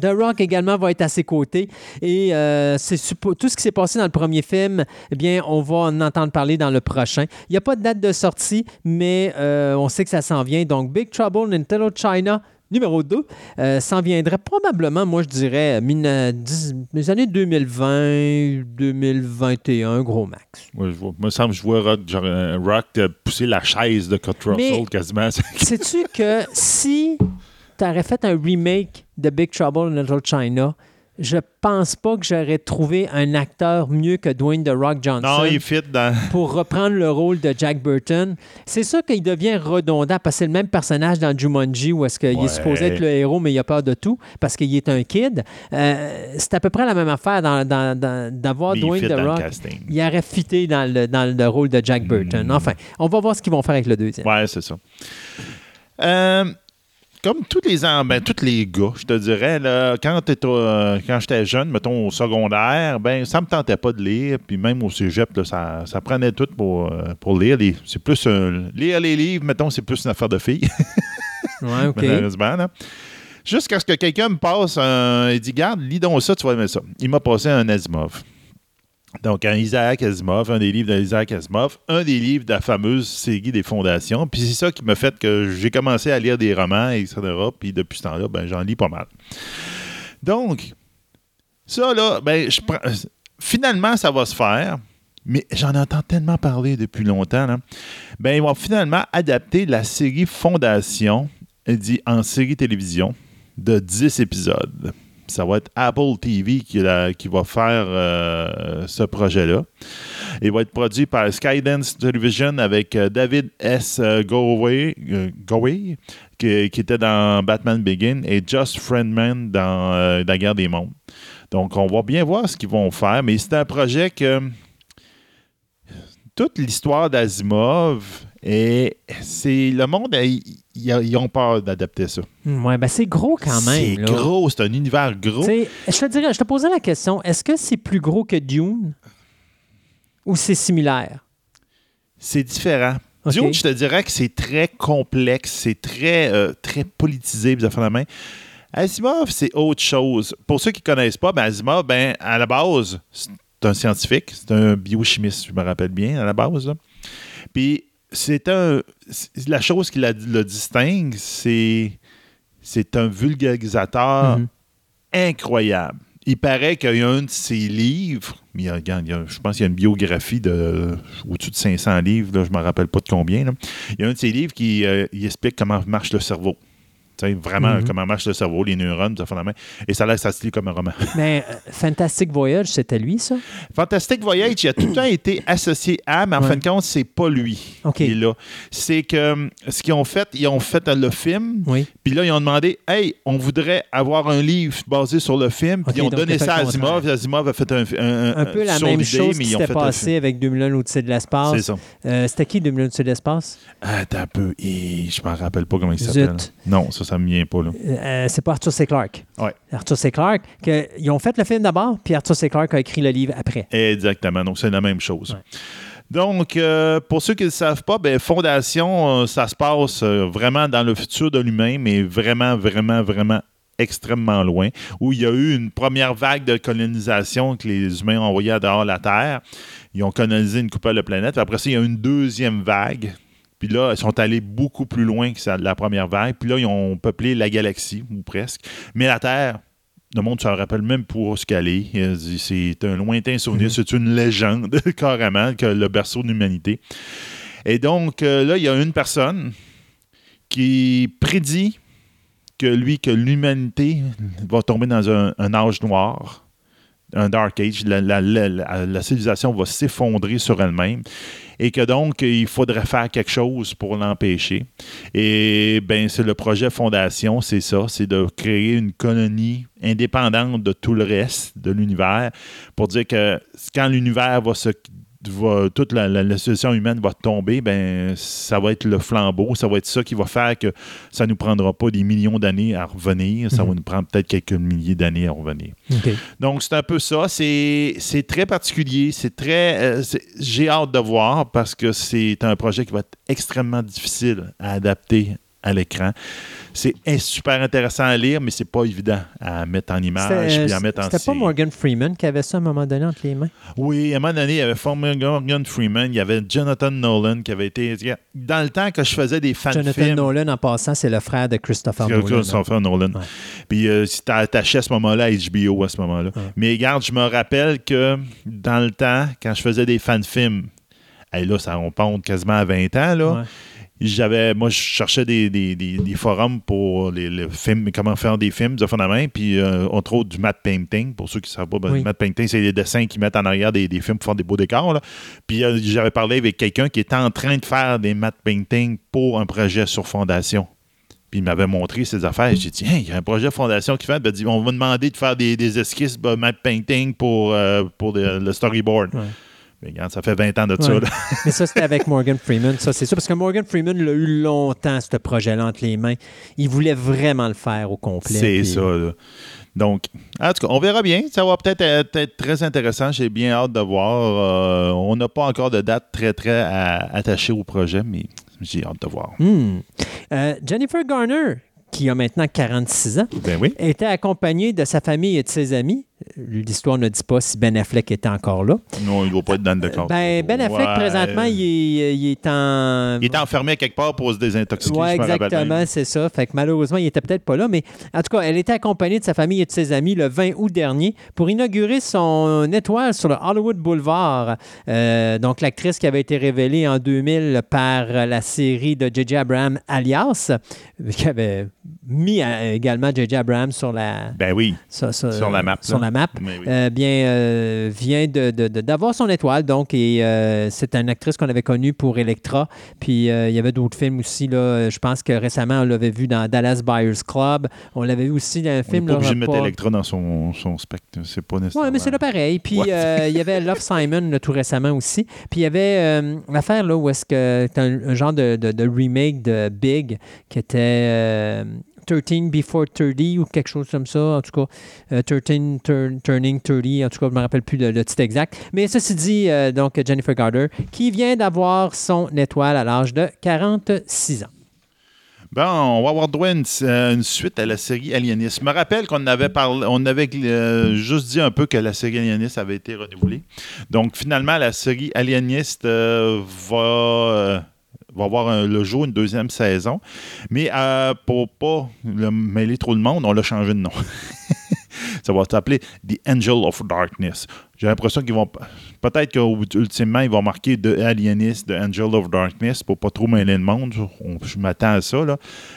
The Rock également va être à ses côtés et euh, c'est tout ce qui s'est passé dans le premier film, eh bien, on va en entendre parler dans le prochain. Il n'y a pas de date de sortie, mais euh, on sait que ça s'en vient. Donc, Big Trouble in Little China, numéro 2, euh, s'en viendrait probablement, moi je dirais, mine- dix- les années 2020, 2021, gros max. Moi, je vois, me semble je vois Rock, genre, Rock pousser la chaise de Kurt Russell quasiment. Sais-tu que si tu aurais fait un remake de Big Trouble in Little China, je pense pas que j'aurais trouvé un acteur mieux que Dwayne The Rock Johnson non, il fit dans. pour reprendre le rôle de Jack Burton. C'est sûr qu'il devient redondant parce que c'est le même personnage dans Jumanji où est-ce qu'il Ouais. est supposé être le héros mais il a peur de tout parce qu'il est un kid. Euh, c'est à peu près la même affaire dans- dans- dans- d'avoir Dwayne The Rock. Il aurait fité dans le, dans le rôle de Jack Burton. Hmm. Enfin, on va voir ce qu'ils vont faire avec le deuxième. Ouais, c'est ça. Euh, comme tous les ans, ben, tous les gars, je te dirais, là, quand, euh, quand j'étais jeune, mettons au secondaire, ben ça me tentait pas de lire. Puis même au cégep, là, ça, ça prenait tout pour, euh, pour lire. Les- C'est plus un- lire les livres, mettons, c'est plus une affaire de filles, Ouais, OK. malheureusement. là. Jusqu'à ce que quelqu'un me passe un. Il dit Garde, lis donc ça, tu vas aimer ça. Il m'a passé un Asimov. Donc, un Isaac Asimov, un des livres d'Isaac Asimov, un des livres de la fameuse série des fondations. Puis c'est ça qui m'a fait que j'ai commencé à lire des romans, etc. Puis depuis ce temps-là, ben, j'en lis pas mal. Donc, ça, là, ben, finalement, ça va se faire. Mais j'en entends tellement parler depuis longtemps. Ben, ils vont finalement adapter la série Fondation, dit en série télévision de 10 épisodes. Ça va être Apple TV qui, va faire euh, ce projet-là. Il va être produit par Skydance Television avec euh, David S. Goway, euh, qui, était dans Batman Begin, et Josh Friendman dans La guerre des mondes. Donc, on va bien voir ce qu'ils vont faire, mais c'est un projet que toute l'histoire d'Asimov et c'est le monde, ils, ils- ont peur d'adapter ça. Ouais, ben c'est gros quand même. C'est gros, c'est un univers gros. Je te dirais, je te posais la question, est-ce que c'est plus gros que Dune ou c'est similaire? C'est différent. Dune, je te dirais que c'est très complexe, c'est très, euh, très politisé, puis la main. Asimov, c'est autre chose. Pour ceux qui ne connaissent pas, ben Asimov, ben, à la base, c'est un scientifique, c'est un biochimiste, je me rappelle bien, à la base. là. Puis, c'est un. La chose qui la- le distingue, c'est. C'est un vulgarisateur Mhm. incroyable. Il paraît qu'il y a un de ses livres, mais il y a- il y a- je pense qu'il y a une biographie de au-dessus de 500 livres, là, je ne me rappelle pas de combien. là. Il y a un de ses livres qui euh, il explique comment marche le cerveau. Vraiment, Mhm. comment marche le cerveau, les neurones, ça fait la main. Et ça l'air ça se lit comme un roman. Mais euh, Fantastic Voyage, c'était lui, ça? Fantastic Voyage, il a tout le temps été associé à, mais en Ouais. fin de compte, c'est pas lui qui est là. C'est que euh, ce qu'ils ont fait, ils ont fait le film, Oui. puis là, ils ont demandé Hey, on voudrait avoir un livre basé sur le film, puis ils ont donné ça à Asimov. Asimov a fait un, un, Un peu la même l'idée, chose mais qui s'était fait un passé film. avec 2001 au-dessus de l'espace. C'est ça. Euh, c'était qui 2001 au-dessus de l'espace? Attends un peu. Et je me rappelle pas comment il s'appelle. Non, ça, ça me vient pas. Là. Euh, c'est pas Arthur C. Clarke. Ouais. Arthur C. Clarke, que, ils ont fait le film d'abord, puis Arthur C. Clarke a écrit le livre après. Exactement. Donc, c'est la même chose. Ouais. Donc, euh, pour ceux qui ne le savent pas, ben, Fondation, euh, ça se passe euh, vraiment dans le futur de l'humain, mais vraiment, vraiment, vraiment extrêmement loin, où il y a eu une première vague de colonisation que les humains ont envoyé à dehors la Terre. Ils ont colonisé une couple de planètes. Puis après ça, il y a eu une deuxième vague. Puis là, ils sont allés beaucoup plus loin que ça- la première vague. Puis là, ils ont peuplé la galaxie, ou presque. Mais la Terre, le monde ne se rappelle même pas où ce qu'elle est. C'est un lointain souvenir, Mhm. c'est une légende, carrément, que le berceau de l'humanité. Et donc, euh, là, il y a une personne qui prédit que lui, que l'humanité va tomber dans un, un âge noir, un dark age, la, civilisation va s'effondrer sur elle-même et que donc il faudrait faire quelque chose pour l'empêcher. Et ben c'est le projet Fondation, c'est ça, c'est de créer une colonie indépendante de tout le reste de l'univers pour dire que quand l'univers va se va- toute la, la- la situation humaine va tomber, ben ça va être le flambeau, ça va être ça qui va faire que ça ne nous prendra pas des millions d'années à revenir, ça Mhm. va nous prendre peut-être quelques milliers d'années à revenir. Donc, c'est un peu ça. C'est très particulier. C'est très. euh, J'ai hâte de voir parce que c'est un projet qui va être extrêmement difficile à adapter à l'écran. C'est est super intéressant à lire, mais c'est pas évident à mettre en image puis à mettre en c'était pas. Morgan Freeman qui avait ça à un moment donné entre les mains? Oui, à un moment donné, il y avait Morgan Freeman, il y avait Jonathan Nolan qui avait été. Dans le temps que je faisais des fan Jonathan films. Nolan, en passant, c'est le frère de Christopher Nolan. frère Nolan. Ouais. Puis euh, c'était attaché à ce moment-là à HBO à ce moment-là. Ouais. Mais regarde, je me rappelle que dans le temps, quand je faisais des fan films, hey, là, ça remonte quasiment à 20 ans, là. Ouais. J'avais, moi, je cherchais des, des- des- des forums pour les, les films, comment faire des films de fond de main, puis euh, entre autres du matte painting. Pour ceux qui ne savent pas, ben, Oui. le matte painting, c'est les dessins qu'ils mettent en arrière des, des films pour faire des beaux décors. là. Puis euh, j'avais parlé avec quelqu'un qui était en train de faire des matte painting pour un projet sur Fondation. Puis il m'avait montré ses affaires. J'ai dit, Hey, il y a un projet Fondation qui fait. Ben, dit, on va demander de faire des, des esquisses de matte painting pour, euh, pour le storyboard. Ouais. Mais regarde, ça fait 20 ans de ça. Ouais. Mais ça, c'était avec Morgan Freeman. Ça, c'est ça. Parce que Morgan Freeman l'a eu longtemps, ce projet-là, entre les mains. Il voulait vraiment le faire au complet. C'est puis- ça. là. Donc, en tout cas, on verra bien. Ça va peut-être être, être très intéressant. J'ai bien hâte de voir. Euh, on n'a pas encore de date très, très à- attachée au projet, mais j'ai hâte de voir. Hmm. Euh, Jennifer Garner, qui a maintenant 46 ans, Ben oui. était accompagnée de sa famille et de ses amis. Euh, L'histoire ne dit pas si Ben Affleck était encore là. Non, il ne doit pas être dans le décor. Ben, ben Affleck, Ouais. présentement, il est, il est en... Il est enfermé quelque part pour se désintoxiquer. Oui, exactement, c'est ça. Fait que malheureusement, il était peut-être pas là, mais en tout cas, elle était accompagnée de sa famille et de ses amis le 20 août dernier pour inaugurer son étoile sur le Hollywood Boulevard. Euh, donc, l'actrice qui avait été révélée en 2000 par la série de J.J. Abrams, Alias, qui avait mis euh, également J.J. Abrams sur la, Ben oui. sur, sur- Sur la map, sur là. La map. Oui. Euh, bien, euh, vient de- de- de- d'avoir son étoile, donc, et euh, c'est une actrice qu'on avait connue pour Electra. Puis il y avait d'autres films aussi, là. Je pense que récemment, on l'avait vu dans Dallas Buyers Club. On l'avait vu aussi dans un On n'est film. pas obligé de mettre Electra dans son, son spectre. C'est pas nécessaire. oui, mais c'est là pareil. Puis il y avait Love Simon là, tout récemment aussi. Puis il y avait l'affaire là où est-ce que c'est un, un genre de, remake de Big qui était 13 Before 30 ou quelque chose comme ça. En tout cas, euh, 13 turn- Turning 30. En tout cas, je ne me rappelle plus le, titre exact. Mais ceci dit, euh, donc Jennifer Garner qui vient d'avoir son étoile à l'âge de 46 ans. Bon, on va avoir droit à une, euh, suite à la série Alienist. Je me rappelle qu'on avait parlé, on avait euh, juste dit un peu que la série Alienist avait été renouvelée. Donc finalement, la série Alienist euh, va, euh, va avoir le jour une deuxième saison. Mais euh, pour pas le mêler trop le monde, on l'a changé de nom. Ça va s'appeler The Angel of Darkness. J'ai l'impression qu'ils vont. Peut-être qu'ultimement, ils vont marquer The Alienist, The Angel of Darkness pour pas trop mêler le monde. On- je m'attends à ça. Là.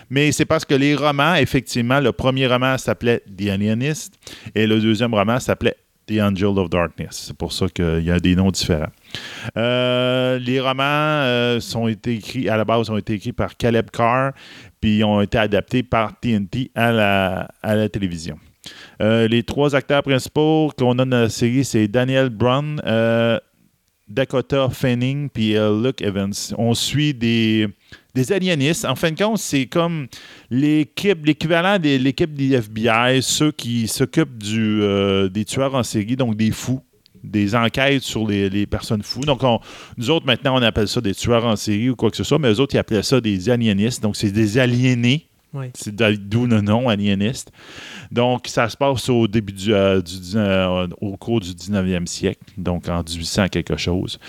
Mais c'est parce que les romans, effectivement, le premier roman s'appelait The Alienist et le deuxième roman s'appelait The Angel of Darkness. C'est pour ça qu'il y a des noms différents. Euh, les romans euh, sont écrits, à la base, ont été écrits par Caleb Carr, puis ont été adaptés par TNT à la, télévision. Euh, les trois acteurs principaux qu'on a dans la série, c'est Daniel Brown, Dakota Fanning, puis Luke Evans. On suit des, des alienistes. En fin de compte, c'est comme l'équipe, l'équivalent de l'équipe des FBI, ceux qui s'occupent du, euh, des tueurs en série, donc des fous des enquêtes sur les, les personnes fous. Donc, on- nous autres, maintenant, on appelle ça des tueurs en série ou quoi que ce soit, mais eux autres, ils appelaient ça des alienistes. Donc, c'est des aliénés. Oui. C'est d'où le nom aliéniste. Donc, ça se passe au début du, euh, du euh, au cours du 19e siècle, donc en 1800 quelque chose.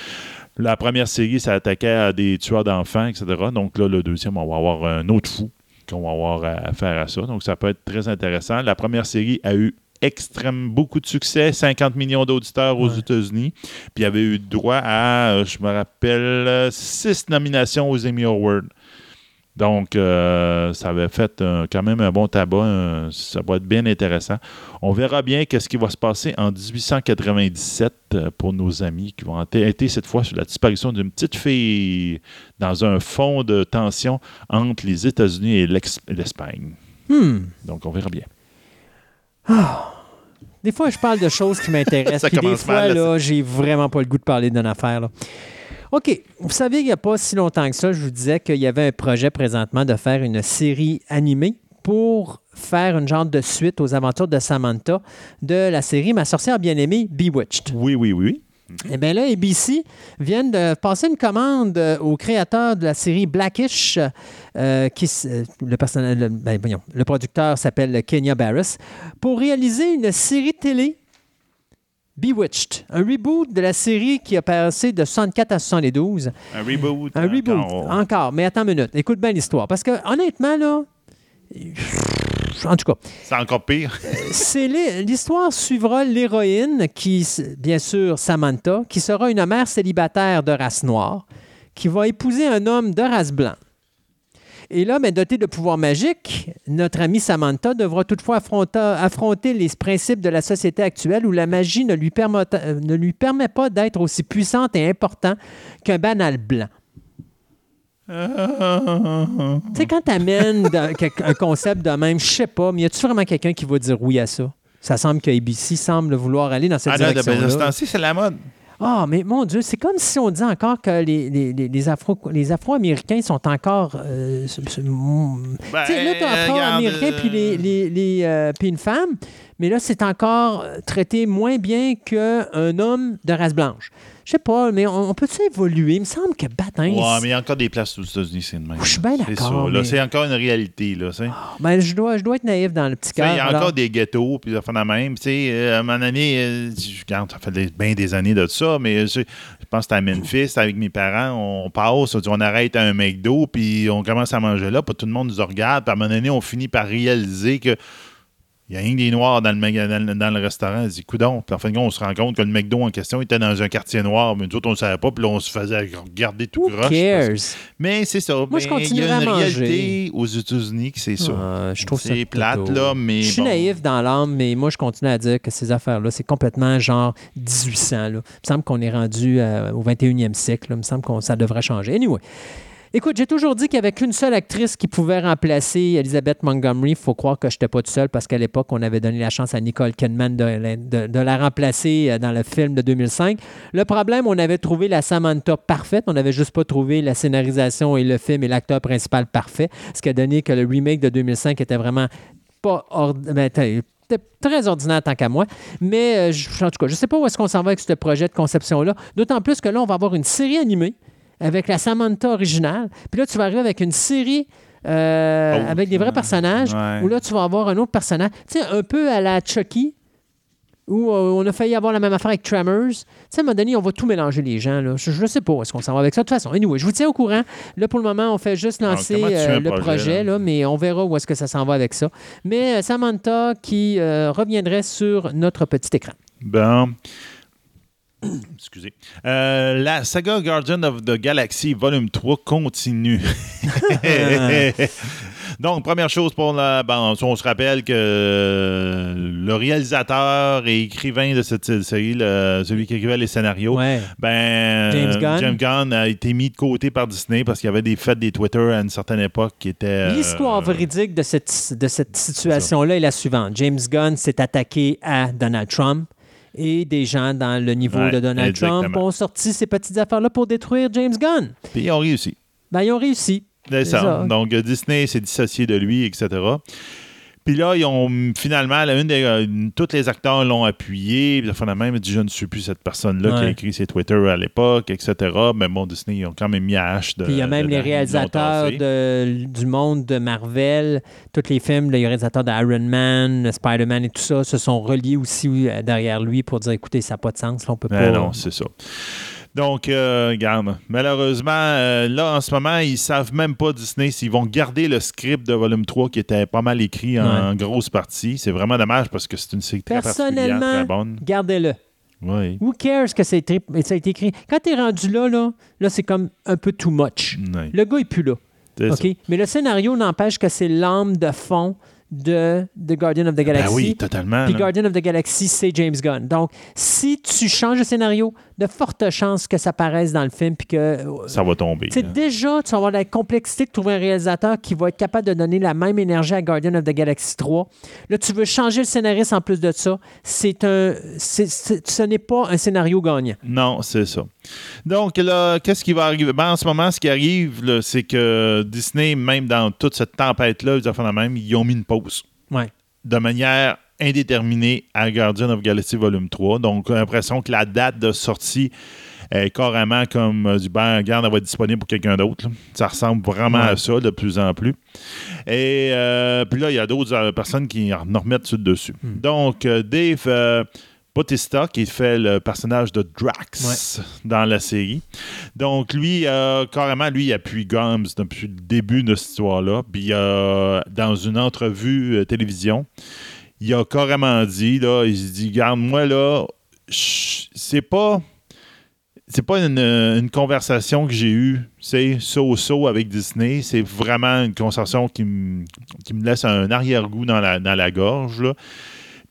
La première série, ça attaquait à des tueurs d'enfants, etc. Donc là, le deuxième, on va avoir un autre fou qu'on va avoir à, faire à ça. Donc, ça peut être très intéressant. La première série a eu extrêmement beaucoup de succès, 50 millions d'auditeurs aux Ouais. États-Unis. Puis il avait eu droit à, euh, je me rappelle, six nominations aux Emmy Awards. Donc, euh, ça avait fait euh, quand même un bon tabac. euh, ça va être bien intéressant. On verra bien qu'est-ce qui va se passer en 1897 euh, pour nos amis qui vont été cette fois sur la disparition d'une petite fille dans un fond de tension entre les États-Unis et l'Espagne. Hmm. Donc, on verra bien. Des fois, je parle de choses qui m'intéressent. Des fois, mal, là, là, j'ai vraiment pas le goût de parler d'une affaire. là. OK. Vous savez, il n'y a pas si longtemps que ça, je vous disais qu'il y avait un projet présentement de faire une série animée pour faire une genre de suite aux aventures de Samantha de la série Ma sorcière bien-aimée Bewitched. Oui, oui, oui. Eh bien là, ABC viennent de passer une commande euh, au créateur de la série Blackish, euh, qui, euh, le, personnage, le, ben, voyons, le producteur s'appelle Kenya Barris, pour réaliser une série télé Bewitched, un reboot de la série qui a passé de 64 à 72. Un reboot. Un reboot, encore. encore. Mais attends une minute, écoute bien l'histoire. Parce que honnêtement, là, en tout cas, C'est encore pire. c'est l'hi- l'histoire suivra l'héroïne qui, bien sûr, Samantha, qui sera une mère célibataire de race noire, qui va épouser un homme de race blanc. Et là, mais dotée de pouvoirs magiques, notre amie Samantha devra toutefois affronter, affronter les principes de la société actuelle où la magie ne lui, permet, euh, ne lui permet pas d'être aussi puissante et importante qu'un banal blanc. Tu sais, quand tu amènes un concept de même, je sais pas, mais y a-tu vraiment quelqu'un qui va dire oui à ça? Ça semble que ABC semble vouloir aller dans cette Ah non, de- ben, de ce direction-là. temps-ci, c'est la mode. Ah, mais mon Dieu, c'est comme si on disait encore que les, les, les, les Afro, les Afro-Américains sont encore. euh, Ben, tu sais, là, t'as Afro-Américain puis, les, les, les, euh, puis une femme, mais là, c'est encore euh, traité moins bien qu'un homme de race blanche. Je sais pas, mais on, on peut-tu évoluer? Il me semble que Batin. Ouais, mais il y a encore des places aux États-Unis, c'est de même. Je suis bien C'est d'accord, mais- C'est encore une réalité, là. sais. ben, je, dois, je dois être naïf dans le petit cœur. Il y a alors- encore des ghettos, puis ça fait la même. Euh, à un moment donné, euh, ça fait des- bien des années de ça, mais je, je pense que c'était à Memphis, avec mes parents, on passe, on arrête à un McDo, puis on commence à manger là, puis tout le monde nous regarde, puis à un moment donné, on finit par réaliser que Il y a rien que des noirs dans le, dans, dans le restaurant. Il dit, coudon. Puis en fin de compte, on se rend compte que le McDo en question était dans un quartier noir, mais nous autres, on ne savait pas, puis là, on se faisait regarder tout croche. Mais c'est ça. Moi, je Ben, continuerai Il y a une à réalité aux États-Unis que c'est ça. Ah, je trouve ça c'est plate, plutôt- là, mais. Je suis bon. naïf dans l'âme, mais moi, je continue à dire que ces affaires-là, c'est complètement genre 1800. Là. Il me semble qu'on est rendu euh, au 21e siècle. là. Il me semble que ça devrait changer. Anyway. Écoute, j'ai toujours dit qu'il n'y avait qu'une seule actrice qui pouvait remplacer Elizabeth Montgomery. Il faut croire que je n'étais pas tout seul parce qu'à l'époque, on avait donné la chance à Nicole Kidman de, la- remplacer euh, dans le film de 2005. Le problème, on avait trouvé la Samantha parfaite. On n'avait juste pas trouvé la scénarisation et le film et l'acteur principal parfait. Ce qui a donné que le remake de 2005 était vraiment pas ord- ben, très ordinaire tant qu'à moi. Mais euh, en tout cas, je ne sais pas où est-ce qu'on s'en va avec ce projet de conception-là. D'autant plus que là, on va avoir une série animée avec la Samantha originale. Puis là, tu vas arriver avec une série euh, Oh, avec des vrais personnages. Ouais. Où là, tu vas avoir un autre personnage. Tu sais, un peu à la Chucky. Où euh, on a failli avoir la même affaire avec Tremors. Tu sais, à un moment donné, on va tout mélanger les gens. Là. Je ne sais pas où est-ce qu'on s'en va avec ça. De toute façon, anyway, je vous tiens au courant. Là, pour le moment, on fait juste Alors, lancer euh, le projet, projet, là? là, mais on verra où est-ce que ça s'en va avec ça. Mais Samantha qui reviendrait sur notre petit écran. Bon. Excusez. Euh, la saga Guardian of the Galaxy Volume 3 continue. Donc, première chose pour la. Bon, on se rappelle que le réalisateur et écrivain de cette série, le- celui qui écrivait les scénarios, Ouais. ben, James Gunn. James Gunn a été mis de côté par Disney parce qu'il y avait des fêtes des Twitter à une certaine époque qui étaient. euh, L'histoire véridique de cette, de cette situation-là est la suivante. James Gunn s'est attaqué à Donald Trump et des gens dans le niveau Ouais, de Donald exactement. Trump ont sorti ces petites affaires-là pour détruire James Gunn. Puis ils ont réussi. Ben, ils ont réussi. C'est C'est ça. ça. Donc, Disney s'est dissocié de lui, etc. Puis là, ils ont finalement, là, une des, euh, une- tous les acteurs l'ont appuyé. Puis il m'a dit Je ne suis plus cette personne-là qui a écrit ses Twitter à l'époque, etc. Mais bon, Disney, ils ont quand même mis à hache de. Puis il y a même de- les réalisateurs de- du monde de Marvel, tous les films, les réalisateurs d'Iron Man, Spider-Man et tout ça se sont reliés aussi euh, derrière lui pour dire écoutez, ça n'a pas de sens, là, on peut Ben pas. non, c'est ça. Donc, euh, regarde, malheureusement, euh, là, en ce moment, ils savent même pas, Disney, s'ils vont garder le script de volume 3 qui était pas mal écrit en grosse partie. C'est vraiment dommage parce que c'est une série très particulière, Personnellement, très bonne. Gardez-le. Oui. Who cares que ça a été, ça a été écrit? Quand tu es rendu là, là, là c'est comme un peu too much. Le gars est plus là. Mais le scénario n'empêche que c'est l'âme de fond de The Guardian of the Galaxy. Ben oui, totalement. Puis. Guardian of the Galaxy, c'est James Gunn. Donc, si tu changes le scénario, de fortes chances que ça paraisse dans le film. Puis que. euh, Ça va tomber. là. déjà, tu vas avoir la complexité de trouver un réalisateur qui va être capable de donner la même énergie à Guardian of the Galaxy 3. Là, tu veux changer le scénariste en plus de ça. C'est un. ce n'est pas un scénario gagnant. Non, c'est ça. Donc là, qu'est-ce qui va arriver? Ben, en ce moment, ce qui arrive, c'est que Disney, même dans toute cette tempête-là, ils ont fait la même, ils ont mis une pause. Ouais. de manière indéterminée à Guardian of Galaxy Volume 3. Donc, j'ai l'impression que la date de sortie est carrément comme euh, du ben, regarde, elle va être disponible pour quelqu'un d'autre. Ça ressemble vraiment Ouais. à ça de plus en plus. Et euh, puis là, il y a d'autres euh, personnes qui en remettent sur dessus. Hmm. Donc, Dave euh, Bautista, qui fait le personnage de Drax dans la série. Donc, lui, euh, carrément, lui, il appuie Gums depuis le début de cette histoire-là. Puis, euh, dans une entrevue euh, télévision, il a carrément dit, là, il se dit, garde, moi, là, c'est pas... C'est pas une, conversation que j'ai eue, c'est so-so avec Disney. C'est vraiment une conversation qui me qui laisse un arrière-goût dans la, dans la gorge. là.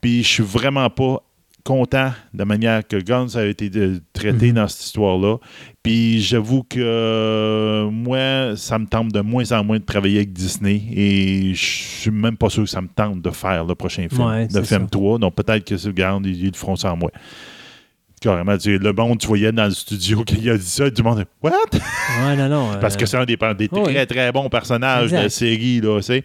Puis je suis vraiment pas content de la manière que Guns a été euh, traité Mhm. dans cette histoire-là. Puis j'avoue que euh, moi, ça me tente de moins en moins de travailler avec Disney et je suis même pas sûr que ça me tente de faire le prochain film, Ouais, de c'est film ça. 3. Donc peut-être que c'est garde, ils, ils le feront sans moi. Carrément, tu le monde, tu voyais dans le studio qu'il a dit ça, du monde, What? Ouais, non, non. Parce euh, que c'est un des, très, très bons personnages de la série, là, tu sais.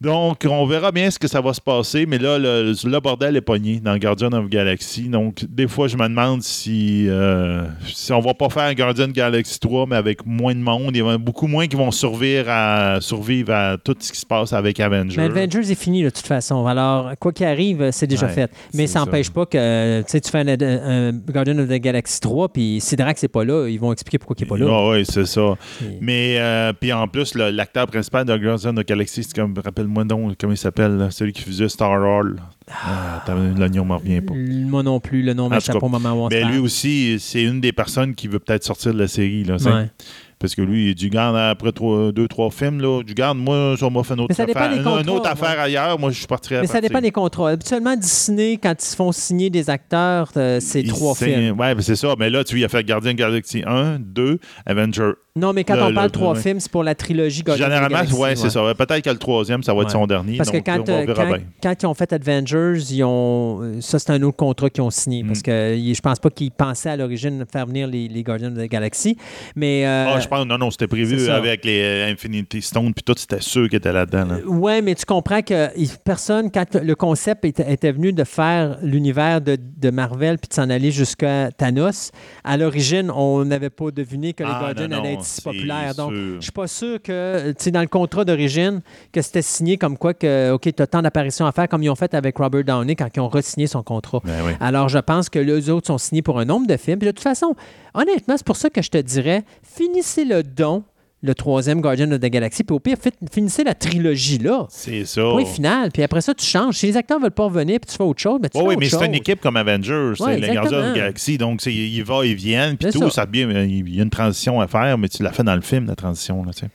Donc, on verra bien ce que ça va se passer, mais là, le, le bordel est pogné dans Guardian of Galaxy. Donc, des fois, je me demande si, euh, si on va pas faire Guardian Galaxy 3, mais avec moins de monde. Il y a beaucoup moins qui vont survivre à, survivre à tout ce qui se passe avec Avengers. Mais Avengers est fini de toute façon. Alors, quoi qu'il arrive, c'est déjà Ouais, fait. Mais ça n'empêche pas que tu sais, tu fais un, un Guardian of the Galaxy 3, puis si Drax n'est pas là, ils vont expliquer pourquoi il n'est pas là. Ah oui, c'est ça. Mais, euh, puis en plus, l'acteur principal de Guardian of Galaxy, c'est comme, rappelle-moi rappelle-moi donc comment il s'appelle, celui qui faisait Star Wars. Ah, t'as- L'oignon me revient pas. Moi non plus, le nom m'échappe moment on se Mais lui aussi, c'est une des personnes qui veut peut-être sortir de la série. Là. Ouais. Parce que lui, il dit garde après trois, deux, trois films, là, du garde, moi, ça m'a fait une autre ça affaire. Une, contrats, une autre ouais. affaire ailleurs, moi, je partirais à Mais ça partir. dépend des contrats. Habituellement, Disney, quand ils se font signer des acteurs, euh, c'est trois films. Ouais, ben c'est ça. Mais là, tu vois, il a fait Gardien Galaxie 1, 2, Avenger. Non, mais quand Le- on le- parle de trois films, c'est pour la trilogie Guardians Généralement, Galaxy, ouais, c'est ça. Ouais, Peut-être que le troisième, ça va être son dernier. Parce que donc, quand, on euh, verra quand, bien. quand ils ont fait Avengers, ils ont, euh, ça, c'est un autre contrat qu'ils ont signé. Parce Mm. que y- je pense pas qu'ils pensaient à l'origine de faire venir les, les Guardians of the Galaxy. Mais. euh, Ah, je pense, non, non, c'était prévu avec les Infinity Stones, puis tout, c'était sûr qu'il était là-dedans. là. Ouais, mais tu comprends que personne, quand le concept était, était venu de faire l'univers de, de Marvel puis de s'en aller jusqu'à Thanos, à l'origine, on n'avait pas deviné que les Ah, Guardians allaient être si c'est populaires. Donc, sûr. je suis pas sûr que, tu sais, dans le contrat d'origine, que c'était signé comme quoi que, OK, tu as tant d'apparitions à faire, comme ils ont fait avec Robert Downey quand ils ont re-signé son contrat. Ben oui. Alors, je pense que les autres sont signés pour un nombre de films. Puis de toute façon, honnêtement, c'est pour ça que je te dirais, finissez le don, le troisième Guardian of the Galaxy, puis au pire, finissez la trilogie là. C'est ça. Point final. Puis après ça, tu changes. Si les acteurs veulent pas revenir, puis tu fais autre chose, mais tu Oui, fais oui, autre mais c'est une équipe comme Avengers, c'est Ouais, les de la exactement. Galaxie, donc ils vont, ils viennent, puis tout, ça. bien, il y a une transition à faire, mais tu l'as fait dans le film, la transition, là, tu sais.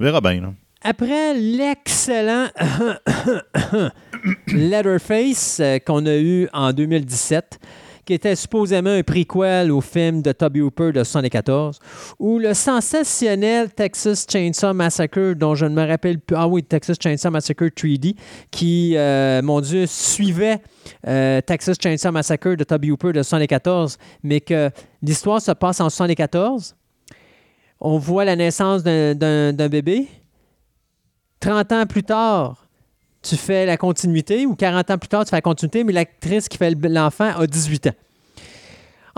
On verra bien, là. Après l'excellent Letterface euh, qu'on a eu en 2017, qui était supposément un prequel au film de Toby Hooper de 1974, ou le sensationnel Texas Chainsaw Massacre, dont je ne me rappelle plus. Ah oui, Texas Chainsaw Massacre 3D, qui, euh, mon Dieu, suivait euh, Texas Chainsaw Massacre de Toby Hooper de 1974, mais que l'histoire se passe en 1974. On voit la naissance d'un bébé. 30 ans plus tard, tu fais la continuité, ou 40 ans plus tard, tu fais la continuité, mais l'actrice qui fait le- l'enfant a 18 ans.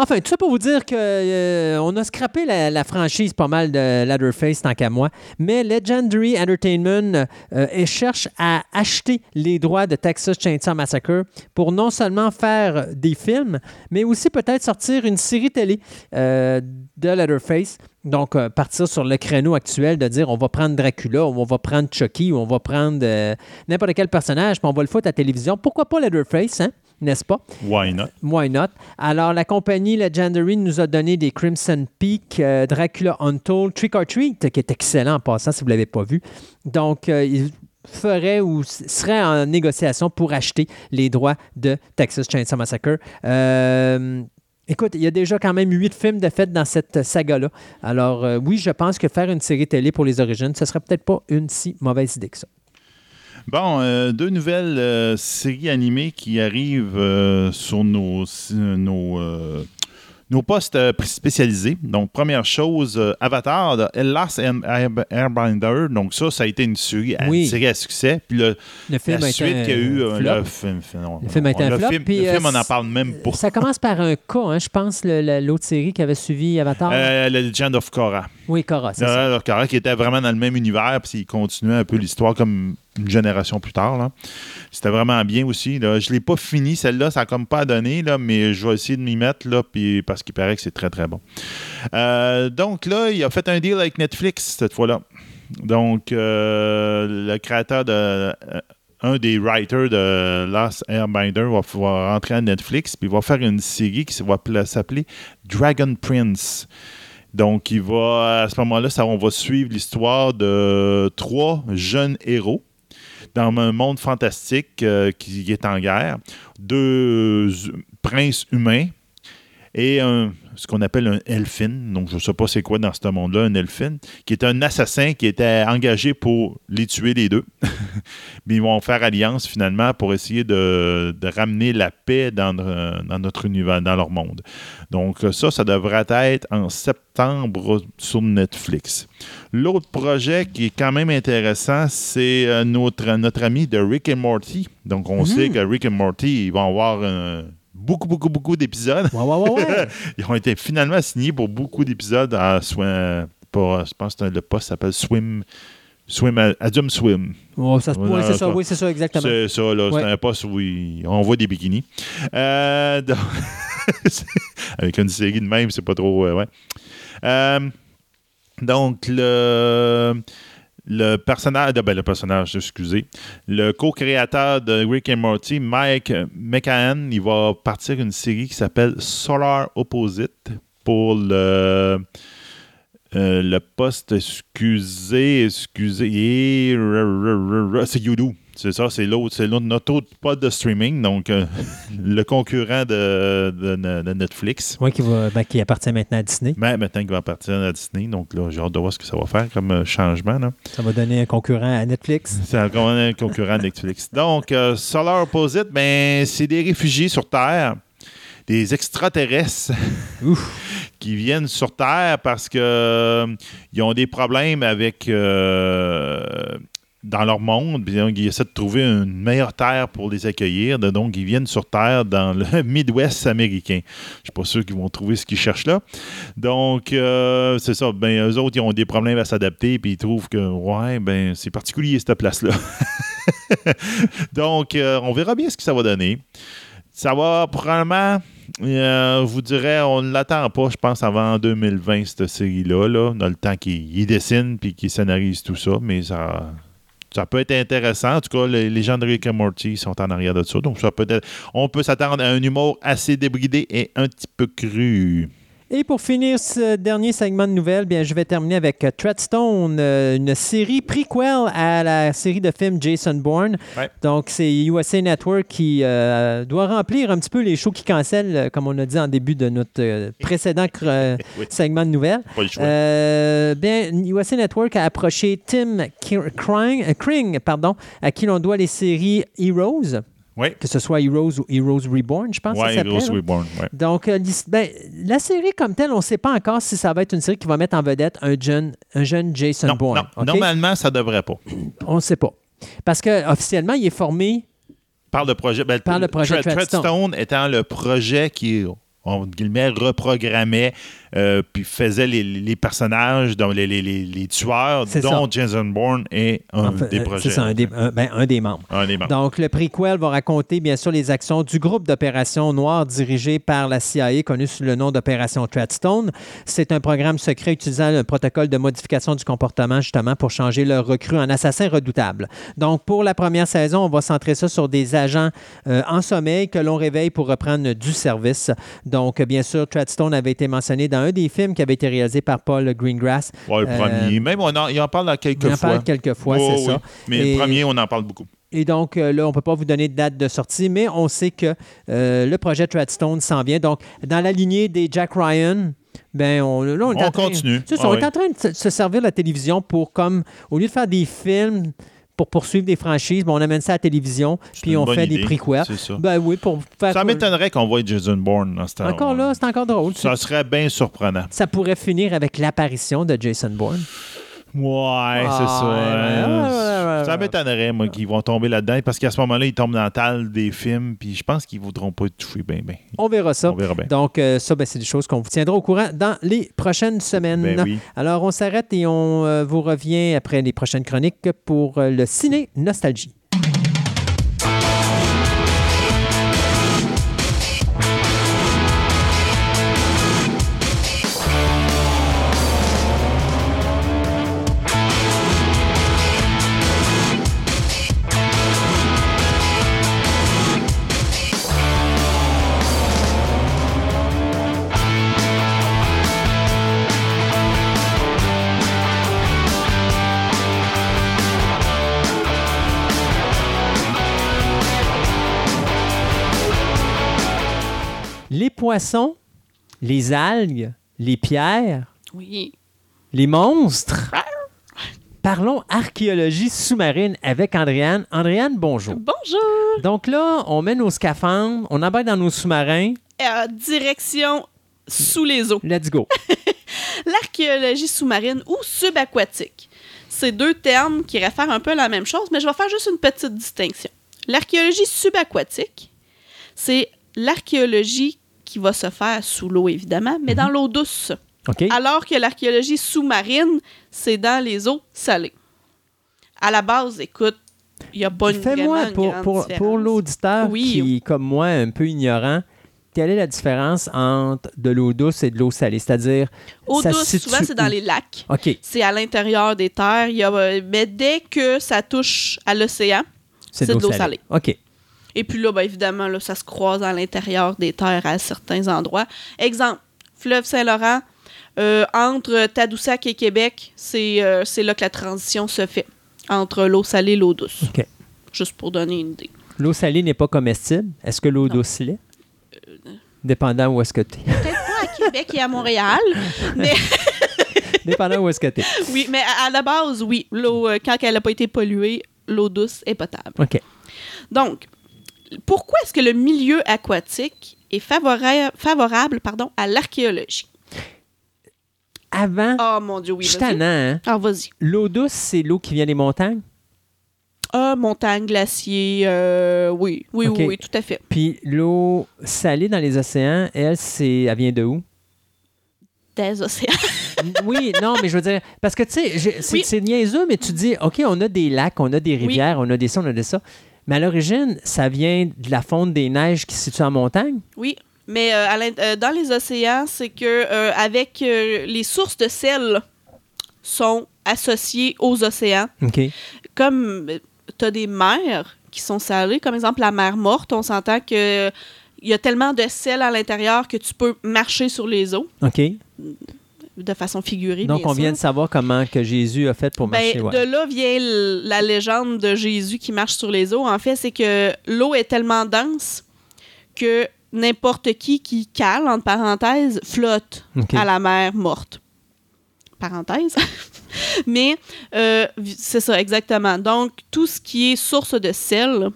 Enfin, tout ça pour vous dire que euh, a scrappé la, franchise pas mal de Leatherface tant qu'à moi, mais Legendary Entertainment euh, cherche à acheter les droits de Texas Chainsaw Massacre pour non seulement faire des films, mais aussi peut-être sortir une série télé euh, de Leatherface. Donc, euh, partir sur le créneau actuel de dire on va prendre Dracula, ou on va prendre Chucky, ou on va prendre euh, n'importe quel personnage, puis on va le foutre à la télévision. Pourquoi pas Leatherface, hein? n'est-ce pas? Why not? Why not? Alors, la compagnie Legendary nous a donné des Crimson Peak, euh, Dracula Untold, Trick or Treat, qui est excellent en passant si vous ne l'avez pas vu. Donc, euh, il ferait ou serait en négociation pour acheter les droits de Texas Chainsaw Massacre. Euh, Écoute, il y a déjà quand même huit films de fait dans cette saga-là. Alors, euh, oui, je pense que faire une série télé pour les origines, ce serait peut-être pas une si mauvaise idée que ça. Bon, euh, deux nouvelles euh, séries animées qui arrivent sur nos, nos, nos postes euh, spécialisés. Donc, première chose, euh, Avatar de Last Air- Air- Airbender. Donc, ça, ça a été une série, à- Oui. une série à succès. Puis le, Le film la a suite qu'il y a eu, euh, flop. le film, non, Le film a été le un flop, film- puis, le film, on n'en parle même pas. Ça commence par un cas, hein, je pense, l'autre série qui avait suivi Avatar. Euh, The Legend of Korra. oui, Cora, c'est ça. Legend of Korra, qui était vraiment dans le même univers, puis il continuait un peu l'histoire comme une génération plus tard. C'était vraiment bien aussi. Là. Je ne l'ai pas fini, celle-là, ça n'a comme pas donné, là, mais je vais essayer de m'y mettre là, puis, parce qu'il paraît que c'est très, très bon. Euh, donc là, il a fait un deal avec Netflix cette fois-là. Donc, euh, le créateur de. euh, un des writers de Last Airbinder va pouvoir rentrer à Netflix, puis il va faire une série qui va s'appeler Dragon Prince. Donc, il va, à ce moment-là, ça, on va suivre l'histoire de trois jeunes héros dans un monde fantastique euh, qui est en guerre. Deux princes humains et un, ce qu'on appelle un elfin. Donc, je ne sais pas c'est quoi dans ce monde-là, un elfin, qui est un assassin qui était engagé pour les tuer les deux. Mais ils vont faire alliance finalement pour essayer de, de ramener la paix dans, euh, dans notre univers, dans leur monde. Donc, ça, ça devrait être en septembre sur Netflix. L'autre projet qui est quand même intéressant, c'est euh, notre, notre ami de Rick et Morty. Donc, on sait que Rick et Morty, ils vont avoir euh, beaucoup, beaucoup, beaucoup d'épisodes. Ouais, ouais, ouais, ouais. Ils ont été finalement signés pour beaucoup d'épisodes à Swim. Pour, je pense que le poste s'appelle Swim. Swim Adum Swim. Oh, ça ouais, c'est ça, ça- oui, c'est ça, exactement. C'est ça, là. Ouais. C'est un poste où il- on voit des bikinis. Euh, donc- Avec une série de même, c'est pas trop. euh, ouais. Euh, donc, le. Le personnage, ben, le excusez, le co-créateur de Rick and Morty, Mike McCann, il va partir une série qui s'appelle Solar Opposite pour le euh, le poste, excusez, excusez, c'est YouDo. C'est ça, c'est l'autre, c'est notre autre poste de streaming, donc euh, le concurrent de, de, Netflix. Oui, qui, va, ben, qui appartient maintenant à Disney. Ben, maintenant qu'il va appartenir à Disney, donc là, j'ai hâte de voir ce que ça va faire comme euh, changement. Ça va donner un concurrent à Netflix. C'est un concurrent à Netflix. Donc, Solar Opposite, ben, c'est des réfugiés sur Terre des extraterrestres qui viennent sur Terre parce que euh, ils ont des problèmes avec euh, dans leur monde. ils essaient de trouver une meilleure terre pour les accueillir. Donc, ils viennent sur Terre dans le Midwest américain. Je ne suis pas sûr qu'ils vont trouver ce qu'ils cherchent là. Donc, euh, c'est ça. Ben, eux autres, ils ont des problèmes à s'adapter, puis ils trouvent que, ouais, ben, c'est particulier cette place-là. Donc, on verra bien ce que ça va donner. Ça va probablement euh, vous dirais, on ne l'attend pas, je pense, avant 2020, cette série-là. Là, dans le temps qu'il dessine puis qu'il scénarise tout ça, mais ça. Ça peut être intéressant. En tout cas, les, gens de Rick et Morty sont en arrière de ça. Donc, ça peut être, on peut s'attendre à un humour assez débridé et un petit peu cru. Et pour finir ce dernier segment de nouvelles, bien, je vais terminer avec euh, Treadstone, euh, une série prequel à la série de films Jason Bourne. Donc, c'est USA Network qui euh, doit remplir un petit peu les shows qui cancellent, comme on a dit en début de notre précédent segment de nouvelles. bien, USA Network a approché Tim Kring, pardon, à qui l'on doit les séries Heroes. Que ce soit Heroes ou Heroes Reborn, je pense que ça Heroes Reborn, Donc, euh, ben, la série comme telle, on ne sait pas encore si ça va être une série qui va mettre en vedette un jeune, un jeune Jason Bourne. Non, normalement, ça ne devrait pas. On ne sait pas. Parce qu'officiellement, il est formé par le projet. Ben, par le projet Treadstone étant le projet qui, on guillemets, reprogrammait euh, puis faisait les, personnages, donc les, les, tueurs, dont Jason Bourne est un des euh, projets. C'est ça, ben, un des, membres. un des membres. Donc, le prequel va raconter, bien sûr, les actions du groupe d'opération noire dirigé par la CIA, connu sous le nom d'opération Treadstone. C'est un programme secret utilisant un protocole de modification du comportement, justement, pour changer leur recrue en assassin redoutable. Donc, pour la première saison, on va centrer ça sur des agents euh, en sommeil que l'on réveille pour reprendre du service. Donc, bien sûr, Treadstone avait été mentionné dans un des films qui avait été réalisé par Paul Greengrass. Oui, le premier. Euh, Même, on en, il en parle quelques fois. Il en parle quelques fois, c'est ça. Mais le premier, on en parle beaucoup. Et donc, euh, là, on ne peut pas vous donner de date de sortie, mais on sait que euh, le projet Treadstone s'en vient. Donc, dans la lignée des Jack Ryan, ben on, là, on, on continue. on est en train de se servir de la télévision pour, comme, au lieu de faire des films pour poursuivre des franchises, ben, on amène ça à la télévision, puis on fait des prequels. Ça. Ben oui, pour faire ça m'étonnerait qu'on voit Jason Bourne dans ce temps Encore là, c'est encore drôle. Ça serait bien surprenant. Ça pourrait finir avec l'apparition de Jason Bourne. Ouais, c'est ça. ça m'étonnerait, moi, qu'ils vont tomber là-dedans parce qu'à ce moment-là, ils tombent dans la talle des films, puis je pense qu'ils ne voudront pas être touchés bien, bien. On verra ça. On verra bien. Donc, euh, ça, ben, c'est des choses qu'on vous tiendra au courant dans les prochaines semaines. Ben Alors, on s'arrête et on euh, vous revient après les prochaines chroniques pour euh, le ciné Nostalgie. Poissons, les algues, les pierres, oui. les monstres. Parlons archéologie sous-marine avec Andréane. Andréane, bonjour. Bonjour. Donc là, on met nos scaphandres, on embarque dans nos sous-marins. Euh, direction sous les eaux. Let's go. L'archéologie sous-marine ou subaquatique. C'est deux termes qui réfèrent un peu à la même chose, mais je vais faire juste une petite distinction. L'archéologie subaquatique, c'est l'archéologie qui va se faire sous l'eau, évidemment, mais dans mhm. l'eau douce. Alors que l'archéologie sous-marine, c'est dans les eaux salées. À la base, écoute, il n'y a pas une Fais-moi, pour, pour, pour l'auditeur qui, comme moi, un peu ignorant, quelle est la différence entre de l'eau douce et de l'eau salée? C'est-à-dire. Eau ça douce, souvent, c'est dans les lacs. C'est à l'intérieur des terres. Il y a, euh, mais dès que ça touche à l'océan, C'est C'est de l'eau salée. OK. Et puis là, ben, évidemment, là, ça se croise à l'intérieur des terres à certains endroits. Exemple, fleuve Saint-Laurent, euh, entre Tadoussac et Québec, c'est euh, c'est là que la transition se fait entre l'eau salée et l'eau douce. OK. Juste pour donner une idée. L'eau salée n'est pas comestible. Est-ce que l'eau douce l'est? Dépendant où est-ce que tu es. Peut-être pas à Québec et à Montréal, mais Dépendant où est-ce que tu es. oui, mais à, à la base, oui. L'eau, euh, quand elle n'a pas été polluée, l'eau douce est potable. OK. Donc, pourquoi est-ce que le milieu aquatique est favora- favorable pardon, à l'archéologie? Avant, Oh mon Dieu, oui. je hein? Ah, vas-y. L'eau douce, c'est l'eau qui vient des montagnes? Ah, montagne, glacier, euh, oui, oui, oui, oui, tout à fait. Puis l'eau salée dans les océans, elle, c'est, elle vient de où? Des océans. oui, non, mais je veux dire, parce que tu sais, c'est Oui. niaiseux, mais tu dis, OK, on a des lacs, on a des rivières, on a des ça, on a des ça. Mais à l'origine, ça vient de la fonte des neiges qui se situe en montagne? Oui, mais euh, à euh, dans les océans, c'est que euh, avec euh, les sources de sel sont associées aux océans. Comme tu as des mers qui sont salées, comme exemple la mer morte, on s'entend que il y a tellement de sel à l'intérieur que tu peux marcher sur les eaux OK. De façon figurée. Donc, bien on vient de savoir comment que Jésus a fait pour Ben, marcher. ouais. De là vient la légende de Jésus qui marche sur les eaux. En fait, c'est que l'eau est tellement dense que n'importe qui qui cale, entre parenthèses, flotte à la mer morte. Parenthèse. Mais euh, c'est ça, exactement. Donc, tout ce qui est source de sel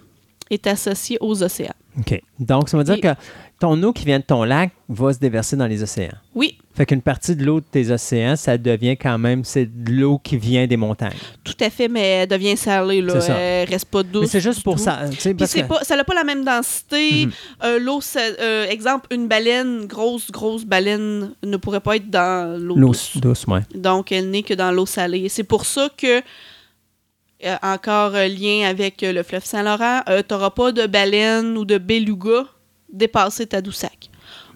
est associé aux océans. OK. Donc, ça veut dire Et- que ton eau qui vient de ton lac va se déverser dans les océans. Oui, Fait qu'une partie de l'eau de tes océans, ça devient quand même, c'est de l'eau qui vient des montagnes. tout à fait, mais elle devient salée. Là. Ça. Elle reste pas douce. Mais c'est juste pour tout. ça. Puis parce c'est que- pas, ça n'a pas la même densité. Mhm. Euh, l'eau, euh, exemple, une baleine, grosse, grosse baleine, ne pourrait pas être dans l'eau L'eau douce. douce, ouais. Donc, elle n'est que dans l'eau salée. C'est pour ça que, euh, encore euh, lien avec euh, le fleuve Saint-Laurent, tu n'auras pas de baleine ou de beluga dépasser Tadoussac.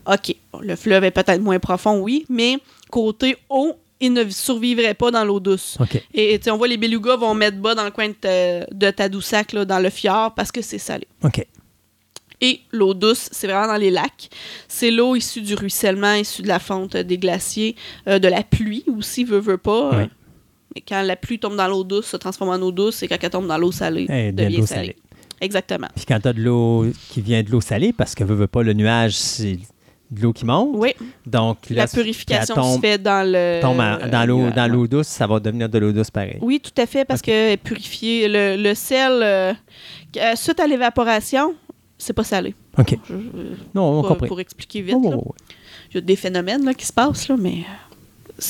OK, bon, le fleuve est peut-être moins profond, oui, mais côté eau, il ne survivrait pas dans l'eau douce. OK. Et on voit les belugas vont mettre bas dans le coin de, ta- de Tadoussac, là, dans le fjord, parce que c'est salé. OK. Et l'eau douce, c'est vraiment dans les lacs. C'est l'eau issue du ruissellement, issue de la fonte euh, des glaciers, euh, de la pluie aussi, veut, veut pas. Oui. Mais quand la pluie tombe dans l'eau douce, se transforme en eau douce, et quand elle tombe dans l'eau salée, Eh, de devient salée. Exactement. Puis quand tu as de l'eau qui vient de l'eau salée, parce que veut, veut pas, le nuage, c'est de l'eau qui monte. Oui, Donc, là, la purification elle se tombe, fait dans le. tombe dans l'eau nuage, dans l'eau douce, ça va devenir de l'eau douce pareil. Oui, tout à fait, parce que purifier le, le sel, euh, euh, suite à l'évaporation, c'est pas salé. OK. Je- je- Non, on pour, comprend. pour expliquer vite. Oh, là. oh, oh. Il y a des phénomènes là, qui se passent, là, mais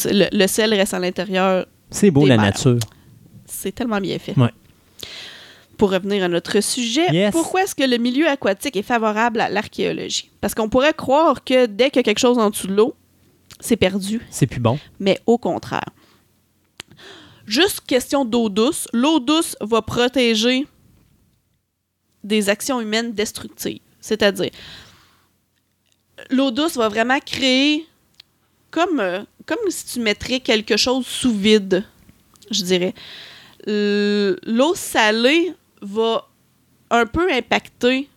euh, le, le sel reste à l'intérieur. C'est beau, la mers. nature. C'est tellement bien fait. Ouais. Pour revenir à notre sujet, Yes. pourquoi est-ce que le milieu aquatique est favorable à l'archéologie? Parce qu'on pourrait croire que dès qu'il y a quelque chose en dessous de l'eau, c'est perdu, C'est plus bon. mais au contraire. Juste question d'eau douce. L'eau douce va protéger des actions humaines destructives. C'est-à-dire, l'eau douce va vraiment créer comme, euh, comme si tu mettrais quelque chose sous vide, je dirais. L'eau salée va un peu impacter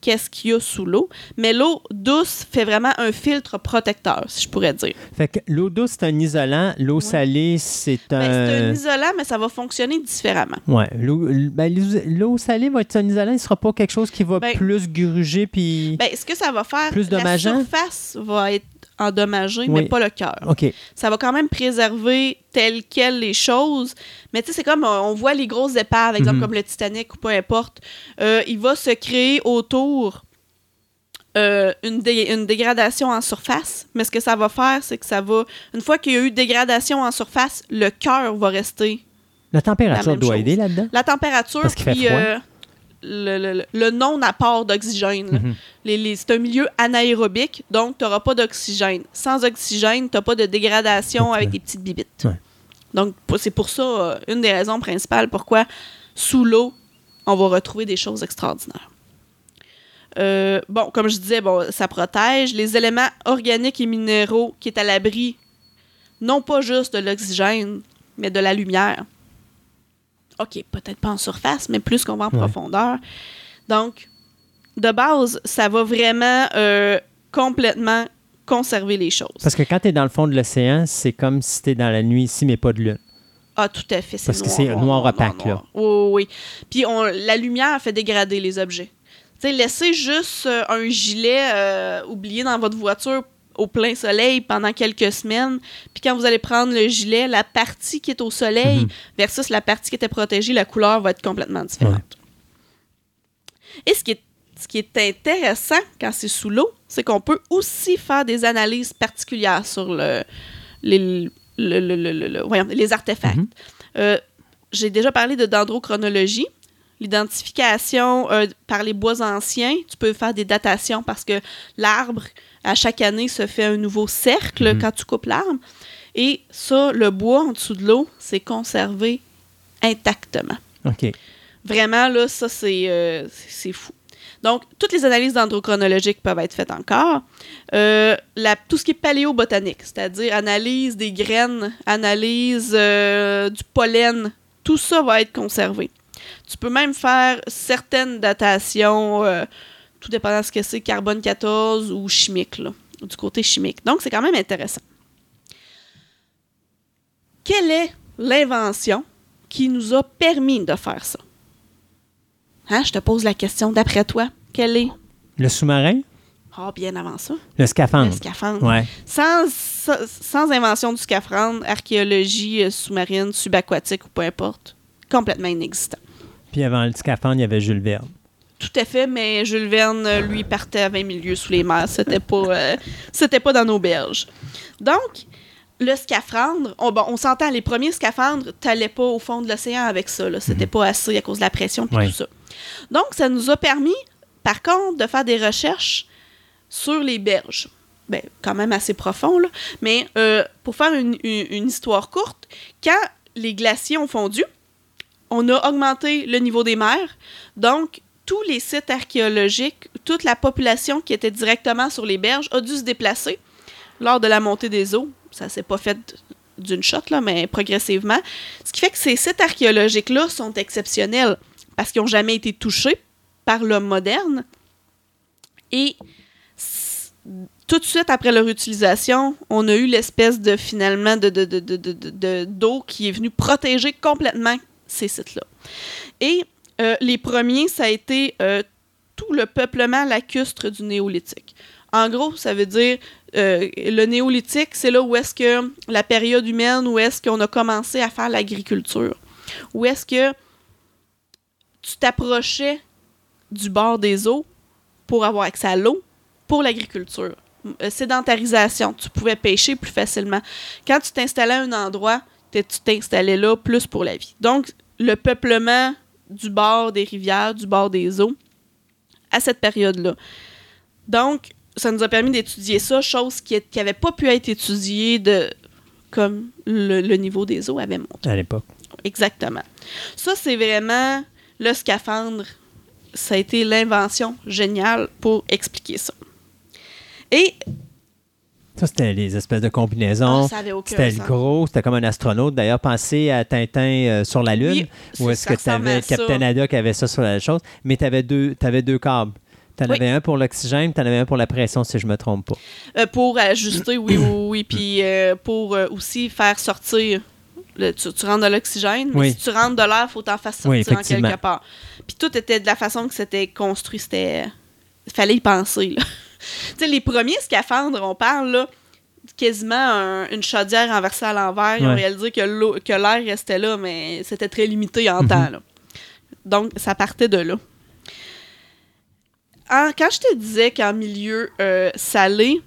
qu'est-ce qu'il y a sous l'eau, mais l'eau douce fait vraiment un filtre protecteur, si je pourrais dire. Fait que l'eau douce, c'est un isolant. L'eau salée, c'est Ben, c'est un un. isolant, mais ça va fonctionner différemment. L'eau ben, l'eau- salée va être un isolant. Il ne sera pas quelque chose qui va Ben- plus gruger. Puis. Ben, ce que ça va faire, Plus la surface va être endommagée, Oui. mais pas le cœur. OK. Ça va quand même préserver tel quel les choses. Mais tu sais, c'est comme euh, on voit les grosses épaves, exemple Mhm. comme le Titanic ou peu importe. Euh, il va se créer autour euh, une, dé- une dégradation en surface. Mais ce que ça va faire, c'est que ça va. Une fois qu'il y a eu dégradation en surface, le cœur va rester. La température La doit chose. aider là-dedans? La température, Parce qu'il fait puis froid. euh, le, le- le non-apport d'oxygène. Mhm. C'est un milieu anaérobique, donc tu n'auras pas d'oxygène. Sans oxygène, tu n'as pas de dégradation avec des petites bibites. Ouais. Donc, c'est pour ça, euh, une des raisons principales pourquoi sous l'eau, on va retrouver des choses extraordinaires. Euh, bon, comme je disais, bon, ça protège les éléments organiques et minéraux qui est à l'abri, non pas juste de l'oxygène, mais de la lumière. OK, peut-être pas en surface, mais plus qu'on va en Ouais. profondeur. Donc, de base, ça va vraiment euh, complètement conserver les choses. Parce que quand tu es dans le fond de l'océan, c'est comme si tu es dans la nuit ici, mais pas de lune. Ah, tout à fait. C'est Parce que c'est noir opaque, là. Oui, oui, oui. Puis on, la lumière fait dégrader les objets. Tu sais, laissez juste euh, un gilet euh, oublié dans votre voiture au plein soleil pendant quelques semaines. Puis quand vous allez prendre le gilet, la partie qui est au soleil Mhm. versus la partie qui était protégée, la couleur va être complètement différente. Et ce qui est ce qui est intéressant quand c'est sous l'eau, c'est qu'on peut aussi faire des analyses particulières sur le, les, le- le- le- le- le- voyons, les artefacts. Mhm. Euh, J'ai déjà parlé de dendrochronologie. L'identification euh, par les bois anciens, tu peux faire des datations parce que l'arbre, à chaque année, se fait un nouveau cercle Mhm. quand tu coupes l'arbre. Et ça, le bois en dessous de l'eau, c'est conservé intactement. OK. Vraiment, là, ça, c'est euh, fou. Donc, toutes les analyses dendrochronologiques peuvent être faites encore. Euh, la- tout ce qui est paléobotanique, c'est-à-dire analyse des graines, analyse euh, du pollen, tout ça va être conservé. Tu peux même faire certaines datations, tout dépendant de ce que c'est, carbone 14 ou chimique, là, du côté chimique. Donc, c'est quand même intéressant. Quelle est l'invention qui nous a permis de faire ça? Hein, je te pose la question, d'après toi, quelle est? Le sous-marin, Ah, bien avant ça, le scaphandre. le scaphandre. Ouais. Sans, sans, sans invention du scaphandre, archéologie euh, sous-marine, subaquatique ou peu importe, complètement inexistant. Puis avant le scaphandre, il y avait Jules Verne. Tout à fait, mais Jules Verne, euh, lui, partait à 20 milieux sous les mers. C'était pas, euh, c'était pas dans nos berges. Donc, le scaphandre, on, bon, on s'entend, les premiers scaphandres, t'allais pas au fond de l'océan avec ça. C'était pas assez à cause de la pression et Ouais. tout ça. Donc, ça nous a permis, par contre, de faire des recherches sur les berges. Ben, quand même assez profond, là. Mais euh, pour faire une, une- une histoire courte, quand les glaciers ont fondu, on a augmenté le niveau des mers. Donc, tous les sites archéologiques, toute la population qui était directement sur les berges a dû se déplacer lors de la montée des eaux. Ça s'est pas fait d'une shot, là, mais progressivement. Ce qui fait que ces sites archéologiques-là sont exceptionnels parce qu'ils n'ont jamais été touchés par l'homme moderne. Et tout de suite après leur utilisation, on a eu l'espèce de finalement de- de- de- d'eau qui est venue protéger complètement ces sites-là. Et euh, les premiers, ça a été euh, tout le peuplement lacustre du néolithique. En gros, ça veut dire euh, le néolithique, c'est là où est-ce que la période humaine, où est-ce qu'on a commencé à faire l'agriculture, où est-ce que tu t'approchais du bord des eaux pour avoir accès à l'eau pour l'agriculture. Sédentarisation, tu pouvais pêcher plus facilement. Quand tu t'installais à un endroit, tu t'installais là plus pour la vie. Donc, le peuplement du bord des rivières, du bord des eaux, à cette période-là. Donc, ça nous a permis d'étudier ça, chose qui n'avait pas pu être étudiée de, comme le, le niveau des eaux avait monté. à l'époque. Exactement. Ça, c'est vraiment le scaphandre. Ça a été l'invention géniale pour expliquer ça. Et Ça, c'était les espèces de combinaisons. Ah, ça avait aucun c'était le gros, c'était comme un astronaute. D'ailleurs, pensez à Tintin euh, sur la Lune, Oui, où est-ce que tu avais. Captain Haddock avait ça sur la chose, mais tu avais deux, t'avais deux câbles. Tu en Oui. avais un pour l'oxygène, tu en avais un pour la pression, si je me trompe pas. euh, pour ajuster, oui, oui, oui. Puis euh, pour aussi faire sortir. le- tu, tu rentres de l'oxygène, mais Oui. si tu rentres de l'air, il faut t'en faire sortir en quelque part. Puis tout était de la façon que c'était construit. C'était. Il fallait y penser. là. Sais, les premiers scaphandres, on parle là, quasiment un- une chaudière renversée à l'envers. Ils ont Ouais. réalisé que l'eau- que l'air restait là, mais c'était très limité en Mhm. temps. là. Donc, ça partait de là. En- quand je te disais qu'en milieu euh, salé,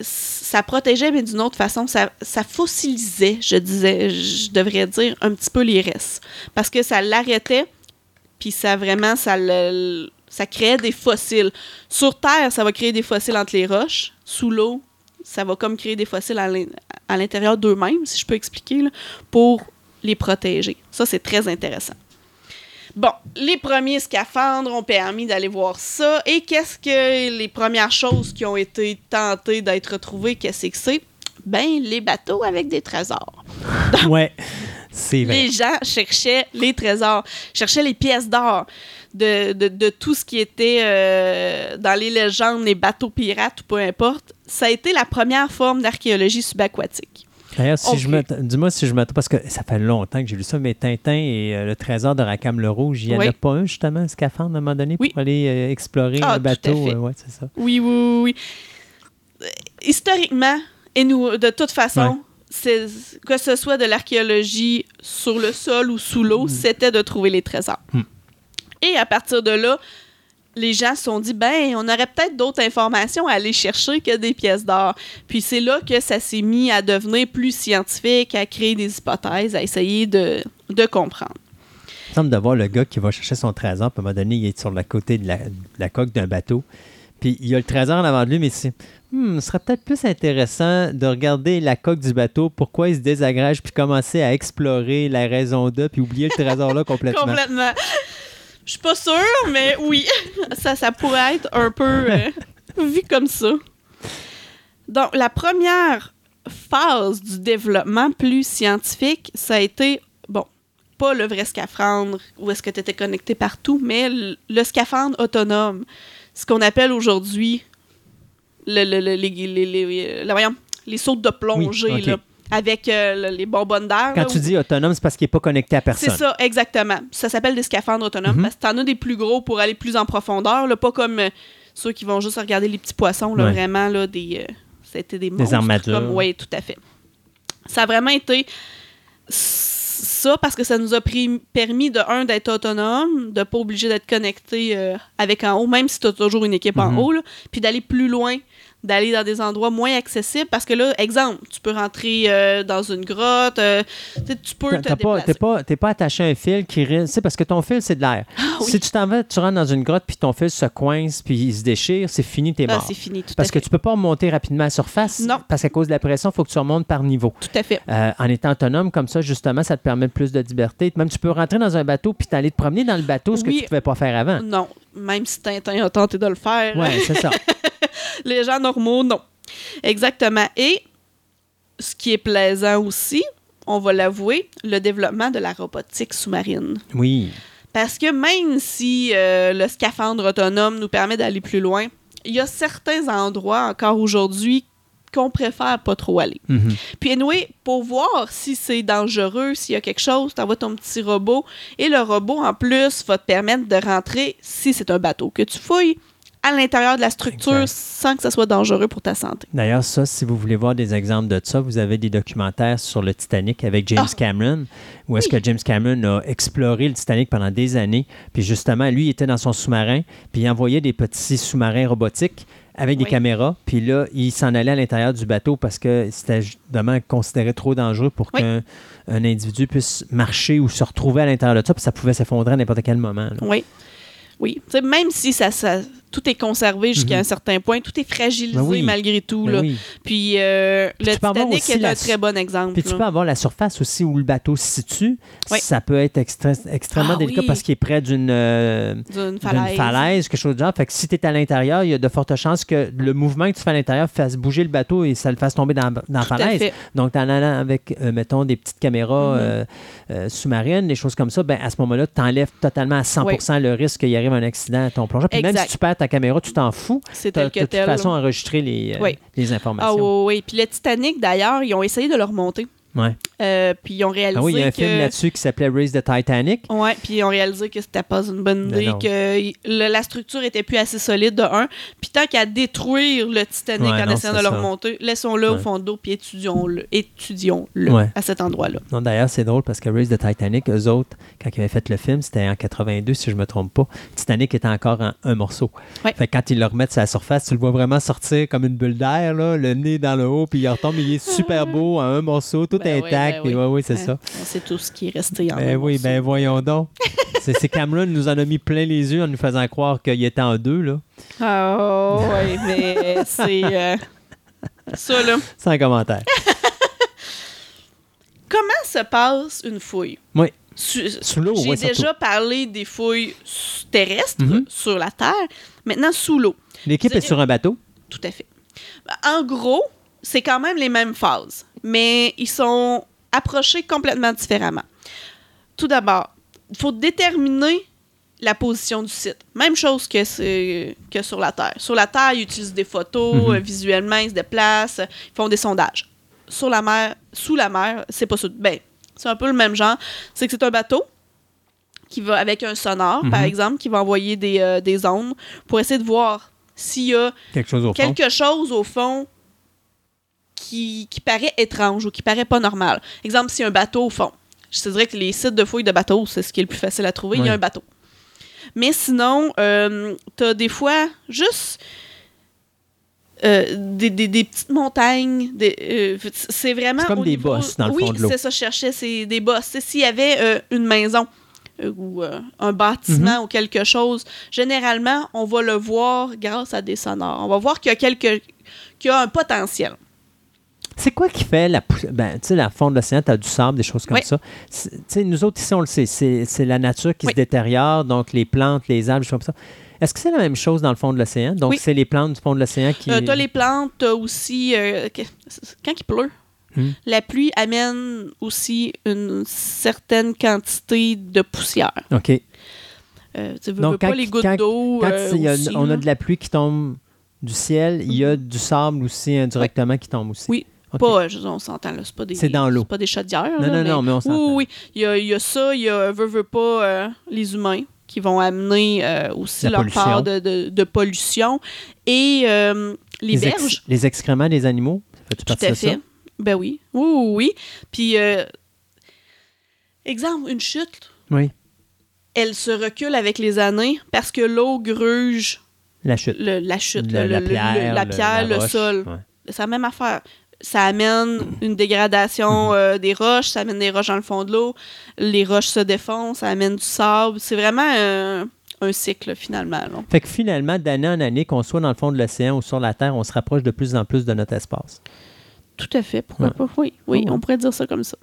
ça protégeait, mais d'une autre façon, ça, ça fossilisait, je disais, je devrais dire, un petit peu les restes. Parce que ça l'arrêtait, puis ça vraiment, ça, le- ça créait des fossiles. Sur Terre, ça va créer des fossiles entre les roches. Sous l'eau, ça va comme créer des fossiles à l'in- à l'intérieur d'eux-mêmes, si je peux expliquer, là, pour les protéger. Ça, c'est très intéressant. Bon, les premiers scaphandres ont permis d'aller voir ça. Et qu'est-ce que les premières choses qui ont été tentées d'être retrouvées, qu'est-ce que c'est? Ben, les bateaux avec des trésors. ouais, c'est vrai. Les gens cherchaient les trésors, cherchaient les pièces d'or de, de- de tout ce qui était euh, dans les légendes, les bateaux pirates ou peu importe. Ça a été la première forme d'archéologie subaquatique. D'ailleurs, si je me, dis-moi si je me trompe, parce que ça fait longtemps que j'ai lu ça, mais Tintin et euh, le trésor de Rackham le Rouge, il n'y en a pas un, justement, un scaphandre à un moment donné Oui. pour aller euh, explorer Ah, le bateau. ouais, c'est ça. Oui, oui, oui. oui. Historiquement, et nous, de toute façon, Ouais. que ce soit de l'archéologie sur le sol ou sous l'eau, c'était de trouver les trésors. Mm. Et à partir de là, les gens se sont dit, ben, on aurait peut-être d'autres informations à aller chercher que des pièces d'or. Puis c'est là que ça s'est mis à devenir plus scientifique, à créer des hypothèses, à essayer de, de comprendre. Il semble de voir le gars qui va chercher son trésor, puis à un moment donné, il est sur le côté de la, de la coque d'un bateau. Puis il y a le trésor en avant de lui, mais c'est. Hmm, ce serait peut-être plus intéressant de regarder la coque du bateau, pourquoi il se désagrège, puis commencer à explorer la raison de, puis oublier le trésor là complètement. Complètement. Je suis pas sûre, mais oui, ça, ça pourrait être un peu euh, vu comme ça. Donc, la première phase du développement plus scientifique, ça a été, bon, pas le vrai scaphandre où est-ce que tu étais connecté partout, mais le, le scaphandre autonome. Ce qu'on appelle aujourd'hui le, le- le- les, les, les- la- voyons, les sautes de plongée, Oui, là, avec euh, le- les bonbonnes d'air. Quand là, tu où- dis autonome, c'est parce qu'il n'est pas connecté à personne. c'est ça, exactement. Ça s'appelle des scaphandres autonomes parce que t'en as des plus gros pour aller plus en profondeur, là, pas comme euh, ceux qui vont juste regarder les petits poissons, là, Ouais. vraiment, là, des, euh, c'était des monstres. armatures. Oui, tout à fait. Ça a vraiment été ça parce que ça nous a pris- permis de, un, d'être autonome, de pas obligé d'être connecté euh, avec en haut, même si tu as toujours une équipe en Mhm. haut, là, puis d'aller plus loin d'aller dans des endroits moins accessibles parce que là, exemple, tu peux rentrer euh, dans une grotte, euh, tu peux T'as- te T'as pas, déplacer. t'es pas, t'es pas attaché à un fil qui risque. Parce que ton fil, c'est de l'air. Ah oui. Si tu t'en vas, tu rentres dans une grotte, puis ton fil se coince, puis il se déchire, c'est fini, t'es Ah, mort. c'est fini, tout parce à que fait. tu peux pas remonter rapidement à la surface. Non. Parce qu'à cause de la pression, il faut que tu remontes par niveau. Tout à fait. Euh, en étant autonome comme ça, justement, ça te permet plus de liberté. Même tu peux rentrer dans un bateau puis t'aller te promener dans le bateau, ce que Oui. tu ne pouvais pas faire avant. Non, même si Tintin a tenté de le faire, Ouais, c'est ça. les gens normaux, non. Exactement. Et ce qui est plaisant aussi, on va l'avouer, le développement de la robotique sous-marine. Oui. Parce que même si euh, le scaphandre autonome nous permet d'aller plus loin, il y a certains endroits encore aujourd'hui qu'on préfère pas trop aller. Mhm. Puis anyway, pour voir si c'est dangereux, s'il y a quelque chose, tu envoies ton petit robot et le robot en plus va te permettre de rentrer si c'est un bateau que tu fouilles à l'intérieur de la structure Exact. sans que ça soit dangereux pour ta santé. D'ailleurs, ça, si vous voulez voir des exemples de ça, vous avez des documentaires sur le Titanic avec James Ah. Cameron, où est-ce que James Cameron a exploré le Titanic pendant des années. Puis justement, lui, il était dans son sous-marin, puis il envoyait des petits sous-marins robotiques avec des caméras, puis là, il s'en allait à l'intérieur du bateau parce que c'était justement considéré trop dangereux pour Oui. qu'un un individu puisse marcher ou se retrouver à l'intérieur de ça, puis ça pouvait s'effondrer à n'importe quel moment. là. Oui. Oui. Tu sais, même si ça, ça- tout est conservé jusqu'à Mhm. un certain point, tout est fragilisé Ben oui. malgré tout. Ben là. oui. Puis euh, le Titanic est la un très bon exemple. Puis tu peux avoir la surface aussi où le bateau se situe. Oui. Ça peut être extrêmement Ah délicat parce qu'il est près d'une euh, falaise. falaise, quelque chose de genre. Fait que si tu es à l'intérieur, il y a de fortes chances que le mouvement que tu fais à l'intérieur fasse bouger le bateau et ça le fasse tomber dans, dans la falaise. Donc, en allant avec, euh, mettons, des petites caméras Mhm. sous-marines, des choses comme ça, ben, à ce moment-là, tu enlèves totalement à 100% le risque qu'il arrive un accident à ton plongeur. Puis même si tu perds ta caméra, tu t'en fous. C'est de toute tel. façon enregistré les, euh, Oui. les Ah informations. oui, oui. Puis le Titanic, d'ailleurs, ils ont essayé de le remonter. Ouais. Euh, puis ils ont réalisé Ah oui, il y a un que... film là-dessus qui s'appelait Raise the Titanic. Ouais, puis ils ont réalisé que c'était pas une bonne Ben idée, que le- la structure était plus assez solide de un. Puis tant qu'à détruire le Titanic Ouais, en non, essayant de le remonter, laissons-le au fond d'eau puis étudions-le, étudions-le Ouais. à cet endroit-là. Non, d'ailleurs, c'est drôle parce que Raise the Titanic, eux autres, quand ils avaient fait le film, c'était en 82, si je me trompe pas. Titanic était encore en un morceau. Ouais. Fait que quand ils le remettent sur la surface, tu le vois vraiment sortir comme une bulle d'air, le nez dans le haut, puis il retombe, il est super beau en un morceau, tout Ben oui, intact. ben oui. ouais, oui, c'est ça. On sait tout ce qui est resté en Ben oui, morceau. ben voyons donc. c'est c'est Cameron nous en a mis plein les yeux en nous faisant croire qu'il était en deux, là. Ah oui, mais c'est... euh, ça, là. Sans commentaire. Comment se passe une fouille? Oui. Su- Sous l'eau, J'ai ouais, déjà surtout. parlé des fouilles terrestres Mhm. sur la Terre. Maintenant, sous l'eau. L'équipe est sur un bateau. Tout à fait. En gros, c'est quand même les mêmes phases, mais ils sont approchés complètement différemment. Tout d'abord, il faut déterminer la position du site. Même chose que, sur la Terre. Sur la Terre, ils utilisent des photos, Mhm. euh, visuellement, ils se déplacent, ils font des sondages. Sur la mer, sous la mer, c'est pas ça. Ben, c'est un peu le même genre. C'est que c'est un bateau qui va avec un sonore, par Mhm. exemple, qui va envoyer des, euh, des ondes pour essayer de voir s'il y a Quelque chose au fond. quelque chose au fond qui, qui paraît étrange ou qui paraît pas normal. Exemple, a un bateau au fond. Je te dirais que les sites de fouilles de bateaux, c'est ce qui est le plus facile à trouver. Il y a un bateau. Mais sinon, euh, t'as des fois juste euh, des, des- des petites montagnes. euh, c'est vraiment. C'est comme des niveau- bosses dans le oui, fond de l'eau. c'est ça, je cherchais, c'est des bosses. S'il y avait euh, une maison ou un bâtiment Mhm. ou quelque chose, généralement, on va le voir grâce à des sonores. On va voir qu'il y a, quelque, qu'il y a un potentiel. C'est quoi qui fait la ben, tu sais, la fond de l'océan, tu as du sable, des choses comme Oui. ça. C'est- Tu sais, nous autres, ici, on le sait, c'est la nature qui Oui. se détériore, donc les plantes, les arbres, des choses comme ça. Est-ce que c'est la même chose dans le fond de l'océan? Donc, Oui. c'est les plantes du fond de l'océan qui. Euh, t'as les plantes, aussi. euh, quand il pleut, Hmm. la pluie amène aussi une certaine quantité de poussière. OK. Euh, tu veux, Donc, veux pas quand- les gouttes d'eau. Euh, on a de la pluie qui tombe du ciel, il y a du sable aussi indirectement qui tombe aussi. Oui. Pas, je- on s'entend, là. C'est pas des. C'est dans l'eau. c'est pas des chaudières. Non, là, non, non, mais on s'entend. Oui, oui. Il y a, il y a ça, il y a, veut, veut pas, euh, les humains qui vont amener euh, aussi La leur pollution. part de, de- de pollution. Et euh, les, Les, ex- berges. les excréments des animaux, ça fait-tu Tout partie à de ça? fait. Ben oui. Oui, oui, oui. Puis, exemple, une chute, Oui, elle se recule avec les années parce que l'eau gruge la chute. le- la chute, Le- le- la pierre, le- la roche. sol. Ouais. C'est la même affaire. Ça amène une dégradation euh, des roches, ça amène des roches dans le fond de l'eau, les roches se défoncent, ça amène du sable. C'est vraiment un, un cycle finalement. là. Fait que finalement, d'année en année, qu'on soit dans le fond de l'océan ou sur la Terre, on se rapproche de plus en plus de notre espace. Tout à fait, pourquoi Ouais. pas? Oui, oui, Oh, on pourrait dire ça comme ça.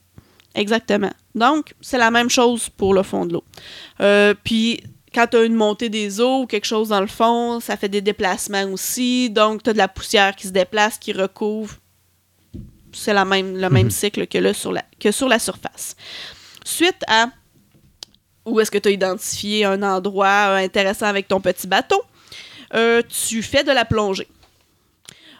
Exactement. Donc, c'est la même chose pour le fond de l'eau. Euh, puis, quand tu as une montée des eaux ou quelque chose dans le fond, ça fait des déplacements aussi. Donc, tu as de la poussière qui se déplace, qui recouvre. C'est la même, le même Mhm. cycle que, là, sur la, que sur la surface. Suite à où est-ce que tu as identifié un endroit euh, intéressant avec ton petit bateau, euh, tu fais de la plongée.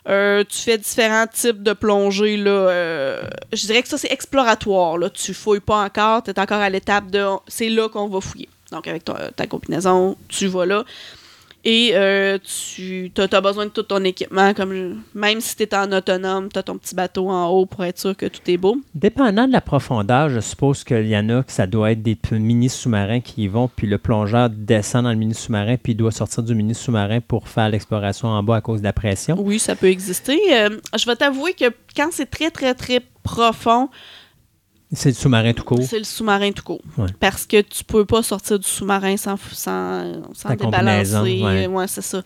Euh, tu fais différents types de plongées. Là, euh, je dirais que ça, c'est exploratoire. Là. Tu fouilles pas encore. Tu es encore à l'étape de c'est là qu'on va fouiller. Donc, avec ton- ta combinaison, tu vas là. Et euh, tu as, besoin de tout ton équipement. Comme je- même si tu es en autonome, tu as ton petit bateau en haut pour être sûr que tout est beau. Dépendant de la profondeur, je suppose qu'il y en a que ça doit être des mini-sous-marins qui y vont, puis le plongeur descend dans le mini-sous-marin, puis il doit sortir du mini-sous-marin pour faire l'exploration en bas à cause de la pression. Oui, ça peut exister. Euh, je vais t'avouer que quand c'est très, très, très profond, C'est le sous-marin tout court? C'est le sous-marin tout court. Ouais. Parce que tu peux pas sortir du sous-marin sans, sans, sans débalancer. ouais. Ouais, c'est ça.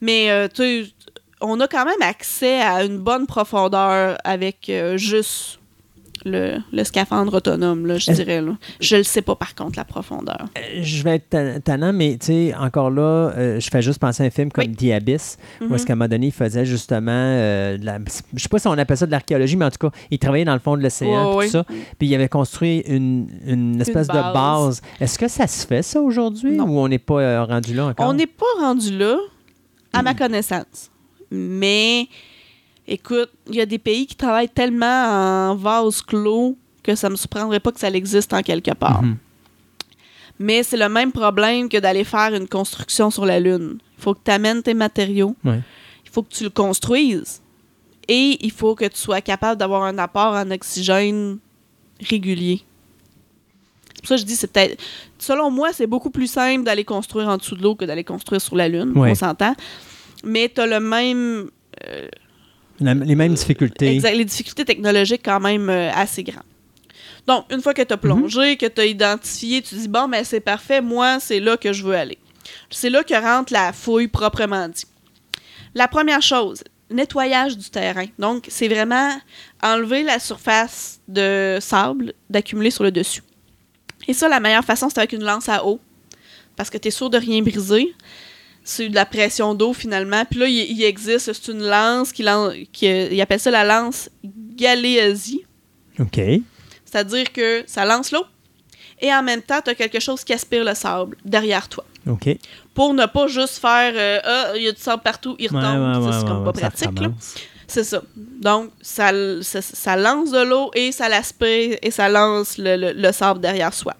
Mais euh, tu sais, on a quand même accès à une bonne profondeur avec euh, juste le, le scaphandre autonome, là, je Est-ce- dirais. Là. Je le sais pas, par contre, la profondeur. Euh, Je vais être ta- tannant, mais tu sais, encore là, euh, je fais juste penser à un film comme Oui. The Abyss, où Mhm. est-ce qu'à un moment donné, il faisait justement, euh, de la, je sais pas si on appelle ça de l'archéologie, mais en tout cas, il travaillait dans le fond de l'océan, puis tout ça, puis il avait construit une, une espèce de base. base. Est-ce que ça se fait, ça, aujourd'hui, ou on n'est pas euh, rendu là encore? On n'est pas rendu là, à ma connaissance. Mais, écoute, il y a des pays qui travaillent tellement en vase clos que ça me surprendrait pas que ça existe en quelque part. Mhm. Mais c'est le même problème que d'aller faire une construction sur la Lune. Il faut que tu amènes tes matériaux. Ouais. Il faut que tu le construises. Et il faut que tu sois capable d'avoir un apport en oxygène régulier. C'est pour ça que je dis, c'est peut-être. Selon moi, c'est beaucoup plus simple d'aller construire en dessous de l'eau que d'aller construire sur la Lune. Ouais. On s'entend. Mais tu as le même. La- les mêmes difficultés. Exact, les difficultés technologiques quand même euh, assez grandes. Donc, une fois que tu as plongé, que tu as identifié, tu dis, bon, ben c'est parfait, moi, c'est là que je veux aller. C'est là que rentre la fouille proprement dit. La première chose, nettoyage du terrain. Donc, c'est vraiment enlever la surface de sable d'accumuler sur le dessus. Et ça, la meilleure façon, c'est avec une lance à eau. Parce que tu es sûr de rien briser. C'est de la pression d'eau, finalement. Puis là, il, il existe, c'est une lance, qui, qui, euh, il appelle ça la lance Galeazzi. OK. C'est-à-dire que ça lance l'eau. Et en même temps, tu as quelque chose qui aspire le sable derrière toi. OK. Pour ne pas juste faire euh, Ah, il y a du sable partout, il Ouais, retombe. ouais, c'est comme pas pratique. là. C'est ça. Donc, ça, ça, ça lance de l'eau et ça l'aspire et ça lance le, le- le sable derrière soi.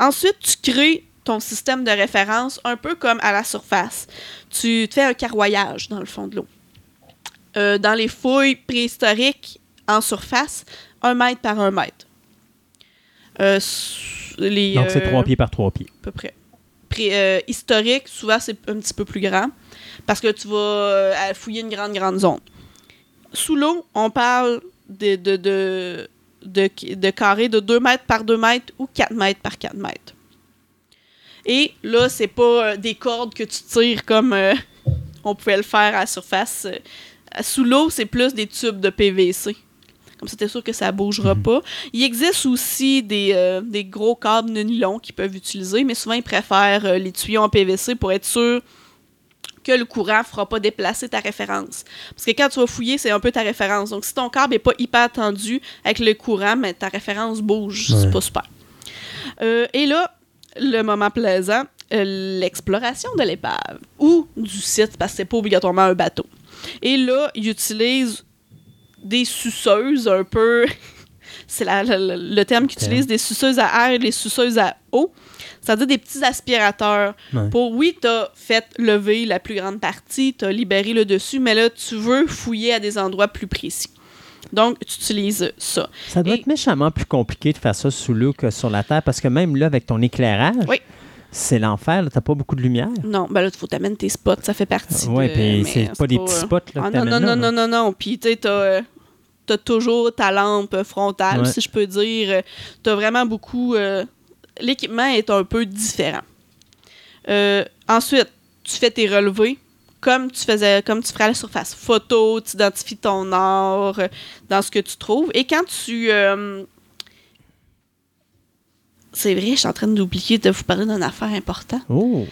Ensuite, tu crées ton système de référence un peu comme à la surface. Tu te fais un carroyage dans le fond de l'eau. Euh, dans les fouilles préhistoriques en surface, un mètre par un mètre. Euh, les, Donc, c'est euh, trois pieds par trois pieds. à peu près. Pré- euh, historique, souvent, c'est un petit peu plus grand parce que tu vas fouiller une grande, grande zone. Sous l'eau, on parle de, de, de, de, de carrés de 2 mètres par 2 mètres ou 4 mètres par 4 mètres. Et là, c'est pas euh, des cordes que tu tires comme euh, on pouvait le faire à la surface. Euh, Sous l'eau, c'est plus des tubes de PVC. Comme ça, t'es sûr que ça bougera pas. Il existe aussi des, euh, des gros câbles de nylon qu'ils peuvent utiliser, mais souvent, ils préfèrent euh, les tuyaux en PVC pour être sûr que le courant ne fera pas déplacer ta référence. Parce que quand tu vas fouiller, c'est un peu ta référence. Donc, si ton câble n'est pas hyper tendu avec le courant, mais ta référence bouge. Ouais. C'est pas super. Euh, et là, le moment plaisant, euh, l'exploration de l'épave ou du site, parce que c'est pas obligatoirement un bateau. Et là, ils utilisent des suceuses un peu. c'est le terme qu'ils utilisent, des suceuses à air et des suceuses à eau. C'est-à-dire des petits aspirateurs. Ouais. Pour, oui, tu as fait lever la plus grande partie, tu as libéré le dessus, mais là, tu veux fouiller à des endroits plus précis. Donc, tu utilises ça. Ça doit Et- être méchamment plus compliqué de faire ça sous l'eau que sur la Terre parce que même là, avec ton éclairage, Oui. c'est l'enfer. là, T'as pas beaucoup de lumière. Non, ben là, il faut t'amener tes spots, ça fait partie Oui, de... puis c'est pas des petits euh, spots. Là, Ah, que non, non, là, non, non, non, non. Puis, tu sais, t'as, euh, t'as toujours ta lampe frontale, Ouais. si je peux dire. T'as vraiment beaucoup... euh, L'équipement est un peu différent. Euh, ensuite, tu fais tes relevés comme tu faisais, comme tu ferais à la surface. Photo, tu identifies ton art euh, dans ce que tu trouves. Et quand tu... euh, c'est vrai, je suis en train d'oublier de vous parler d'une affaire importante. Oh,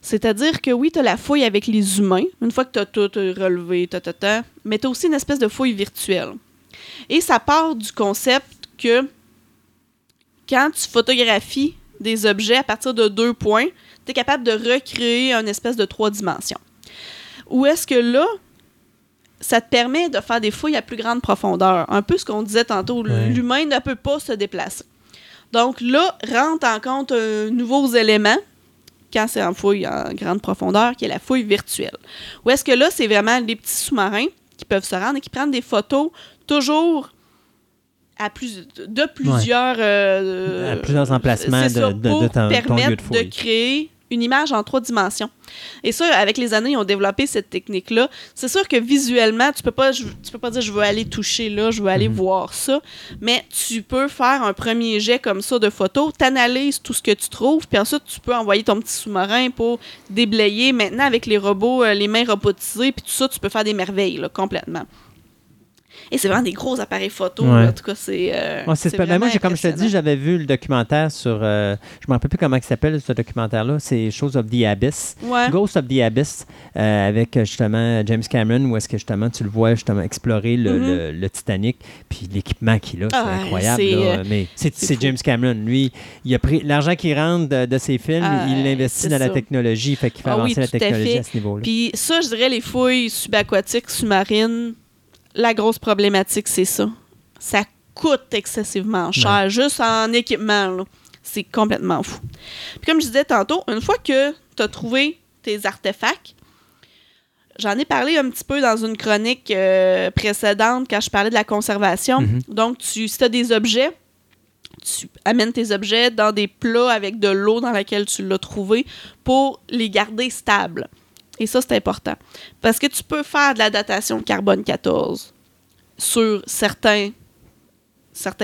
C'est-à-dire que oui, tu as la fouille avec les humains, une fois que tu as tout euh, relevé, ta, ta, ta, mais tu as aussi une espèce de fouille virtuelle. Et ça part du concept que quand tu photographies des objets à partir de deux points, tu es capable de recréer une espèce de trois dimensions. Ou est-ce que là, ça te permet de faire des fouilles à plus grande profondeur? Un peu ce qu'on disait tantôt, l'humain ne peut pas se déplacer. Donc là, rentre en compte euh, nouveaux éléments quand c'est en fouille en grande profondeur, qui est la fouille virtuelle. Ou est-ce que là, c'est vraiment des petits sous-marins qui peuvent se rendre et qui prennent des photos toujours à plus, de plusieurs... euh, À plusieurs emplacements c'est ça, de- de- de pour ton- ton lieu permettre de fouille. créer une image en trois dimensions. Et ça, avec les années, ils ont développé cette technique-là. C'est sûr que visuellement, tu peux pas, je- tu peux pas dire je veux aller toucher là, je veux aller Mhm. voir ça, mais tu peux faire un premier jet comme ça de photos, t'analyses tout ce que tu trouves, puis ensuite tu peux envoyer ton petit sous-marin pour déblayer. Maintenant, avec les robots, euh, les mains robotisées, puis tout ça, tu peux faire des merveilles là, complètement. Et c'est vraiment des gros appareils photo. Ouais. En tout cas, c'est. euh, Ouais, c'est moi, comme je te dis, j'avais vu le documentaire sur. euh, je me rappelle plus comment il s'appelle ce documentaire-là. C'est Shows of the Abyss. Ouais. Ghost of the Abyss, euh, avec justement James Cameron, où est-ce que justement tu le vois justement explorer le, Mhm. le- le Titanic, puis l'équipement qu'il a, c'est Ah, incroyable. là. euh, mais c'est. James Cameron. Lui, il a pris l'argent qu'il rentre de, de ses films, Ah, il l'investit dans la technologie, fait qu'il fait Ah oui, avancer la à technologie fait. à ce niveau-là. Puis ça, je dirais les fouilles subaquatiques, sous-marines, la grosse problématique, c'est ça. Ça coûte excessivement cher, juste en équipement. C'est complètement fou. Puis comme je disais tantôt, une fois que tu as trouvé tes artefacts, j'en ai parlé un petit peu dans une chronique euh, précédente quand je parlais de la conservation. Mhm. Donc, tu, si tu as des objets, tu amènes tes objets dans des plats avec de l'eau dans laquelle tu l'as trouvé pour les garder stables. Et ça, c'est important. Parce que tu peux faire de la datation carbone 14 sur certains,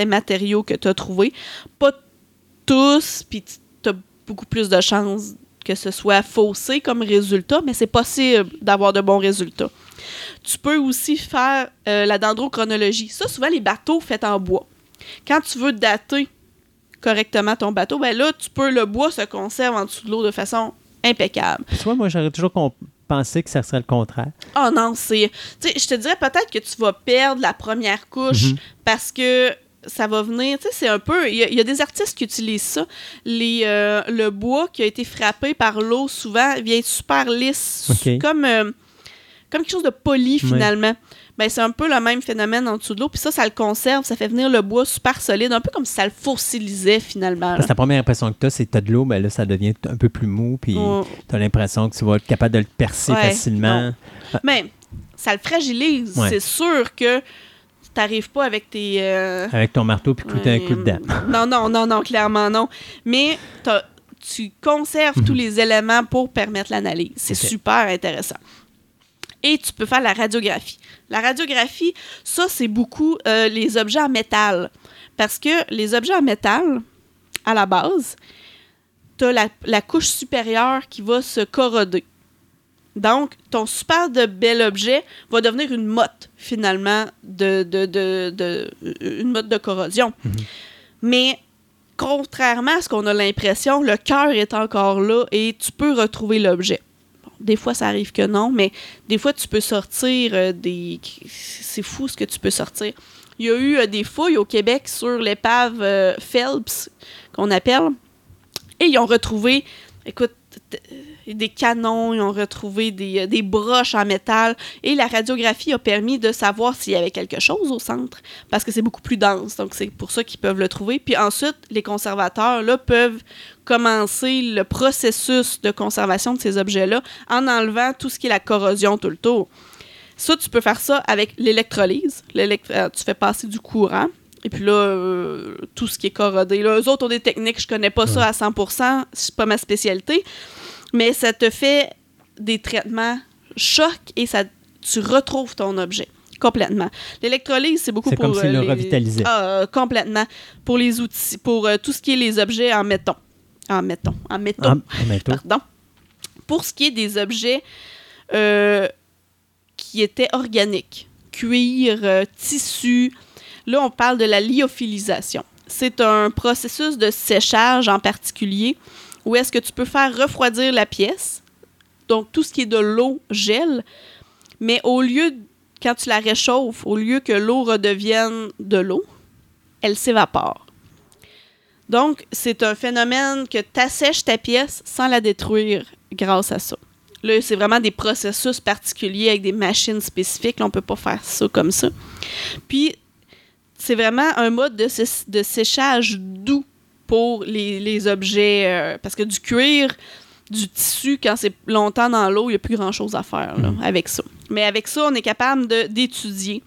matériaux que tu as trouvés. Pas tous, puis tu as beaucoup plus de chances que ce soit faussé comme résultat, mais c'est possible d'avoir de bons résultats. Tu peux aussi faire euh, la dendrochronologie. Ça, souvent, les bateaux faits en bois. Quand tu veux dater correctement ton bateau, ben là, tu le bois se conserve en dessous de l'eau de façon impeccable. Soit moi, j'aurais toujours pensé que ça serait le contraire. Oh non, c'est. Tu sais, je te dirais peut-être que tu vas perdre la première couche Mhm. parce que ça va venir. Tu sais, c'est un peu. Il y, a- il y a des artistes qui utilisent ça. Les, euh, le bois qui a été frappé par l'eau, souvent, vient super lisse. Ok. Comme, euh, comme quelque chose de poli, finalement. Ben, c'est un peu le même phénomène en dessous de l'eau. Puis ça, ça le conserve. Ça fait venir le bois super solide. Un peu comme si ça le fossilisait, finalement. Parce que la première impression que tu as, c'est que tu as de l'eau, mais là, ça devient un peu plus mou, puis tu as l'impression que tu vas être capable de le percer Ouais, facilement. Mais ça le fragilise. Ouais. C'est sûr que tu n'arrives pas avec tes. euh, Avec ton marteau, puis couper un coup de dent. Non, non, non, non, clairement non. Mais tu conserves tous les éléments pour permettre l'analyse. C'est Mhm. Super intéressant. Et tu peux faire la radiographie. La radiographie, ça, c'est beaucoup euh, les objets en métal. Parce que les objets en métal, à la base, tu as la, la couche supérieure qui va se corroder. Donc, ton super de bel objet va devenir une motte, finalement, de, de, de, de- une motte de corrosion. Mais contrairement à ce qu'on a l'impression, le cœur est encore là et tu peux retrouver l'objet. Des fois, ça arrive que non, mais des fois, tu peux sortir euh, des... C'est fou ce que tu peux sortir. Il y a eu euh, des fouilles au Québec sur l'épave euh, Phelps, qu'on appelle, et ils ont retrouvé, écoute, des canons, ils ont retrouvé des, des broches en métal, et la radiographie a permis de savoir s'il y avait quelque chose au centre, parce que c'est beaucoup plus dense, donc c'est pour ça qu'ils peuvent le trouver. Puis ensuite, les conservateurs, là, peuvent commencer le processus de conservation de ces objets-là en enlevant tout ce qui est la corrosion tout le tour. Ça, tu peux faire ça avec l'électrolyse. L'élect- euh, tu fais passer du courant. Et puis là, euh, tout ce qui est corrodé. Là, eux autres ont des techniques, je connais pas ça à 100%, c'est pas ma spécialité. Mais ça te fait des traitements choc et ça, tu retrouves ton objet complètement. L'électrolyse, c'est beaucoup pour... comme euh, le les- revitalisait. Ah, euh, complètement. Pour les outils, pour euh, tout ce qui est les objets en béton. En béton. En. Pardon. Pour ce qui est des objets euh, qui étaient organiques, cuir, euh, tissu, là, on parle de la lyophilisation. C'est un processus de séchage en particulier où est-ce que tu peux faire refroidir la pièce. Donc, tout ce qui est de l'eau gèle, mais au lieu, quand tu la réchauffes, au lieu que l'eau redevienne de l'eau, elle s'évapore. Donc, c'est un phénomène que tu assèches ta pièce sans la détruire grâce à ça. Là, c'est vraiment des processus particuliers avec des machines spécifiques. Là, on peut pas faire ça comme ça. Puis, c'est vraiment un mode de, sé- de séchage doux pour les, les objets. euh, parce que du cuir, du tissu, quand c'est longtemps dans l'eau, il n'y a plus grand-chose à faire là, avec ça. Mais avec ça, on est capable d'étudier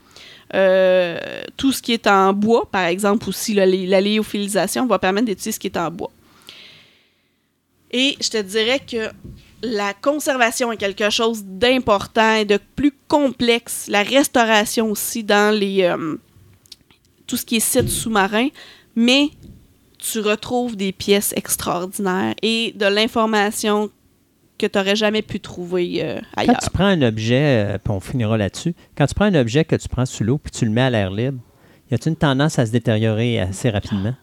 euh, tout ce qui est en bois, par exemple aussi, les- la lyophilisation va permettre d'étudier ce qui est en bois. Et je te dirais que la conservation est quelque chose d'important et de plus complexe. La restauration aussi dans les euh, tout ce qui est sites sous-marins, mais tu retrouves des pièces extraordinaires et de l'information que tu n'aurais jamais pu trouver euh, Quand ailleurs. tu prends un objet, euh, puis on finira là-dessus, quand tu prends un objet que tu prends sous l'eau puis tu le mets à l'air libre, y a-t-il une tendance à se détériorer assez rapidement?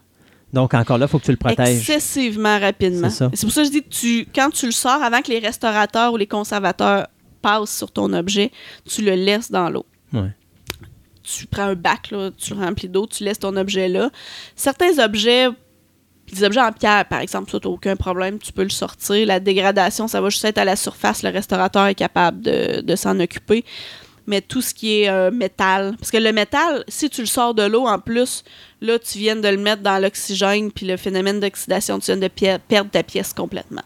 Donc, encore là, il faut que tu le protèges. excessivement rapidement. C'est pour ça que je dis que tu, quand tu le sors, avant que les restaurateurs ou les conservateurs passent sur ton objet, tu le laisses dans l'eau. Ouais. Tu prends un bac, là, tu le remplis d'eau, tu laisses ton objet là. Certains objets, des objets en pierre, par exemple, ça, t'as aucun problème, tu peux le sortir. La dégradation, ça va juste être à la surface, le restaurateur est capable de, de s'en occuper. Mais tout ce qui est euh, métal, parce que le métal, si tu le sors de l'eau, en plus, là, tu viens de le mettre dans l'oxygène, puis le phénomène d'oxydation, tu viens de perdre ta pièce complètement.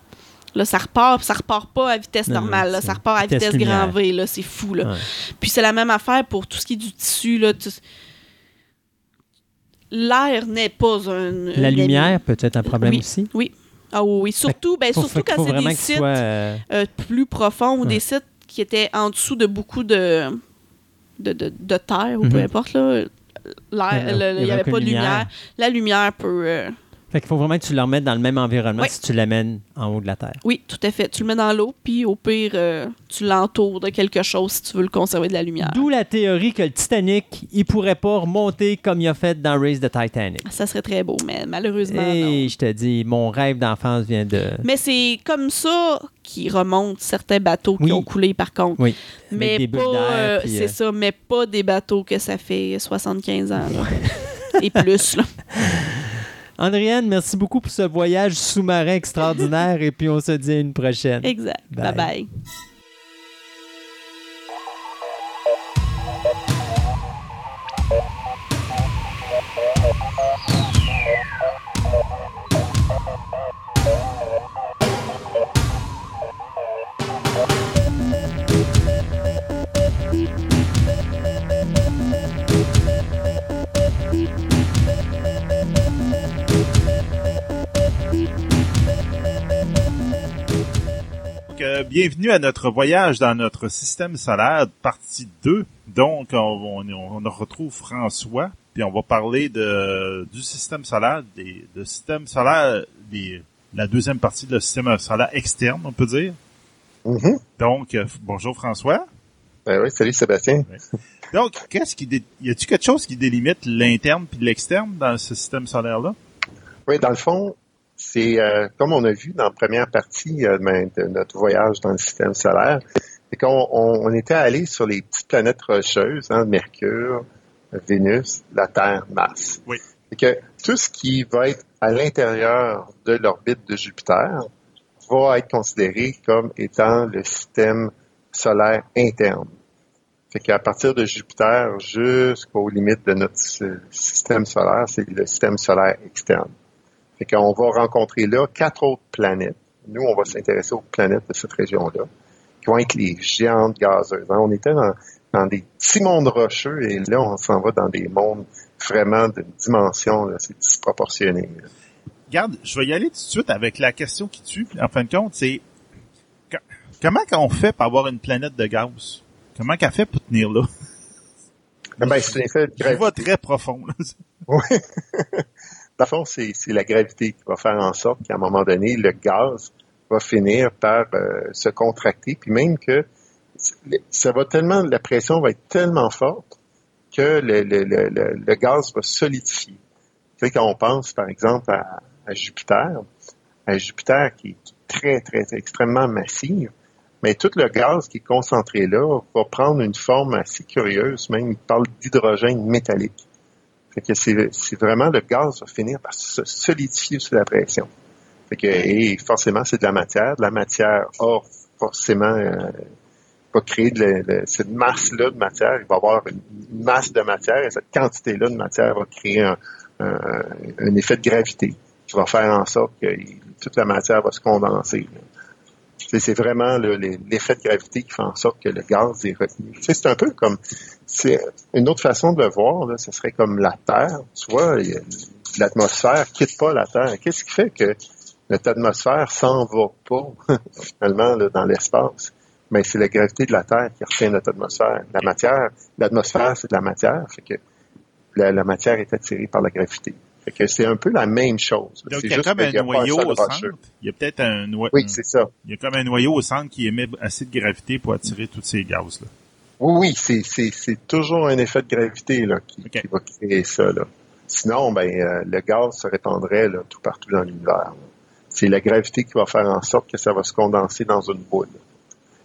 Là, ça repart, puis ça repart pas à vitesse normale, là, ça repart à vitesse grand V, là, c'est fou, là. Ouais. Puis c'est la même affaire pour tout ce qui est du tissu, là. tu- L'air n'est pas un... La lumière peut être un problème Oui. aussi? Oui. Ah oui, oui. Surtout, ben, Faut- surtout faut- quand c'est des sites soit, euh, euh, plus profonds ou Ouais. des sites qui étaient en dessous de beaucoup de, de, de, de terre ou peu Mhm. importe, là. L'air, Il n'y avait avait pas de lumière. lumière. La lumière peut... euh, Fait qu'il faut vraiment que tu le remettes dans le même environnement Oui. si tu l'amènes en haut de la Terre. Oui, tout à fait. Tu le mets dans l'eau, puis au pire, euh, tu l'entoures de quelque chose si tu veux le conserver de la lumière. D'où la théorie que le Titanic, il pourrait pas remonter comme il a fait dans Race the Titanic. Ça serait très beau, mais malheureusement, Et non. je te dis, mon rêve d'enfance vient de. Mais c'est comme ça qu'ils remontent certains bateaux qui Oui. ont coulé, par contre. Oui. Mais Avec des bulles pas, euh, c'est euh, ça, mais pas des bateaux que ça fait 75 ans. là. Et plus, là. Andréane, merci beaucoup pour ce voyage sous-marin extraordinaire et puis on se dit à une prochaine. Exact. Bye. bye. Euh, bienvenue à notre voyage dans notre système solaire, partie 2. Donc, on, on, on retrouve François, puis on va parler de, du système solaire, des, de système solaire, des, la deuxième partie de le système solaire externe, on peut dire. Mhm. Donc, euh, bonjour François. Ben oui, salut Sébastien. Donc, qu'est-ce qui dé- y a-t-il quelque chose qui délimite l'interne puis l'externe dans ce système solaire-là? Oui, dans le fond, c'est euh, comme on a vu dans la première partie euh, ben, de notre voyage dans le système solaire, c'est qu'on on, on était allé sur les petites planètes rocheuses, hein, Mercure, Vénus, la Terre, Mars. Oui. Et que tout ce qui va être à l'intérieur de l'orbite de Jupiter va être considéré comme étant le système solaire interne. Fait qu'à partir de Jupiter jusqu'aux limites de notre sy- système solaire, c'est le système solaire externe. Fait qu'on va rencontrer là quatre autres planètes. Nous, on va s'intéresser aux planètes de cette région-là, qui vont être les géantes gazeuses. hein. On était dans, dans des petits mondes rocheux et là, on s'en va dans des mondes vraiment d'une dimension, c'est disproportionné. là. Regarde, je vais y aller tout de suite avec la question qui tue. En fin de compte, c'est co- comment qu'on fait pour avoir une planète de gaz? Comment qu'elle fait pour tenir là? Ah ben, c'est un effet de Je vois très profond. là. Oui. Dans fond, c'est la gravité qui va faire en sorte qu'à un moment donné, le gaz va finir par euh, se contracter, puis même que ça va tellement, la pression va être tellement forte que le, le, le, le, gaz va solidifier. Tu quand on pense, par exemple, à, Jupiter, à Jupiter qui est très, très, très extrêmement massif, mais tout le gaz qui est concentré là va prendre une forme assez curieuse, même il parle d'hydrogène métallique. Fait que c'est, vraiment le gaz va finir par se solidifier sous la pression. Fait que, et forcément, c'est de la matière. De la matière a forcément euh, va créer de cette masse-là de matière. Il va y avoir une masse de matière et cette quantité-là de matière va créer un, effet de gravité qui va faire en sorte que toute la matière va se condenser. C'est, vraiment le- le- l'effet de gravité qui fait en sorte que le gaz est retenu. C'est un peu comme c'est une autre façon de le voir, ce serait comme la Terre. Tu vois, l'atmosphère quitte pas la Terre. Qu'est-ce qui fait que notre atmosphère s'en va pas finalement dans l'espace? Mais c'est la gravité de la Terre qui retient notre atmosphère. La matière, l'atmosphère, c'est de la matière, fait que la matière est attirée par la gravité. Fait que c'est un peu la même chose. Donc, il y a juste comme qu'il y a un noyau au rocheux. centre. Il y a peut-être un noyau. Oui, c'est ça. Il y a comme un noyau au centre qui émet assez de gravité pour attirer tous ces gaz-là. Oui, oui, c'est, toujours un effet de gravité là, qui, va créer ça. Là. Sinon, ben, euh, le gaz se répandrait là, tout partout dans l'univers. là. C'est la gravité qui va faire en sorte que ça va se condenser dans une boule.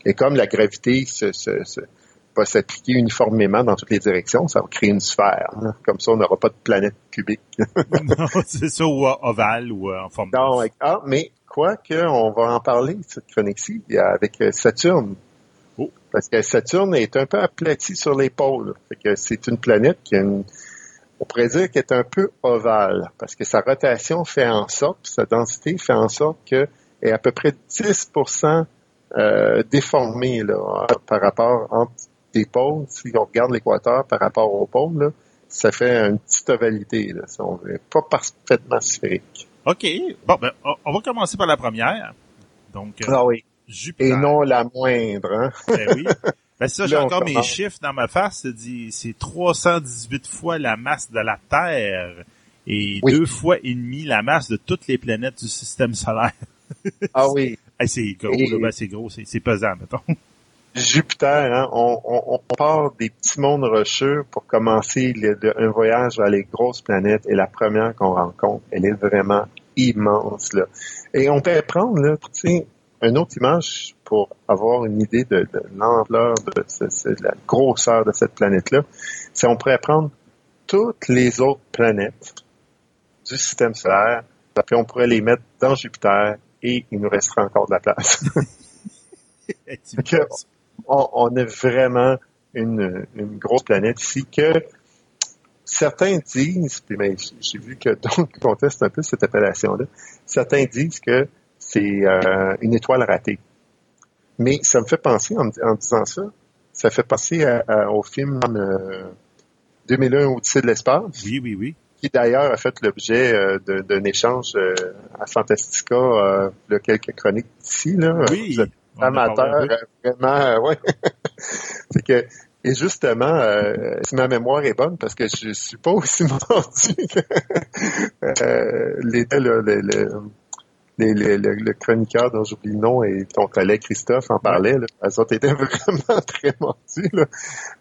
Et comme la gravité se, se- se- va s'appliquer uniformément dans toutes les directions, ça va créer une sphère. hein. Comme ça, on n'aura pas de planète cubique. non, c'est ça, ou euh, ovale, ou euh, en forme Non, de... ah, mais quoi que on va en parler, cette chronique-ci, avec euh, Saturne. Oh. Parce que Saturne est un peu aplati sur les pôles. Fait que c'est une planète qui a une, on pourrait dire qu'elle est un peu ovale, parce que sa rotation fait en sorte, sa densité fait en sorte qu'elle est à peu près 10% euh, déformée là, par rapport entre des pôles. Si on regarde l'équateur par rapport aux pôles, là, ça fait une petite ovalité. Là, si on veut. Pas parfaitement sphérique. OK. Bon, ben, on- va commencer par la première. Donc, euh, Ah oui. Jupiter. Et non la moindre. Hein? Ben oui. Ben ça, j'ai encore mes chiffres dans ma face. Ça dit, c'est 318 fois la masse de la Terre. Oui. deux fois et demi la masse de toutes les planètes du système solaire. Ah oui, Hey, c'est gros, Et- là, ben, c'est gros, c'est c'est pesant, mettons. Jupiter, hein, on, on, on part des petits mondes rocheux pour commencer le- un voyage vers les grosses planètes. Et la première qu'on rencontre, elle est vraiment immense. Là. Et on peut prendre là, une autre image pour avoir une idée de, de l'ampleur, de, la grosseur de cette planète-là. C'est on pourrait prendre toutes les autres planètes du système solaire, puis on pourrait les mettre dans Jupiter et il nous restera encore de la place. on, on a vraiment une, une grosse planète ici que certains disent, puis ben, j'ai vu que d'autres contestent un peu cette appellation-là, certains disent que c'est euh, une étoile ratée. Mais ça me fait penser, en, en disant ça, ça fait penser à- à- au film euh, 2001 Odyssée de l'espace, Oui, oui, oui. qui d'ailleurs a fait l'objet euh, d'un échange euh, à Fantastica, euh, a quelques chroniques ici. Là. Oui. Vous amateur, euh, vraiment, euh, ouais. c'est que, et justement, euh, si ma mémoire est bonne, parce que je suis pas aussi mordu que euh, les, le, le, le, le- chroniqueur dont j'oublie le nom et ton collègue Christophe en parlait, là, elles ont été vraiment très mordus. Là.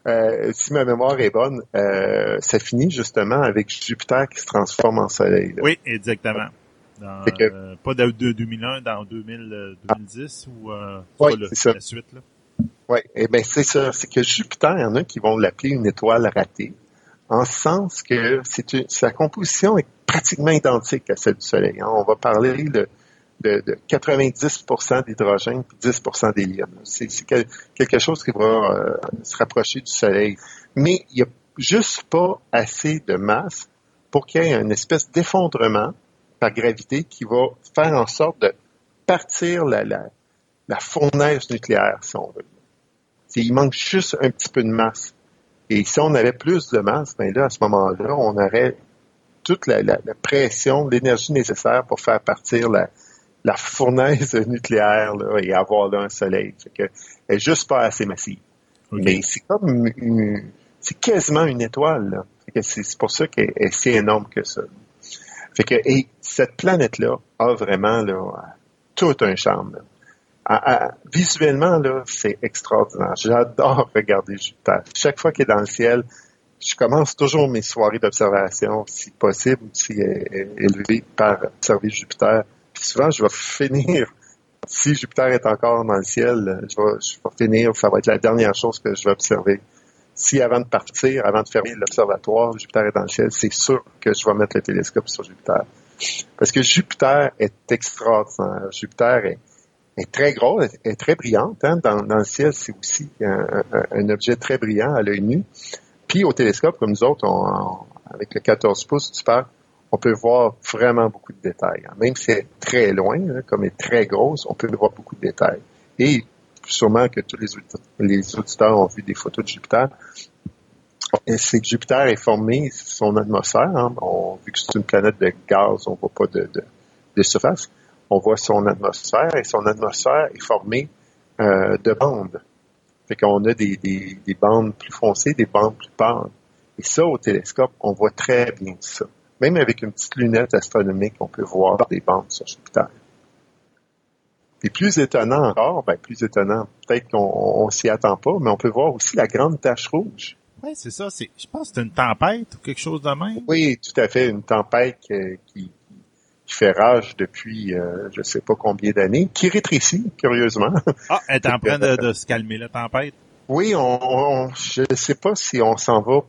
Euh, si ma mémoire est bonne, euh, ça finit justement avec Jupiter qui se transforme en soleil. là. Oui, exactement. Dans, Fait que- euh, pas de, de 2001, dans 2000, euh, 2010 ou euh, pas le- c'est ça. la suite. Là? Oui, eh ben c'est ça. C'est que Jupiter, il y en a qui vont l'appeler une étoile ratée, en ce sens que une- sa composition est pratiquement identique à celle du Soleil. hein. On va parler de, de, de 90% d'hydrogène puis 10% d'hélium. C'est c'est quel- quelque chose qui va euh, se rapprocher du Soleil. Mais il n'y a juste pas assez de masse pour qu'il y ait une espèce d'effondrement par gravité qui va faire en sorte de partir la, la, la fournaise nucléaire, si on veut. Il manque juste un petit peu de masse. Et si on avait plus de masse, ben là, à ce moment-là, on aurait toute la, la- la pression, l'énergie nécessaire pour faire partir la, la fournaise nucléaire là, et avoir là un soleil. Fait que, elle est juste pas assez massive. Mais c'est comme c'est quasiment une étoile. c'est pour ça qu'elle est si énorme que ça. Fait que et cette planète-là a vraiment tout un charme. visuellement, c'est extraordinaire. J'adore regarder Jupiter. Chaque fois qu'il est dans le ciel, je commence toujours mes soirées d'observation, si possible, si élevé, par observer Jupiter. Puis souvent, je vais finir, si Jupiter est encore dans le ciel, je vais finir, ça va être la dernière chose que je vais observer. Si avant de partir, avant de fermer l'observatoire, Jupiter est dans le ciel, c'est sûr que je vais mettre le télescope sur Jupiter. Parce que Jupiter est extraordinaire. Jupiter est, très gros, est, très brillante. Hein? Dans, le ciel, c'est aussi un, objet très brillant à l'œil nu. Puis au télescope, comme nous autres, avec le 14 pouces super, on peut voir vraiment beaucoup de détails. Même si c'est très loin, hein, comme elle est très grosse, on peut voir beaucoup de détails. Sûrement que tous les, auditeurs- ont vu des photos de Jupiter. C'est que Jupiter est formé, son atmosphère, hein, on- vu que c'est une planète de gaz, on voit pas de, surface, on voit son atmosphère et son atmosphère est formée euh, de bandes. Fait qu'on a des, des, des bandes plus foncées, des bandes plus pâles. Et ça, au télescope, on voit très bien ça. Même avec une petite lunette astronomique, on peut voir des bandes sur Jupiter. Et plus étonnant encore, ben plus étonnant, peut-être qu'on on, s'y attend pas, mais on peut voir aussi la grande tache rouge. Ouais, c'est ça. C'est, je pense que c'est une tempête ou quelque chose de même. Oui, tout à fait, une tempête qui, qui, qui fait rage depuis euh, je sais pas combien d'années, qui rétrécit, curieusement. Ah, elle est en train de, de se calmer, la tempête. Oui, on, on- je ne sais pas si on s'en va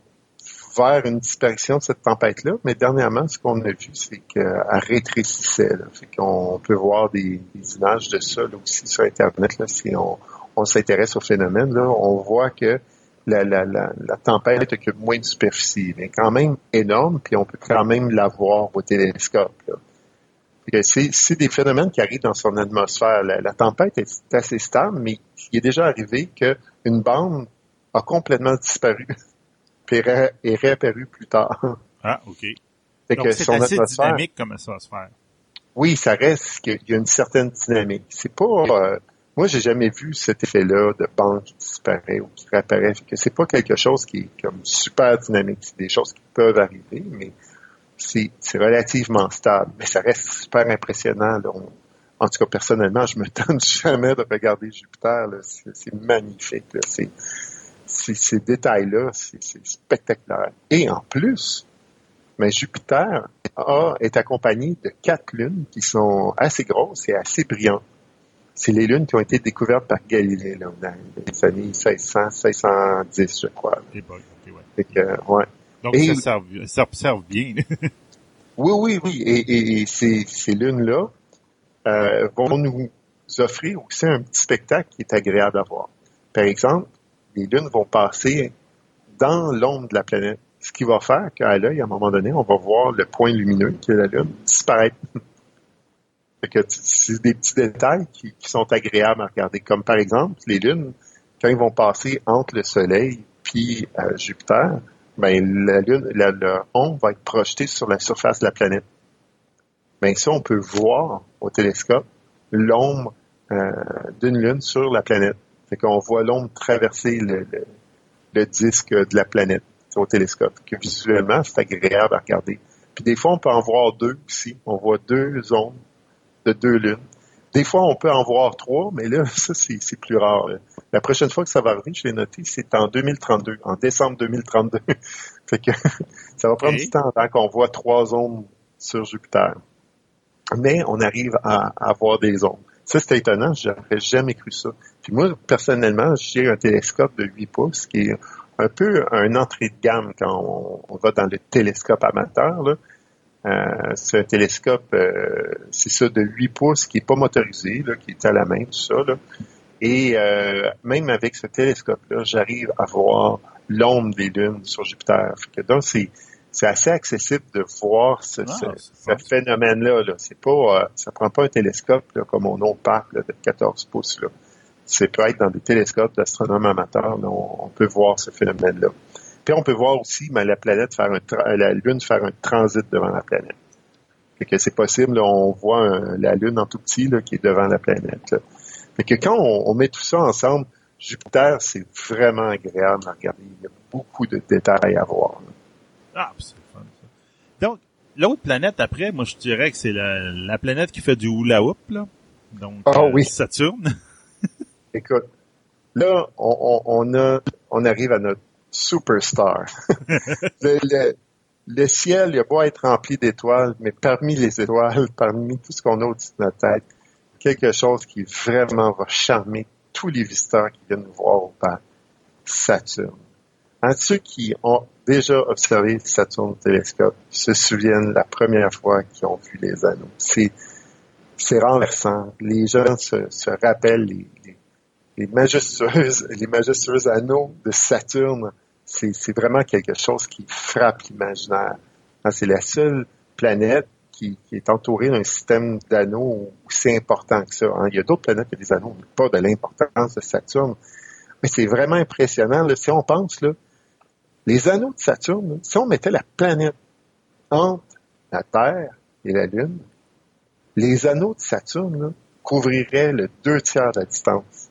vers une disparition de cette tempête-là, mais dernièrement, ce qu'on a vu, c'est qu'elle rétrécissait. Là. Qu'on peut voir des, images de ça aussi sur Internet. Là, si on, s'intéresse au phénomène, là, on voit que la, tempête occupe moins de superficie, mais quand même énorme, puis on peut quand même la voir au télescope. C'est des phénomènes qui arrivent dans son atmosphère. La, la tempête est assez stable, mais il est déjà arrivé qu'une bande a complètement disparu, puis est ré- est réapparue plus tard. Ah, OK. Donc, que c'est son assez atmosphère- dynamique comme faire. oui, ça reste qu'il y a une certaine dynamique. C'est pas. euh, moi, j'ai jamais vu cet effet-là de bande qui disparaît ou qui réapparaît. Que c'est pas quelque chose qui est comme super dynamique. C'est des choses qui peuvent arriver, mais c'est relativement stable, mais ça reste super impressionnant. en tout cas, personnellement, je me tente jamais de regarder Jupiter. C'est magnifique. Ces détails-là, c'est spectaculaire. Et en plus, mais Jupiter a, est accompagné de quatre lunes qui sont assez grosses et assez brillantes. C'est les lunes qui ont été découvertes par Galilée dans les années 1600, 1610, je crois. Donc, ça, observe, bien. oui, oui, oui. Et, ces, ces lunes-là euh, vont nous offrir aussi un petit spectacle qui est agréable à voir. Par exemple, les lunes vont passer dans l'ombre de la planète, ce qui va faire qu'à l'œil, à un moment donné, on va voir le point lumineux qui est la Lune disparaître. c'est des petits détails qui, sont agréables à regarder, comme par exemple les lunes, quand ils vont passer entre le Soleil puis euh, Jupiter, ben la lune, va être projetée sur la surface de la planète. Ben ça, on peut voir au télescope l'ombre euh, d'une lune sur la planète. Fait qu'on voit l'ombre traverser le, disque de la planète au télescope. Que visuellement, c'est agréable à regarder. Puis des fois, on peut en voir deux aussi. On voit deux ombres de deux lunes. Des fois, on peut en voir trois, mais là, ça, c'est plus rare. La prochaine fois que ça va arriver, je l'ai noté, c'est en 2032, en décembre 2032. fait que ça va prendre du temps avant qu'on voit trois ombres sur Jupiter. Mais on arrive à, à voir des ombres. Ça, c'est étonnant, j'aurais jamais cru ça. Puis moi, personnellement, j'ai un télescope de 8 pouces qui est un peu un entrée de gamme quand on, va dans le télescope amateur. Là. Euh, c'est un télescope, euh, c'est ça, de 8 pouces qui est pas motorisé, là, qui est à la main, tout ça. Là. Et euh, même avec ce télescope-là, j'arrive à voir l'ombre des lunes sur Jupiter. donc, c'est, c'est assez accessible de voir ce, ah, ce, phénomène-là. Là. C'est pas, euh, ça prend pas un télescope là, comme mon autre parc de 14 pouces. Là. C'est peut être dans des télescopes d'astronomes amateurs, on, on, peut voir ce phénomène-là. Puis on peut voir aussi mais la planète faire un la Lune faire un transit devant la planète. Fait que c'est possible, on voit la Lune en tout petit là, qui est devant la planète. Là. Fait que quand on, met tout ça ensemble, Jupiter, c'est vraiment agréable à regarder. Il y a beaucoup de détails à voir. Ah, c'est fun ça. Donc, l'autre planète après, moi je dirais que c'est la, planète qui fait du hula hoop, là. Donc, ah, oui. Euh, Saturne. Écoute, là, on, on, a, on arrive à notre superstar. le, ciel, il a beau être rempli d'étoiles, mais parmi les étoiles, parmi tout ce qu'on a au-dessus de notre tête, quelque chose qui vraiment va charmer tous les visiteurs qui viennent nous voir au parc, Saturne. En ceux qui ont déjà observé Saturne au télescope se souviennent la première fois qu'ils ont vu les anneaux. C'est, c'est renversant. Les gens se, rappellent les, les majestueuses, les anneaux de Saturne, c'est vraiment quelque chose qui frappe l'imaginaire. Hein, c'est la seule planète qui, est entourée d'un système d'anneaux aussi important que ça. Hein. Il y a d'autres planètes qui ont des anneaux, mais pas de l'importance de Saturne. Mais c'est vraiment impressionnant. Si on pense, là, les anneaux de Saturne, si on mettait la planète entre la Terre et la Lune, les anneaux de Saturne couvriraient le deux tiers de la distance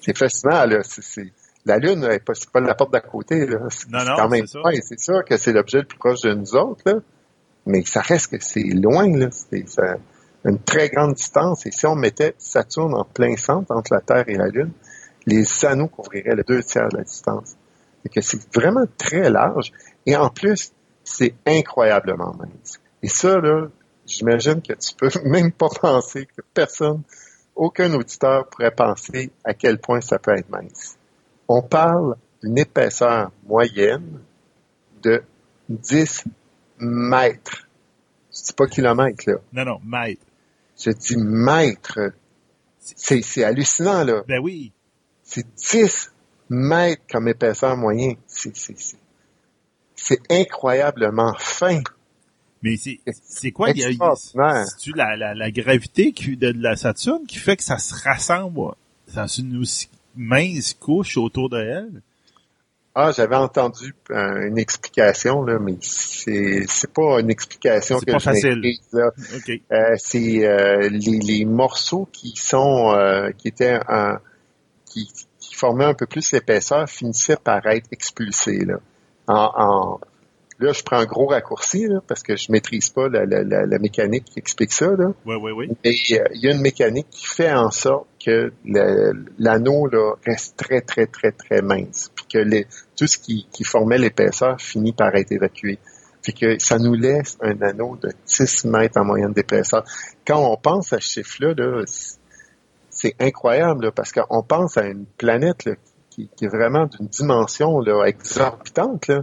c'est fascinant, là. la Lune n'est pas, pas la porte d'à côté, là. C'est quand même c'est sûr que c'est l'objet le plus proche de nous autres, là. Mais ça reste que c'est loin, là. C'est une très grande distance. Et si on mettait Saturne en plein centre entre la Terre et la Lune, les anneaux couvriraient le deux tiers de la distance. Et que c'est vraiment très large. Et en plus, c'est incroyablement mince. Et ça, là, j'imagine que tu peux même pas penser que personne aucun auditeur pourrait penser à quel point ça peut être mince. On parle d'une épaisseur moyenne de 10 mètres. Je dis pas kilomètres, là. Non, non, mètres. Je dis mètres. C'est hallucinant, là. Ben oui. C'est 10 mètres comme épaisseur moyenne. C'est incroyablement fin. Mais c'est quoi il y a, tu la, la, la, gravité qui, de, la Saturne qui fait que ça se rassemble dans une aussi mince couche autour de elle? Ah, j'avais entendu euh, une explication là, mais c'est c'est pas une explication que pas je facile. Là. Euh, c'est euh, les, les, morceaux qui sont qui étaient en, qui, qui formaient un peu plus l'épaisseur finissaient par être expulsés là en, en là, je prends un gros raccourci là, parce que je maîtrise pas la, la, la, la mécanique qui explique ça. Là. Oui, oui, oui. Mais euh, il y a une mécanique qui fait en sorte que l'anneau reste très, très, très, très mince. Puis que les, tout ce qui, qui formait l'épaisseur finit par être évacué. Fait que ça nous laisse un anneau de 10 mètres en moyenne d'épaisseur. Quand on pense à ce chiffre-là, là, c'est- c'est incroyable là, parce qu'on pense à une planète là, qui, qui est vraiment d'une dimension là, exorbitante. Là.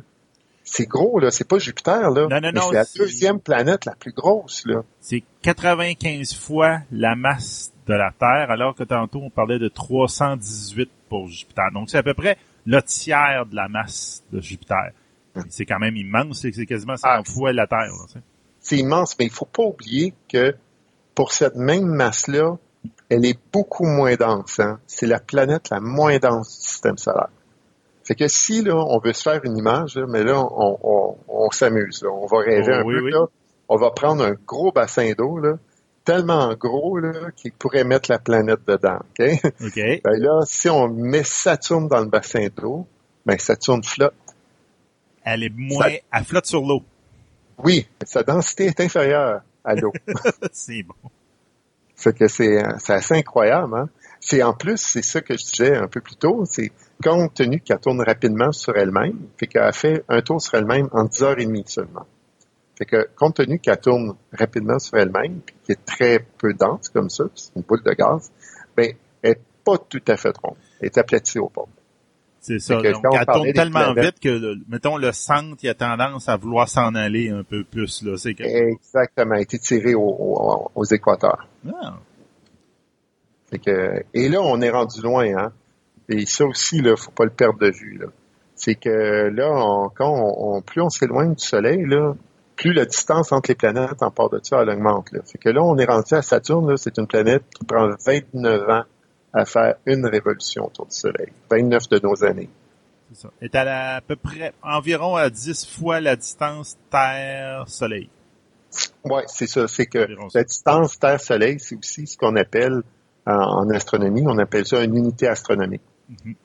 C'est gros, là. C'est pas Jupiter, là. Non, non, non, C'est la deuxième planète la plus grosse, là. C'est 95 fois la masse de la Terre, alors que tantôt on parlait de 318 pour Jupiter. Donc c'est à peu près le tiers de la masse de Jupiter. Mais C'est quand même immense, c'est quasiment 100 Ah. fois la Terre. C'est immense, mais il faut pas oublier que pour cette même masse-là, elle est beaucoup moins dense. Hein? C'est la planète la moins dense du système solaire. Fait que si là, on veut se faire une image, là, mais là, on, on, on s'amuse. On va rêver Oh, un oui, peu. oui. Là. On va prendre un gros bassin d'eau, là, tellement gros là, qu'il pourrait mettre la planète dedans. OK? OK. Ben là, si on met Saturne dans le bassin d'eau, ben Saturne flotte. Elle est moins, elle flotte sur l'eau. Oui, sa densité est inférieure à l'eau. c'est bon. Fait que c'est euh, c'est assez incroyable. Hein? C'est en plus, c'est ça que je disais un peu plus tôt, c'est compte tenu qu'elle tourne rapidement sur elle-même, fait qu'elle a fait un tour sur elle-même en 10h30 seulement. Fait que compte tenu qu'elle tourne rapidement sur elle-même, puis qu'elle est très peu dense comme ça, c'est une boule de gaz, ben elle est pas tout à fait ronde. Elle est aplatie au pôle. C'est ça. Donc, elle tourne tellement vite que, le- mettons, le centre, il a tendance à vouloir s'en aller un peu plus. Là. C'est que... Exactement, elle a été tirée au- au- aux équateurs. Ah. Fait que, et là, on est rendu loin, hein. Et ça aussi, là, faut pas le perdre de vue, là. C'est que là, on- quand on, on- plus on s'éloigne du Soleil, là, plus la distance entre les planètes en part de ça, elle augmente. Là. Fait que là, on est rendu à Saturne, là, c'est une planète qui prend 29 ans à faire une révolution autour du Soleil. 29 de nos années. C'est ça. Est à, la- à peu près environ à 10 fois la distance Terre-Soleil. Ouais, c'est ça. C'est que la distance Terre-Soleil, c'est aussi ce qu'on appelle en, en astronomie, on appelle ça une unité astronomique. Mhm.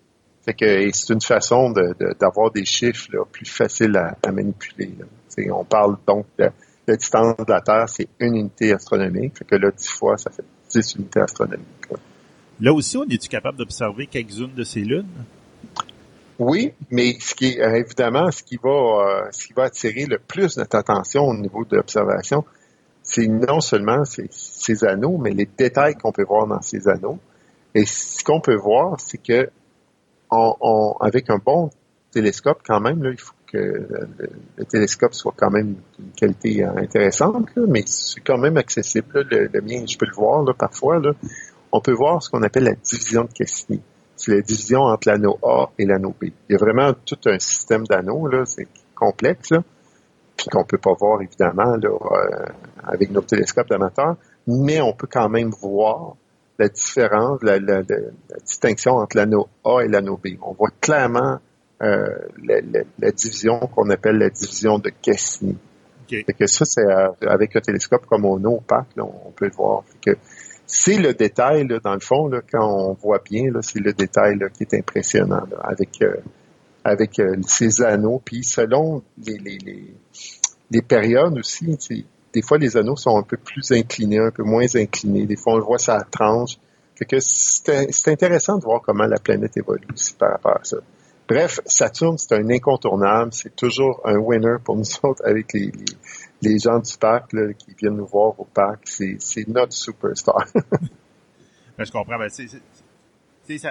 Fait que c'est une façon de- de- d'avoir des chiffres là, plus faciles à, à manipuler. On parle donc de la distance de la Terre, c'est une unité astronomique. Fait que là, 10 fois, ça fait 10 unités astronomiques. là. Là aussi, on est-tu capable d'observer quelques-unes de ces lunes? Oui, mais ce qui est euh, évidemment ce qui va euh, ce qui va attirer le plus notre attention au niveau de l'observation, c'est non seulement ces, ces anneaux, mais les détails qu'on peut voir dans ces anneaux. Et ce qu'on peut voir, c'est que avec un bon télescope, quand même, il faut que le, le télescope soit quand même d'une qualité euh, intéressante, mais c'est quand même accessible. Le, mien, je peux le voir parfois. On peut voir ce qu'on appelle la division de Cassini c'est la division entre l'anneau A et l'anneau B. Il y a vraiment tout un système d'anneaux, c'est complexe, là, puis qu'on peut pas voir évidemment euh, avec nos télescopes d'amateurs, mais on peut quand même voir la différence, la, la- la- la distinction entre l'anneau A et l'anneau B. On voit clairement euh, la, la- la division qu'on appelle la division de Cassini. OK. Fait que ça, c'est euh, avec un télescope comme on a au parc, là, on peut le voir. Fait que c'est le détail, là, dans le fond, là, quand on voit bien, c'est le détail là, qui est impressionnant là, avec, euh, avec euh, ces anneaux. Puis selon les, les, les, les périodes aussi, des fois les anneaux sont un peu plus inclinés, un peu moins inclinés. Des fois, on le voit ça tranche. Fait que c'est intéressant de voir comment la planète évolue aussi par rapport à ça. Bref, Saturne, c'est un incontournable. C'est toujours un winner pour nous autres avec les, gens du parc qui viennent nous voir au parc. C'est notre superstar. Ben, je comprends. Ben,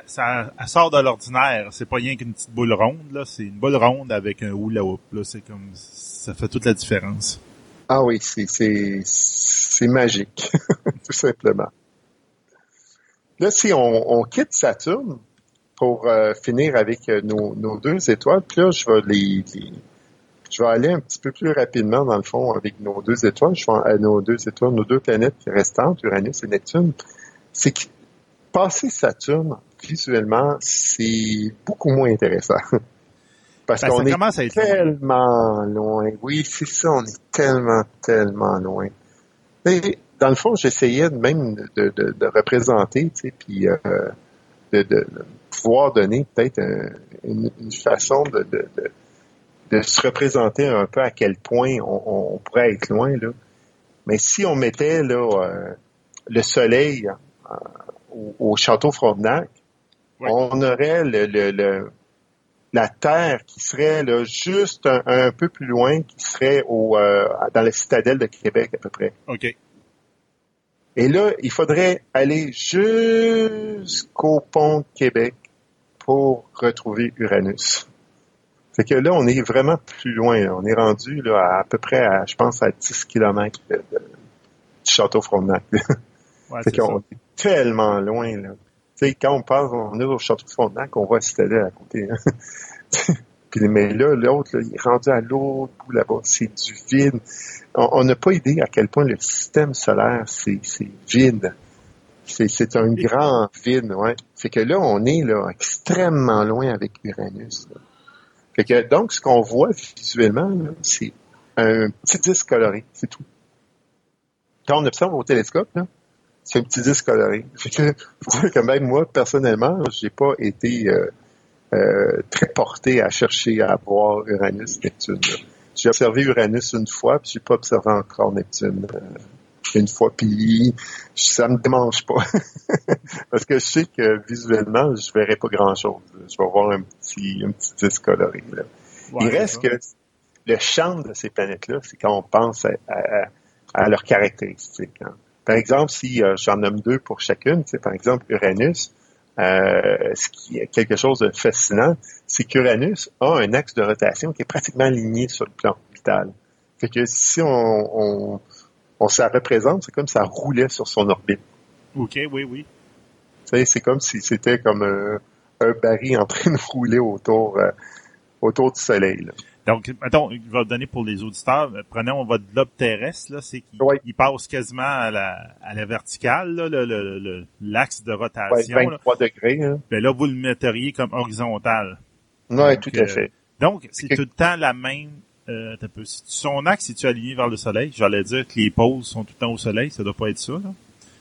ça, sort de l'ordinaire. C'est pas rien qu'une petite boule ronde. C'est une boule ronde avec un hula hoop, là. C'est ça fait toute la différence. Ah oui, c'est c'est c'est magique, tout simplement. Là, si on, on quitte Saturne pour euh, finir avec euh, nos, nos deux étoiles, puis là, je vais les, les- je vais aller un petit peu plus rapidement dans le fond avec nos deux étoiles. Je vais à nos deux étoiles, nos deux planètes restantes, Uranus et Neptune. C'est que passer Saturne visuellement, c'est beaucoup moins intéressant. Parce Ben, qu'on est loin. tellement loin. Oui, c'est ça, on est tellement, tellement loin. Et dans le fond, j'essayais même de, de, de représenter, tu sais, puis euh, de, de, de pouvoir donner peut-être un- une, une façon de, de, se représenter un peu à quel point on, on pourrait être loin. Là. Mais si on mettait là, euh, le soleil euh, au, au, château Frontenac, on aurait le, le, le- la terre qui serait là, juste un, un peu plus loin, qui serait au, euh, dans la citadelle de Québec à peu près. OK. Et là, il faudrait aller jusqu'au pont de Québec pour retrouver Uranus. Fait que là, on est vraiment plus loin. là. On est rendu là, à, à peu près, à, je pense, à 10 km de, de- du château Frontenac. Ouais, c'est qu'on est tellement loin. Là. Tu sais, quand on passe, on est au château Frontenac, on voit la citadelle à côté. hein. Puis, mais là, l'autre, il est rendu à l'autre bout là-bas. C'est du vide. On n'a pas idée à quel point le système solaire, c'est c'est vide. C'est c'est un grand vide, ouais. Fait que là, on est là extrêmement loin avec Uranus. là. Fait que donc, ce qu'on voit visuellement, là, c'est un petit disque coloré, c'est tout. Quand on observe au télescope, là, c'est un petit disque coloré. Fait que, faut dire que même moi, personnellement, j'ai pas été euh, euh, très porté à chercher à voir Uranus, Neptune. J'ai observé Uranus une fois, puis j'ai pas observé encore Neptune euh, une fois, puis ça me démange pas. Parce que je sais que visuellement, je verrai pas grand-chose. Je vais voir un petit, un petit disque coloré. là. Ouais, Il reste que le champ de ces planètes-là, c'est quand on pense à, à- à leurs caractéristiques. hein. Par exemple, si euh, j'en nomme deux pour chacune, sais, par exemple Uranus, euh, ce qui est quelque chose de fascinant, c'est qu'Uranus a un axe de rotation qui est pratiquement aligné sur le plan orbital. Fait que si on, on, on se la représente, c'est comme si ça roulait sur son orbite. OK, oui, oui. C'est comme si c'était comme un, un baril en train de rouler autour, euh, autour du Soleil. là. Donc, mettons, il va donner pour les auditeurs, euh, prenons votre globe terrestre, là, c'est qu'il il passe quasiment à la, à la verticale, là, le- le- le- l'axe de rotation. là. 23 degrés. Hein. Ben là, vous le metteriez comme horizontal. Ouais, Donc, tout euh, à fait. Donc, c'est tout le temps la même... Euh, attends peu. Si son axe, si tu aligné vers le soleil, j'allais dire que les pôles sont tout le temps au soleil, ça doit pas être ça, là.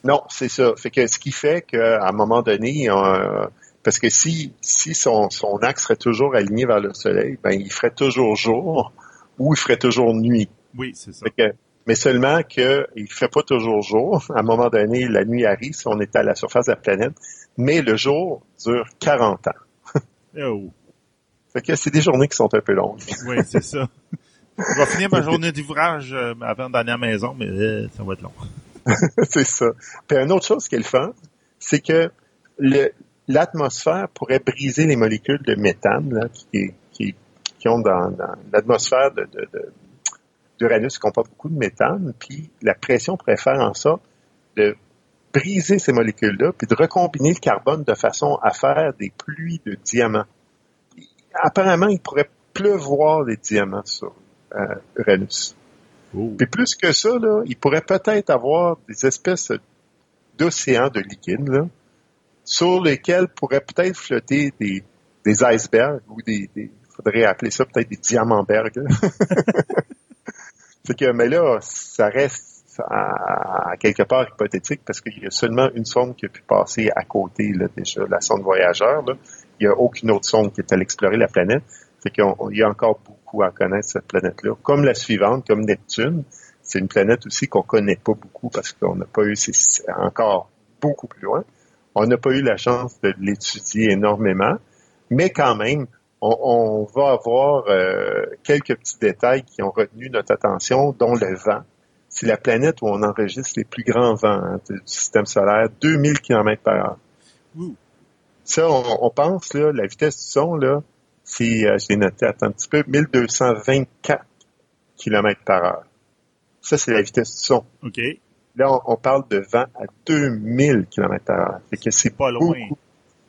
Non, c'est ça. Fait que ce qui fait qu'à un moment donné, euh, parce que si si son, son axe serait toujours aligné vers le soleil, ben il ferait toujours jour ou il ferait toujours nuit. Oui, c'est ça. Que, mais seulement que il fait pas toujours jour. À un moment donné, la nuit arrive si on est à la surface de la planète, mais le jour dure 40 ans. Oh, Fait que c'est des journées qui sont un peu longues. oui, c'est ça. Je vais finir ma journée d'ouvrage euh, avant d'aller à la maison, mais euh, ça va être long. c'est ça. Puis une autre chose qui est le fun, c'est que le- l'atmosphère pourrait briser les molécules de méthane là, qui, qui, qui ont dans, dans l'atmosphère de, de, de- d'Uranus qui comporte beaucoup de méthane, puis la pression pourrait faire en sorte de briser ces molécules-là, puis de recombiner le carbone de façon à faire des pluies de diamants. Apparemment, il pourrait pleuvoir des diamants sur euh, Uranus. Oh. Puis plus que ça, là, il pourrait peut-être avoir des espèces d'océans de liquide, là, sur lesquels pourraient peut-être flotter des, des icebergs ou des, des faudrait appeler ça peut-être des diamantbergs. fait que, mais là, ça reste à, à quelque part hypothétique parce qu'il y a seulement une sonde qui a pu passer à côté, là, déjà, la sonde voyageur, là. Il n'y a aucune autre sonde qui est allée explorer la planète. Fait qu'il y a encore beaucoup à connaître cette planète-là. Comme la suivante, comme Neptune, c'est une planète aussi qu'on connaît pas beaucoup parce qu'on n'a pas eu, c'est c'est encore beaucoup plus loin. On n'a pas eu la chance de l'étudier énormément, mais quand même, on, on va avoir euh, quelques petits détails qui ont retenu notre attention, dont le vent. C'est la planète où on enregistre les plus grands vents hein, du système solaire, 2000 km par heure. Ouh. Ça, on, on pense, là, la vitesse du son, là, c'est, euh, je l'ai noté, attends un petit peu, 1224 km par heure. Ça, c'est la vitesse du son. OK. Là, on, on parle de vent à 2000 km par heure. Fait que c'est Pas loin.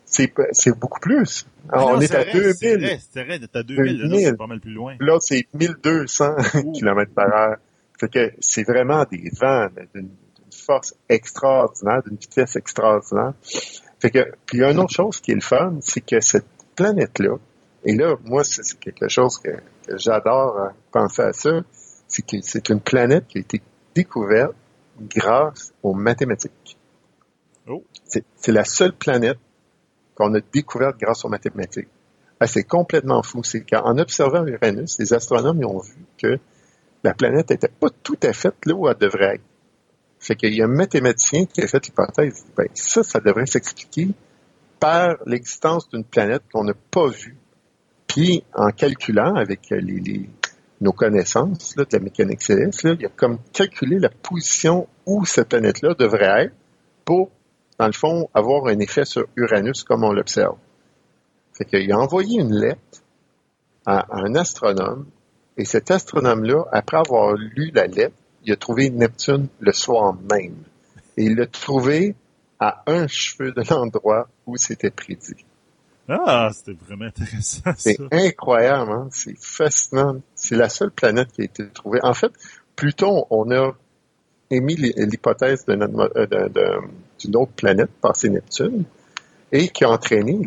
C'est, c'est beaucoup plus. Ah Alors, non, on est c'est à vrai, C'est 2000. vrai, c'est vrai, d'être à 2000, là, 2000. c'est pas mal plus loin. Là, c'est 1200 Ouh. km par heure. Fait que c'est vraiment des vents d'une, force extraordinaire, d'une vitesse extraordinaire. Fait que, puis il y a une autre chose qui est le fun, c'est que cette planète-là, et là, moi, c'est, c'est quelque chose que, que j'adore euh, penser à ça, c'est que c'est une planète qui a été découverte grâce aux mathématiques. Oh. C'est, la seule planète qu'on a découverte grâce aux mathématiques. Ah, c'est complètement fou. C'est qu'en observant Uranus, les astronomes ont vu que la planète n'était pas tout à fait là où elle devrait être. Fait qu'il y a un mathématicien qui a fait l'hypothèse. Ben, ça, ça devrait s'expliquer par l'existence d'une planète qu'on n'a pas vue. Puis, en calculant avec les, nos connaissances de la mécanique céleste, il a comme calculé la position où cette planète-là devrait être pour, dans le fond, avoir un effet sur Uranus comme on l'observe. Fait qu'il a envoyé une lettre à un astronome, et cet astronome-là, après avoir lu la lettre, il a trouvé Neptune le soir même. Et il l'a trouvé à un cheveu de l'endroit où c'était prédit. Ah, c'était vraiment intéressant. C'est incroyable, hein? c'est fascinant. C'est la seule planète qui a été trouvée. En fait, Pluton, on a émis l'hypothèse euh, d'une autre planète, passée Neptune, et qui a entraîné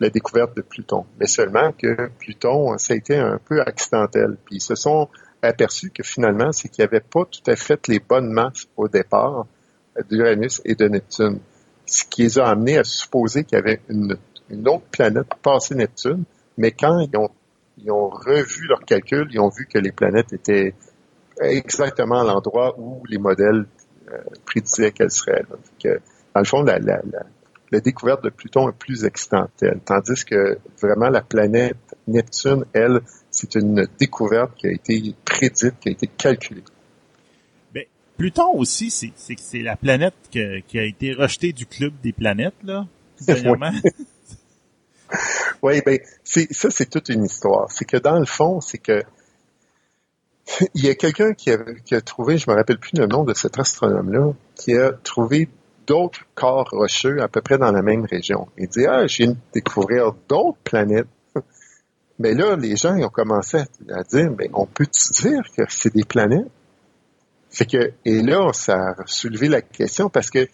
la découverte de Pluton. Mais seulement que Pluton, ça a été un peu accidentel. Puis ils se sont aperçus que finalement, c'est qu'il n'y avait pas tout à fait les bonnes masses au départ d'Uranus et de Neptune. Ce qui les a amenés à supposer qu'il y avait une, autre planète passée Neptune, mais quand ils ont, ils ont revu leurs calculs, ils ont vu que les planètes étaient exactement à l'endroit où les modèles euh, prédisaient qu'elles seraient. que, dans le fond, la, la, la, découverte de Pluton est plus accidentelle, tandis que vraiment la planète Neptune, elle, c'est une découverte qui a été prédite, qui a été calculée. Ben, Pluton aussi, c'est, c'est, la planète qui a été rejetée du club des planètes, là, oui, ben, ça, c'est toute une histoire. C'est que dans le fond, c'est que il y a quelqu'un qui a, qui a trouvé, je me rappelle plus le nom de cet astronome-là, qui a trouvé d'autres corps rocheux à peu près dans la même région. Il dit, ah, de découvrir d'autres planètes mais là, les gens ils ont commencé à, dire, mais on peut-tu dire que c'est des planètes? Fait que, et là, ça a soulevé la question parce que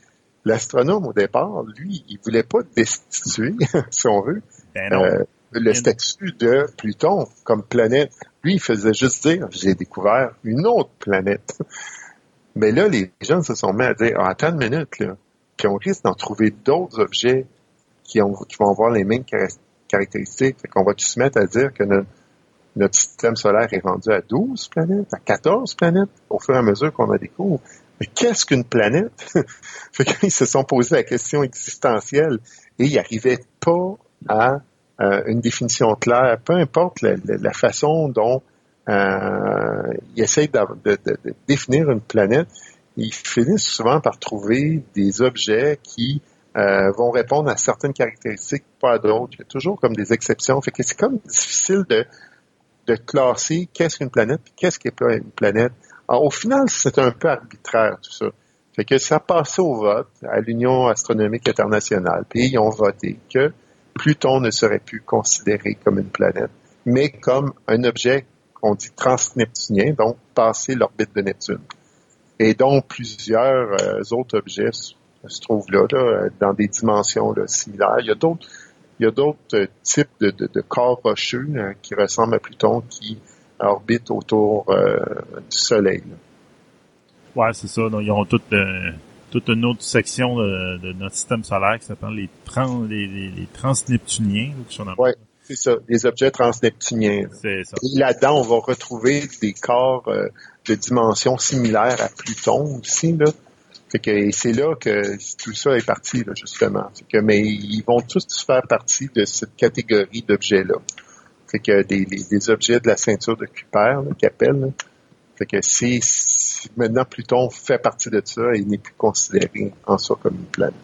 l'astronome, au départ, lui, il voulait pas destituer, si on veut, ben euh, le statut de Pluton comme planète. Lui, il faisait juste dire, j'ai découvert une autre planète. Mais là, les gens se sont mis à dire, ah, attends une minute, là, puis on risque d'en trouver d'autres objets qui, ont, qui vont avoir les mêmes caractéristiques. Fait qu'on va tous se mettre à dire que notre, système solaire est rendu à 12 planètes, à 14 planètes, au fur et à mesure qu'on a découvert. Mais qu'est-ce qu'une planète? fait qu'ils se sont posé la question existentielle et ils n'arrivaient pas à euh, une définition claire, peu importe la, façon dont euh, ils essayent de, définir une planète, ils finissent souvent par trouver des objets qui euh, vont répondre à certaines caractéristiques, pas à d'autres. Il y a toujours comme des exceptions. C'est comme difficile de, classer qu'est-ce qu'une planète, qu'est-ce qui est pas une planète. Au final, c'est un peu arbitraire tout ça. Fait que ça passé au vote à l'Union astronomique internationale, puis ils ont voté que Pluton ne serait plus considéré comme une planète, mais comme un objet qu'on dit transneptunien, donc passé l'orbite de Neptune. Et donc plusieurs euh, autres objets se trouve là, dans des dimensions similaires. Il y a d'autres, il y a d'autres types de, corps rocheux euh, qui ressemblent à Pluton qui orbitent autour euh, du Soleil. Ouais, c'est ça. Donc, ils ont toute, toute une autre section de, notre système solaire qui s'appelle les, trans, les, transneptuniens. Oui, c'est ça, les objets transneptuniens. C'est ça. Et là-dedans, on va retrouver des corps de dimensions similaires à Pluton aussi. Là que c'est là que tout ça est parti, justement. que, mais ils vont tous faire partie de cette catégorie d'objets-là. Fait que des, objets de la ceinture de Kuiper, qu'ils appellent. Fait que maintenant Pluton fait partie de ça et n'est plus considéré en soi comme une planète.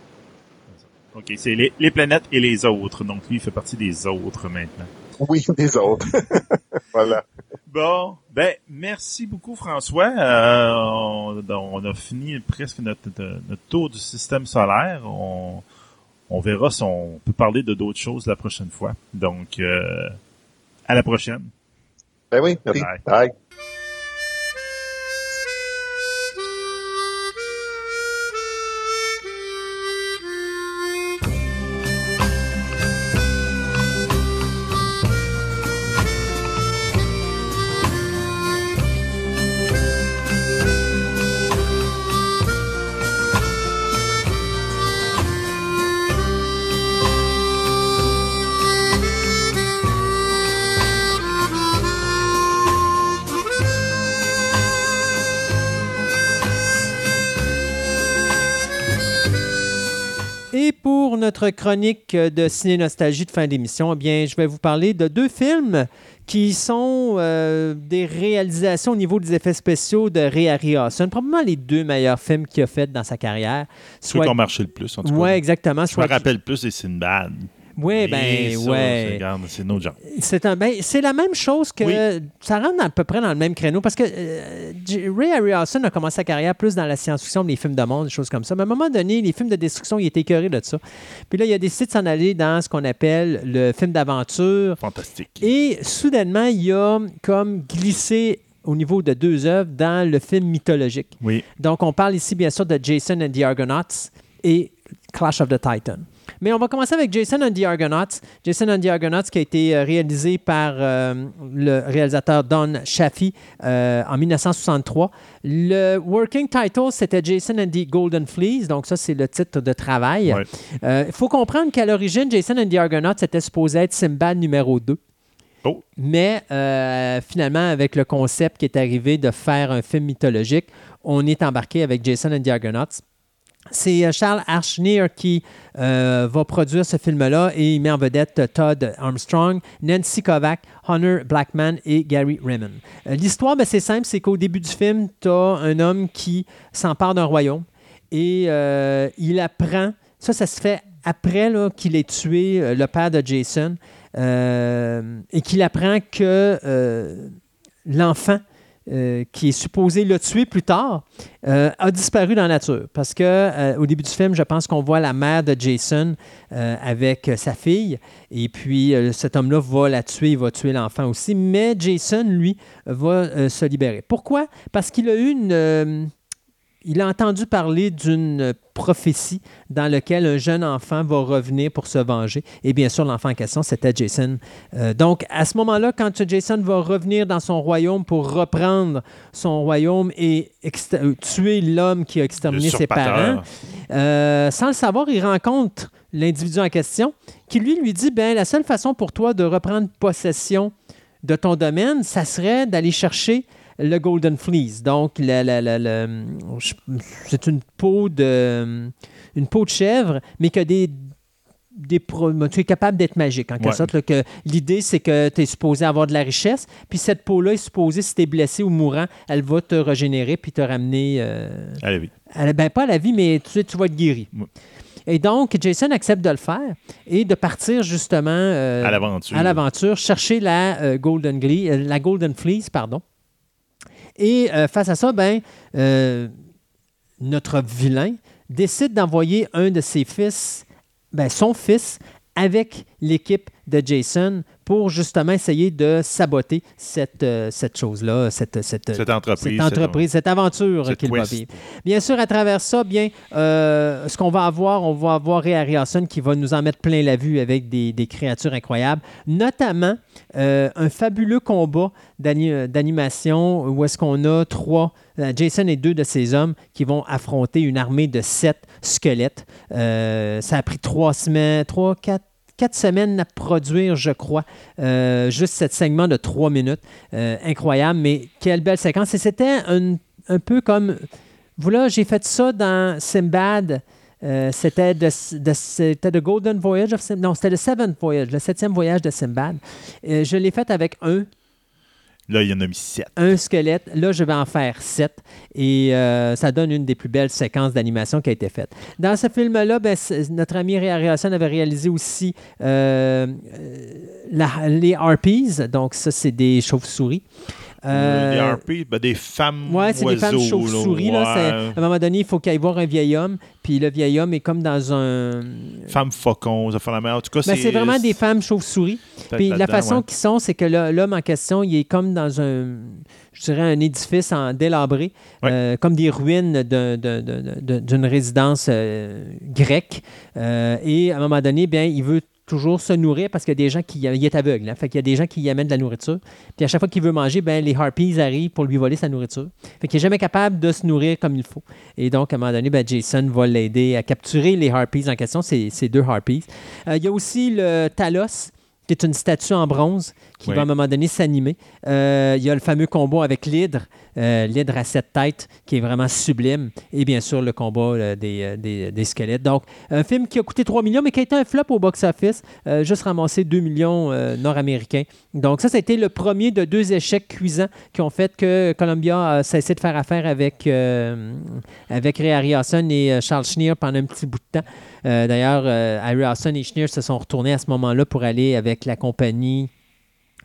OK, c'est les, les, planètes et les autres. Donc lui, il fait partie des autres maintenant. Oui, des autres. voilà. Bon, ben merci beaucoup François. Euh, on, a fini presque notre, notre, tour du système solaire. On, on verra si on peut parler de d'autres choses la prochaine fois. Donc, euh, à la prochaine. Ben oui, merci. Bye. pour notre chronique de ciné nostalgie de fin d'émission, eh bien, je vais vous parler de deux films qui sont euh, des réalisations au niveau des effets spéciaux de Ray Harryhausen. Probablement les deux meilleurs films qu'il a fait dans sa carrière. Ceux qui ont marché le plus, en tout cas. Oui, exactement. Je me rappelle plus des Sinbad. Oui, ben, ça, ouais. c'est- regarde, C'est nos gens. C'est un, ben, c'est la même chose que. Oui. Ça rentre à peu près dans le même créneau parce que euh, Ray Harryhausen a commencé sa carrière plus dans la science-fiction, les films de monde, des choses comme ça. Mais à un moment donné, les films de destruction, il était écœuré de ça. Puis là, il a décidé de s'en aller dans ce qu'on appelle le film d'aventure. Fantastique. Et soudainement, il a comme glissé au niveau de deux œuvres dans le film mythologique. Oui. Donc, on parle ici, bien sûr, de Jason and the Argonauts et Clash of the Titan. Mais on va commencer avec Jason and the Argonauts. Jason and the Argonauts qui a été euh, réalisé par euh, le réalisateur Don Chaffee euh, en 1963. Le working title, c'était Jason and the Golden Fleece. Donc, ça, c'est le titre de travail. Ouais. Euh, Il faut comprendre qu'à l'origine, Jason and the Argonauts était supposé être Simbad numéro 2. Oh. Mais euh, finalement, avec le concept qui est arrivé de faire un film mythologique, on est embarqué avec Jason and the Argonauts. C'est euh, Charles Archneer qui euh, va produire ce film-là et il met en vedette euh, Todd Armstrong, Nancy Kovac, Hunter Blackman et Gary Raymond. L'histoire, ben, c'est simple, c'est qu'au début du film, tu as un homme qui s'empare d'un royaume et il apprend, ça, ça se fait après qu'il ait tué le père de Jason et qu'il apprend que l'enfant euh, qui est supposé le tuer plus tard, euh, a disparu dans la nature. Parce que euh, au début du film, je pense qu'on voit la mère de Jason avec sa fille, et puis cet homme-là va la tuer, il va tuer l'enfant aussi, mais Jason, lui, va se libérer. Pourquoi? Parce qu'il a eu une... il a entendu parler d'une prophétie dans laquelle un jeune enfant va revenir pour se venger. Et bien sûr, l'enfant en question, c'était Jason. Euh, donc, à ce moment-là, quand Jason va revenir dans son royaume pour reprendre son royaume et euh, tuer l'homme qui a exterminé ses parents, euh, sans le savoir, il rencontre l'individu en question qui lui lui dit ben la seule façon pour toi de reprendre possession de ton domaine, ça serait d'aller chercher le Golden Fleece. Donc, c'est une peau de une peau de chèvre, mais que des des pro- tu es capable d'être magique, en quelque Ouais. sorte. là, que L'idée, c'est que tu es supposé avoir de la richesse, puis cette peau-là est supposée, si tu es blessé ou mourant, elle va te régénérer puis te ramener euh, à la- ben, pas à la vie, mais tu, tu vas être guéri. Ouais. Et donc, Jason accepte de le faire et de partir justement euh, À l'aventure. à l'aventure, chercher la, euh, Golden Glee- la Golden Fleece. Pardon. Et euh, face à ça, ben, euh, notre vilain décide d'envoyer un de ses fils, ben, son fils, avec l'équipe de Jason pour justement essayer de saboter cette, euh, cette chose-là, cette, cette, Cette entreprise. cette entreprise, cette aventure qu'il va vivre. Bien sûr, à travers ça, bien, euh, ce qu'on va avoir, on va avoir Ray Harryhausen qui va nous en mettre plein la vue avec des, des créatures incroyables, notamment euh, un fabuleux combat d'ani- d'animation où est-ce qu'on a trois, Jason et deux de ses hommes qui vont affronter une armée de sept squelettes. Ça a pris trois semaines, trois, quatre quatre semaines à produire, je crois, euh, juste cet segment de trois minutes. Euh, incroyable, mais quelle belle séquence. Et c'était un, peu comme, voilà, j'ai fait ça dans Simbad. Euh, c'était de, Golden Voyage of Sim- Non, c'était le Seventh Voyage, le septième voyage de Simbad. Je l'ai fait avec un, Là, il y en a mis sept. un squelette. Là, je vais en faire sept. Et euh, ça donne une des plus belles séquences d'animation qui a été faite. Dans ce film-là, ben, notre ami Ray Harryhausen avait réalisé aussi euh, euh, les Harpies. Donc, ça, c'est des chauves-souris. Euh, des harpies, ben, des femmes Ouais, c'est des femmes chauves-souris. ouais. À un moment donné, il faut qu'il aille voir un vieil homme. Puis le vieil homme est comme dans un. Femmes faucons, ça fait la mer. En tout cas, Ben, c'est vraiment des femmes chauves-souris. Puis la façon ouais. qu'ils sont, c'est que l'homme en question, il est comme dans un, je dirais, un édifice en délabré, Ouais. euh, comme des ruines d'un- d'un- d'un- d'un- d'une résidence euh, grecque. Euh, et à un moment donné, bien, il veut toujours se nourrir parce qu'il y a des gens qui il est aveugle, hein. fait qu'il y a des gens qui y amènent de la nourriture. Puis à chaque fois qu'il veut manger, ben les harpies arrivent pour lui voler sa nourriture. Fait qu'il est jamais capable de se nourrir comme il faut. Et donc à un moment donné, ben, Jason va l'aider à capturer les harpies en question, ces, ces deux harpies. Euh, il y a aussi le Talos qui est une statue en bronze qui Oui. va à un moment donné s'animer. Euh, il y a le fameux combat avec l'hydre. euh, l'hydre à sept têtes, qui est vraiment sublime, et bien sûr le combat euh, des, euh, des- des squelettes. Donc, un film qui a coûté 3 millions, mais qui a été un flop au box-office, euh, juste ramassé 2 millions nord-américains. Donc, ça, ça a été le premier de deux échecs cuisants qui ont fait que Columbia a cessé de faire affaire avec, avec Ray Harryhausen et Charles Schneer pendant un petit bout de temps. D'ailleurs, Harryhausen et Schneer se sont retournés à ce moment-là pour aller avec la compagnie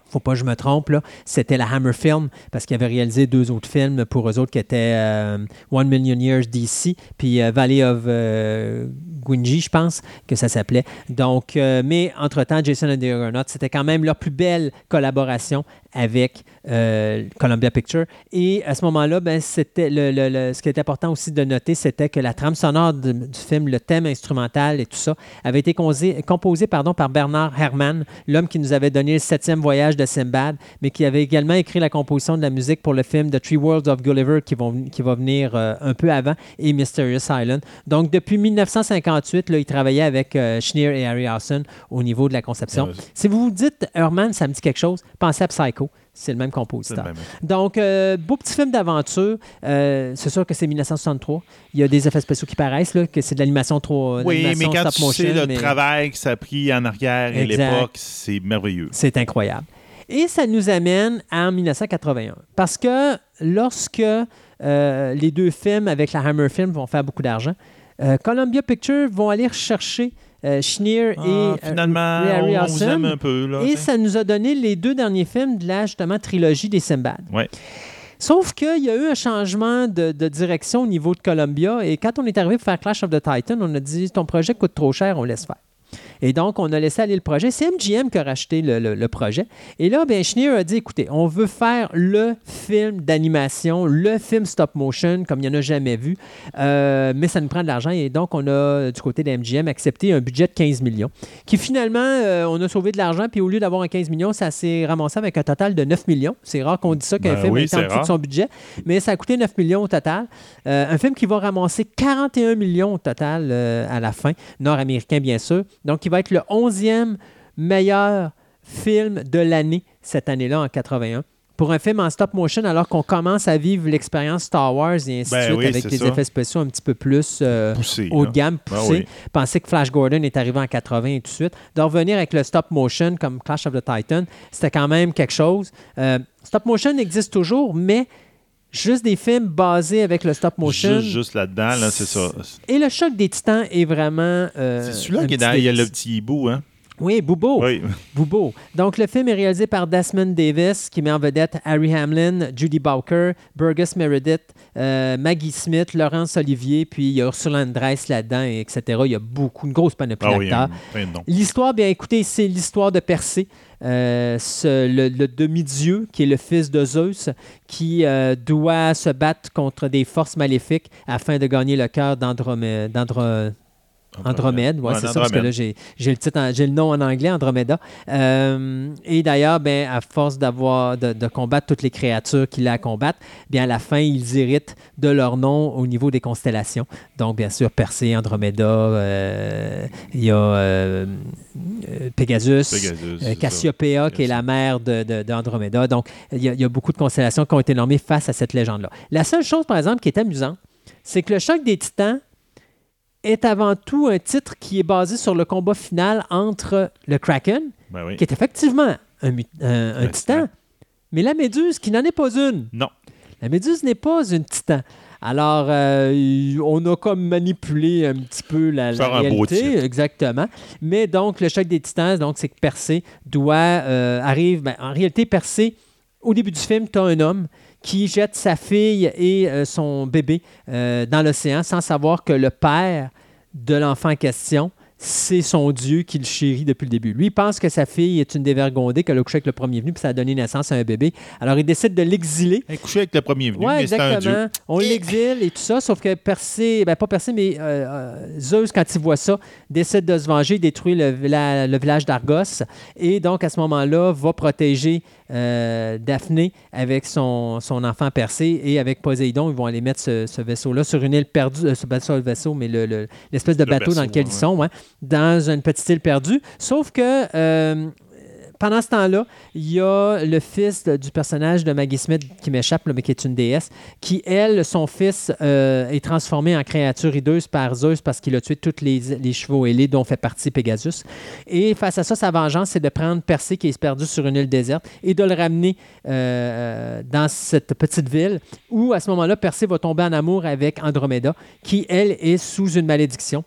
faut pas que je me trompe, là, c'était la Hammer Film, parce qu'ils avaient réalisé deux autres films pour eux autres qui étaient euh, One Million Years DC, puis euh, Valley of euh, je pense que ça s'appelait. Donc, euh, mais entre-temps, Jason and the Argonauts, c'était quand même leur plus belle collaboration avec euh, Columbia Pictures. Et à ce moment-là, ben, c'était le, le- le- ce qui est important aussi de noter, c'était que la trame sonore du film, le thème instrumental et tout ça, avait été composé, composé pardon, par Bernard Herrmann, l'homme qui nous avait donné le septième voyage de Simbad, mais qui avait également écrit la composition de la musique pour le film The Three Worlds of Gulliver qui, vont, qui va venir euh, un peu avant et Mysterious Island. Donc, depuis 1958, là, il travaillait avec euh, Schneer et Harryhausen au niveau de la conception. Si vous vous dites Herman, ça me dit quelque chose, pensez à Psycho. C'est le même le compositeur. même. Donc, euh, beau petit film d'aventure. Euh, c'est sûr que c'est 1963. Il y a des effets spéciaux qui paraissent, là, que c'est de l'animation trop. Oui, mais quand tu motion, sais le mais travail que ça a pris en arrière et l'époque, c'est merveilleux. C'est incroyable. Et ça nous amène en 1981. Parce que lorsque euh, les deux films avec la Hammer Film vont faire beaucoup d'argent, euh, Columbia Pictures vont aller rechercher euh, Schneer Ah, et euh, finalement, un peu. Là, Et ça nous a donné les deux derniers films de la justement trilogie des Simbad. Ouais. Sauf qu'il y a eu un changement de, de direction au niveau de Columbia. Et quand on est arrivé pour faire Clash of the Titan, on a dit ton projet coûte trop cher, on laisse faire. Et donc, on a laissé aller le projet. C'est MGM qui a racheté le, le- le projet. Et là, ben, Schneer a dit écoutez, on veut faire le film d'animation, le film stop motion, comme il n'y en a jamais vu, Euh, mais ça nous prend de l'argent. Et donc, on a, du côté de MGM, accepté un budget de 15 millions, qui finalement, euh, on a sauvé de l'argent. Puis au lieu d'avoir un 15 millions, ça s'est ramassé avec un total de 9 millions. C'est rare qu'on dise ça qu'un Ben film oui, est en dessous de son budget, mais ça a coûté 9 millions au total. Euh, un film qui va ramasser 41 millions au total à la fin, nord-américain bien sûr. Donc, il va être le 11e meilleur film de l'année cette année-là en 81. Pour un film en stop motion, alors qu'on commence à vivre l'expérience Star Wars et ainsi Ben de suite, oui, avec des ça. effets spéciaux un petit peu plus euh, Poussé, haut de gamme, Ben poussés. oui. Pensez que Flash Gordon est arrivé en 80 et tout de suite. De revenir avec le stop motion comme Clash of the Titan, c'était quand même quelque chose. Euh, stop motion existe toujours, mais juste des films basés avec le stop motion. Juste, juste là-dedans, là, c'est ça. Et le choc des titans est vraiment. euh, C'est celui-là qui est dans. Il y a le petit hibou, hein? Oui, Boubo. Oui. Boubo. Donc, le film est réalisé par Desmond Davis, qui met en vedette Harry Hamlin, Judy Bowker, Burgess Meredith, euh, Maggie Smith, Laurence Olivier, puis il y a Ursula Andress là-dedans, et etc. Il y a beaucoup, une grosse panoplie Ah d'acteurs. noms. L'histoire, bien écoutez, c'est l'histoire de Persée, euh, ce- le, le demi-dieu qui est le fils de Zeus, qui euh, doit se battre contre des forces maléfiques afin de gagner le cœur d'Andromède. Andromède, Ouais, c'est ça, parce que là, j'ai le, titre en- j'ai le nom en anglais, Andromeda. Euh, et d'ailleurs, ben, à force d'avoir de, de combattre toutes les créatures qu'il a à combattre, bien, à la fin, ils héritent de leur nom au niveau des constellations. Donc, bien sûr, Persée, Andromeda, euh, il y a euh, euh, Pegasus. Cassiopeia, qui est la mère de- de- d'Andromeda. Donc, il y, a, il y a beaucoup de constellations qui ont été nommées face à cette légende-là. La seule chose, par exemple, qui est amusante, c'est que le choc des titans est avant tout un titre qui est basé sur le combat final entre le Kraken, Ben oui. qui est effectivement un, titan, titan. mais la méduse qui n'en est pas une. Non. La méduse n'est pas une titan. Alors, euh, on a comme manipulé un petit peu la, la un réalité, exactement. Mais donc, le choc des titans, donc, c'est que Persée doit euh, arrive. ben, en réalité, Persée, au début du film, tu as un homme qui jette sa fille et euh, son bébé euh, dans l'océan sans savoir que le père de l'enfant en question, c'est son Dieu qui le chérit depuis le début. Lui, il pense que sa fille est une dévergondée, qu'elle a couché avec le premier venu, puis ça a donné naissance à un bébé. Alors, il décide de l'exiler Elle est couchée avec le premier venu, oui, mais c'est un dieu. exactement. On l'exile et tout ça, sauf que Persée, ben pas Persée, mais euh, euh, Zeus, quand il voit ça, décide de se venger, détruit le, villa- le village d'Argos, et donc à ce moment-là, va protéger euh, Daphné avec son, son enfant Persée, et avec Poséidon, ils vont aller mettre ce, ce vaisseau-là sur une île perdue, euh, ce le vaisseau, mais le- le- l'espèce de Le bateau dans lequel ils ouais. sont, ouais, dans une petite île perdue. Sauf que euh, pendant ce temps-là, il y a le fils du personnage de Maggie Smith qui m'échappe, mais qui est une déesse, qui, elle, son fils, euh, est transformé en créature hideuse par Zeus parce qu'il a tué tous les, les chevaux ailés dont fait partie Pegasus. Et face à ça, sa vengeance, c'est de prendre Persée qui est perdu sur une île déserte et de le ramener euh, dans cette petite ville où, à ce moment-là, Persée va tomber en amour avec Andromeda, qui, elle, est sous une malédiction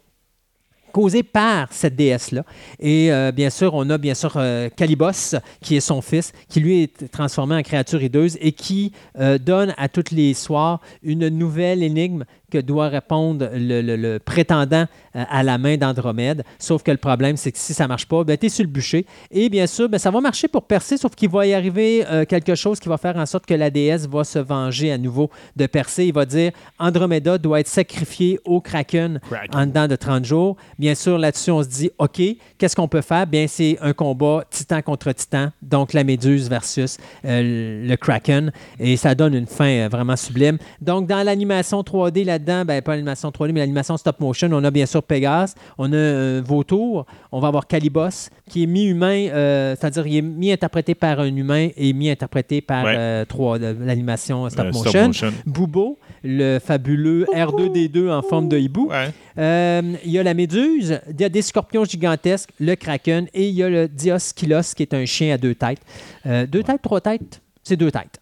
causée par cette déesse-là. Et euh, bien sûr, on a bien sûr euh, Calibos, qui est son fils, qui lui est transformé en créature hideuse et qui euh, donne à tous les soirs une nouvelle énigme que doit répondre le, le- le prétendant euh, à la main d'Andromède. Sauf que le problème, c'est que si ça ne marche pas, ben, tu es sur le bûcher. Et bien sûr, ben, ça va marcher pour Persée, sauf qu'il va y arriver euh, quelque chose qui va faire en sorte que la déesse va se venger à nouveau de Persée. Il va dire Andromeda doit être sacrifié au Kraken, Kraken. en dedans de 30 jours. Bien sûr, là-dessus, on se dit OK, qu'est-ce qu'on peut faire? Bien, c'est un combat titan contre titan, donc la méduse versus euh, le Kraken. Et ça donne une fin euh, vraiment sublime. Donc, dans l'animation 3D là-dedans, ben, pas l'animation 3D, mais l'animation stop motion, on a bien sûr Pégase, on a euh, Vautour, on va avoir Calibos, qui est mi-humain, euh, c'est-à-dire il est mi-interprété par un humain et mi-interprété par Ouais. euh, trois- euh, l'animation stop, Euh, motion. Bubo, le fabuleux R2D2 en forme de hibou. Ouais. Euh, il y a la méduse, il y a des scorpions gigantesques, le kraken et il y a le Dioskylos qui est un chien à deux têtes. Euh, deux têtes, trois têtes? C'est deux têtes.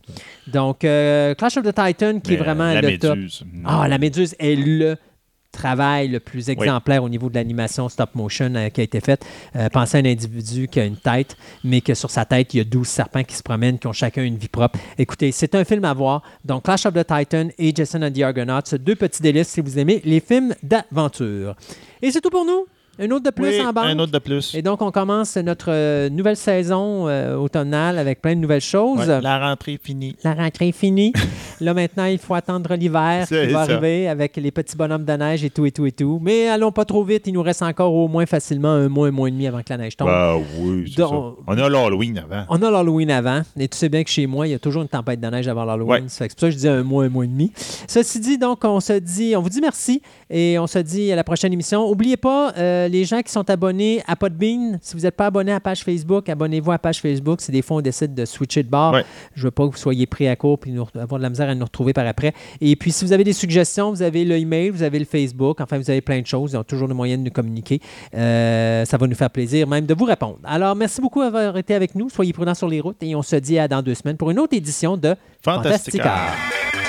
Donc, euh, Clash of the Titan qui est Mais, vraiment euh, la le top. méduse. Ah, la méduse est le travail le plus exemplaire au niveau de l'animation stop motion euh, qui a été faite. Euh, pensez à un individu qui a une tête, mais que sur sa tête, il y a 12 serpents qui se promènent, qui ont chacun une vie propre. Écoutez, c'est un film à voir. Donc, Clash of the Titan et Jason and the Argonauts, deux petits délices si vous aimez les films d'aventure. Et c'est tout pour nous. Un autre de plus Oui, en banque? un autre de plus. Et donc, on commence notre euh, nouvelle saison euh, automnale avec plein de nouvelles choses. Ouais, la rentrée est finie. La rentrée est finie. Là, maintenant, il faut attendre l'hiver qui va ça. arriver avec les petits bonhommes de neige et tout et tout et tout. Mais allons pas trop vite. Il nous reste encore au moins facilement un mois, un mois et demi avant que la neige tombe. Bah oui, Donc- ça. On a l'Halloween avant. On a l'Halloween avant. Et tu sais bien que chez moi, il y a toujours une tempête de neige avant l'Halloween. Ouais. C'est pour ça que je dis un mois, un mois et demi. Ceci dit, donc, on se dit, on vous dit merci et on se dit à la prochaine émission. N'oubliez pas, euh, les gens qui sont abonnés à Podbean, si vous n'êtes pas abonné à la page Facebook, abonnez-vous à la page Facebook. C'est des fois, on décide de switcher de bord. Ouais. Je veux pas que vous soyez pris à court et avoir de la misère à nous retrouver par après. Et puis, si vous avez des suggestions, vous avez le email, vous avez le Facebook. Enfin, vous avez plein de choses. Ils ont toujours le moyen de nous communiquer. Euh, ça va nous faire plaisir même de vous répondre. Alors, merci beaucoup d'avoir été avec nous. Soyez prudents sur les routes et on se dit à dans deux semaines pour une autre édition de Fantastica. Fantastica.